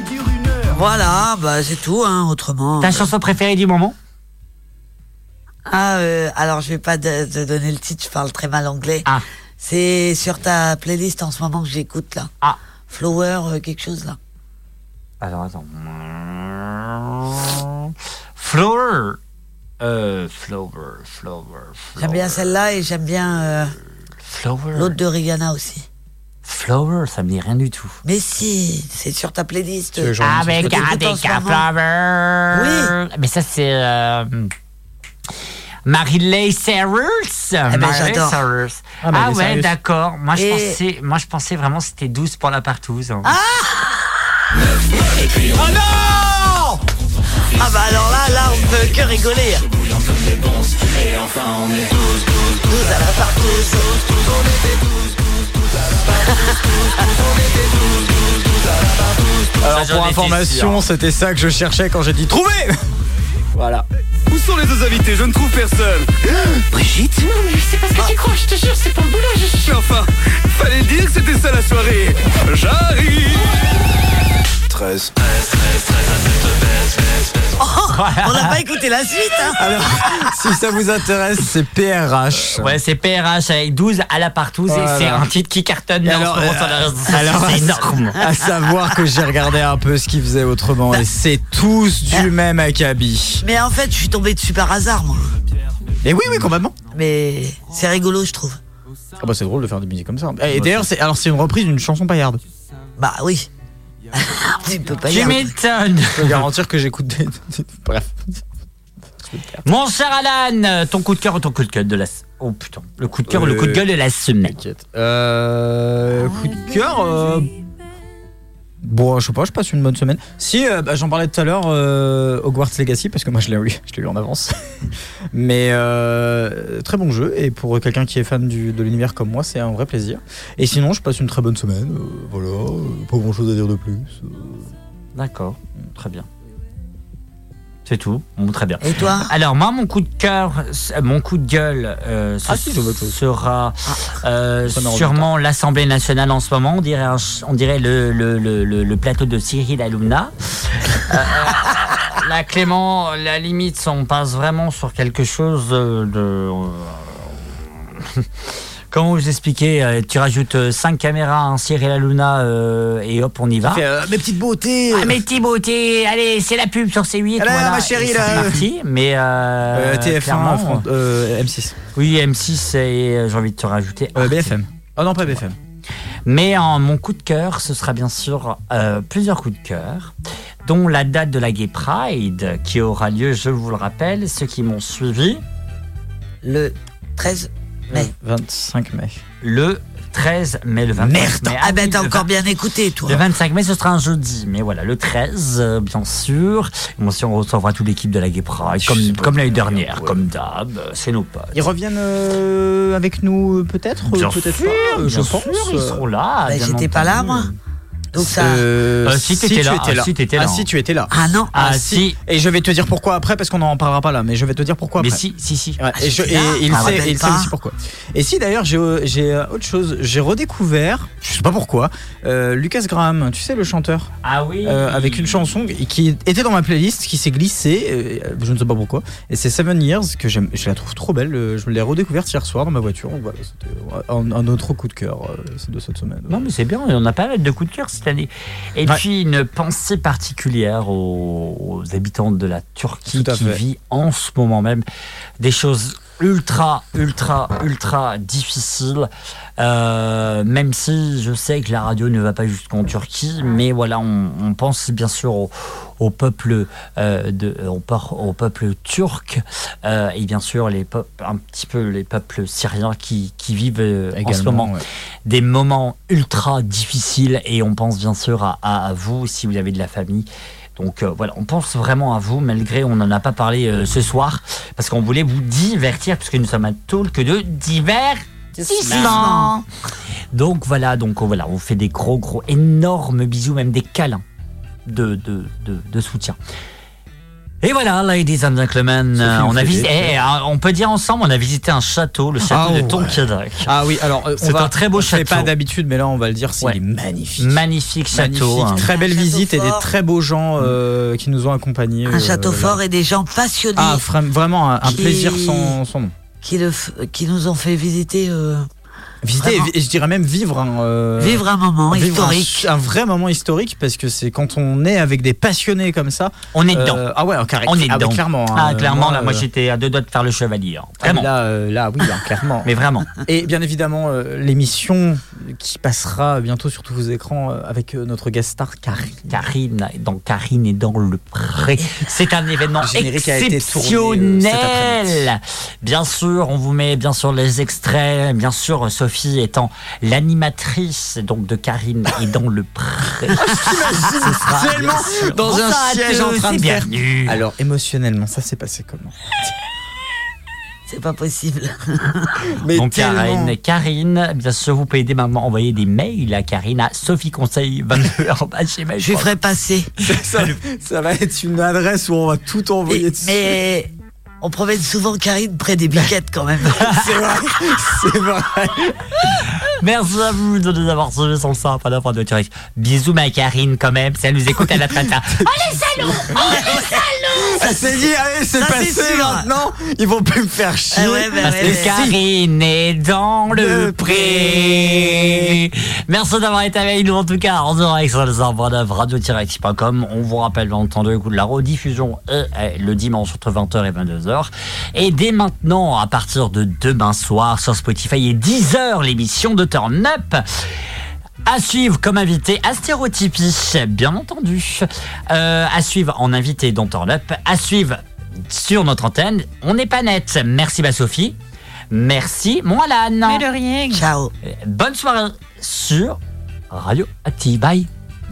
Voilà, bah c'est tout, hein, autrement. Ta chanson préférée du moment Ah, euh, alors je vais pas te te donner le titre, je parle très mal anglais. Ah. C'est sur ta playlist en ce moment que j'écoute là. Ah. Flower, euh, quelque chose là. Alors attends. Flower. Euh, flower, flower, J'aime bien celle-là et j'aime bien euh, flower. l'autre de Rihanna aussi. Flower, ça me dit rien du tout. Mais si, c'est sur ta playlist. Avec ce moment. flower. Mais ça, c'est. Euh, Marilyn Cyrus. ben, Marilyn j'adore. Cyrus. Ah, Ah, ouais, d'accord. Moi, je Et- pensais, moi, je pensais vraiment que c'était douce pour la partouze. hein. Oh non Ah bah alors là, là, on peut que rigoler. À la. Alors pour information, c'était ça que je cherchais quand j'ai dit trouver Voilà. Où sont les deux invités? Je ne trouve personne. Brigitte? Non, mais c'est parce que tu crois, je te jure, c'est pour le boulot. Je... Mais enfin, fallait dire que c'était ça la soirée. J'arrive 13. Oh, on n'a pas écouté la suite. Hein. Alors, si ça vous intéresse, c'est PRH. Ouais, c'est PRH avec 12 à la partouze Voilà. et c'est un titre qui cartonne alors, euh, alors, c'est à- énorme. À savoir que j'ai regardé un peu ce qu'ils faisaient autrement et c'est tous du même acabit. Mais en fait, je suis tombé dessus par hasard, moi. Et oui, oui, complètement. Mais c'est rigolo, je trouve. Ah bah c'est drôle de faire des musiques comme ça. Et d'ailleurs, c'est alors c'est une reprise d'une chanson paillarde. Bah oui. un petit peu pas Tu m'étonnes. Je peux garantir que j'écoute des... Bref. Mon cher Alan, ton coup de cœur ou ton coup de gueule de la. Oh putain, le coup de cœur ou le coup de gueule de la semaine. Euh, coup de cœur. euh, Bon, je sais pas, je passe une bonne semaine. Si, euh, bah, j'en parlais tout à l'heure, euh, Hogwarts Legacy, parce que moi je l'ai lu, je l'ai lu en avance. Mais euh, très bon jeu, et pour quelqu'un qui est fan du, de l'univers comme moi, c'est un vrai plaisir. Et sinon, je passe une très bonne semaine. voilà, pas grand chose à dire de plus. D'accord, très bien. C'est tout, bon, très bien. Et toi Alors moi, mon coup de cœur, euh, mon coup de gueule, euh, ce Ah, si, sera euh, Ça m'en sûrement l'Assemblée nationale en ce moment. On dirait, un on dirait le, le, le, le- le plateau de Cyril Hanouna. Euh, euh, là, Clément, la limite, on passe vraiment sur quelque chose euh, de. Euh, Comment vous expliquer euh, Tu rajoutes 5 caméras, un Cyril Hanouna euh, et hop, on y va. Fait, euh, mes petites beautés. Ah, mes petits beautés, allez, c'est la pub sur C8. Allez, voilà, ma chérie, et c'est là. parti. Mais euh, Euh, TF1, clairement, Fran- euh, M6. Oui, M6 et euh, j'ai envie de te rajouter. Euh. BFM. Oh non, pas BFM. Mais en mon coup de cœur, ce sera bien sûr euh, plusieurs coups de cœur, dont la date de la Gay Pride qui aura lieu, je vous le rappelle, ceux qui m'ont suivi, Le 13 mai. 25 mai. le 13 mai, le 25 Merde mai. Ah ben t'as le encore 20 bien écouté, toi. Le 25 mai, ce sera un jeudi. Mais voilà, le 13, euh, bien sûr. Bon, si on recevra toute l'équipe de la Gay Pride, comme, comme l'année dernière, comme d'hab, euh, c'est nos potes. Ils reviennent euh, avec nous peut-être Bien Peut-être sûr, pas, euh, je bien pense. sûr, ils seront là. Bah, bien j'étais pas là, moi. Donc ça. Euh, Euh, si tu là, étais ah, si t'étais là, Ah si tu étais là. Ah non. Ah, si. Et je vais te dire pourquoi après parce qu'on n'en parlera pas là, mais je vais te dire pourquoi Mais après. si, si, si. Ouais, et, je- j'étais et là, il sait, il sait aussi pourquoi. Et si d'ailleurs j'ai euh, autre chose, j'ai redécouvert, je sais pas pourquoi, euh, Lucas Graham, tu sais le chanteur, Ah oui. euh, avec une chanson qui était dans ma playlist, qui s'est glissée, euh, je ne sais pas pourquoi, et c'est Seven Years que j'aime, je la trouve trop belle. Je me l'ai redécouverte hier soir dans ma voiture. Voilà, c'était un, un autre coup de cœur euh, de cette semaine. Non, mais c'est bien, on a pas mal de coups de cœur cette année. Et Ouais. puis, une pensée particulière aux, aux habitants de la Turquie qui vit en ce moment même des choses ultra, ultra, ultra difficiles. Euh, même si je sais que la radio ne va pas jusqu'en Turquie, mais voilà, on, on pense bien sûr au, au peuple, euh, de, au, por- au peuple turc euh, et bien sûr les peuples, un petit peu les peuples syriens qui, qui vivent en ce Également, moment ouais. des moments ultra difficiles et on pense bien sûr à, à- à vous si vous avez de la famille. Donc euh, voilà, on pense vraiment à vous malgré on n'en a pas parlé euh, ce soir parce qu'on voulait vous divertir puisque nous sommes un talk de divertissement. Donc voilà, donc oh, voilà, on vous fait des gros gros énormes bisous, même des câlins de, de, de soutien. Et voilà, ladies and gentlemen, euh, on a visité, des- eh, euh, on peut dire ensemble, on a visité un château, le château Ah de ouais. Tonkiadak. Ah oui, alors euh, C'est un très beau on fait château. pas d'habitude, mais là on va le dire, c'est Ouais. magnifique. Magnifique château. Magnifique, hein. très belle Un château visite et des fort. très beaux gens euh, qui nous ont accompagnés. Un euh, château là. fort et des gens passionnés Ah, vra- vraiment un, un Qui- plaisir sans, sans nom. qui, le f- qui nous ont fait visiter. Visiter, et je dirais même vivre un, euh, Vivre un moment vivre historique. Un, vrai moment historique parce que c'est quand on est avec des passionnés comme ça. On est euh, dedans. ah ouais, carré- On est ah dedans. clairement. hein. Ah, clairement, là, moi euh, j'étais à deux doigts de faire le chevalier. hein. ah, là, euh, là, oui, hein, clairement. Mais vraiment. Et bien évidemment, l'émission qui passera bientôt sur tous vos écrans avec notre guest star Karine. Karine, dans Karine est dans le pré. C'est un événement exceptionnel. Bien sûr, on vous met bien sûr les extraits. Bien sûr, Sophie étant l'animatrice donc de Karine est dans le pré. Sera, Tellement dans un siège en train et de faire. Alors émotionnellement, ça s'est passé comment? C'est pas possible. Mais Donc tellement. Karine, Karine, bien sûr, vous pouvez dès maintenant envoyer des mails à Karine à Sophie Conseil 22 Je lui ferai passer. ça, ça va être une adresse où on va tout envoyer Mais, dessus. mais on promène souvent Karine près des biquettes quand même. C'est vrai, c'est vrai. Merci à vous de nous avoir suivis sur le sympa de Radio Turif. Bisous ma Karine quand même, si elle nous écoute, elle a train de faire. Oh les salauds Oh les salauds Elle s'est dit, allez, c'est Ça, c'est passé maintenant. Ils vont plus me faire chier. Ah ouais, bah Parce ouais, que ouais. Karine est dans le Le pré. Merci d'avoir été avec nous en tout cas. En direct sur le de radio-x.com. On vous rappelle entendu le coup de la rediffusion le dimanche entre 20h et 22h. Et dès maintenant, à partir de demain soir sur Spotify et 10h, l'émission de Turn Up. À suivre comme invité Astérotypie, bien entendu. Euh, à suivre en invité dans Turn Up. À suivre sur notre antenne. On n'est pas net. Merci, ma Sophie. Merci, mon Alan. Mais de rien. Ciao. Bonne soirée sur Radio Active. Bye.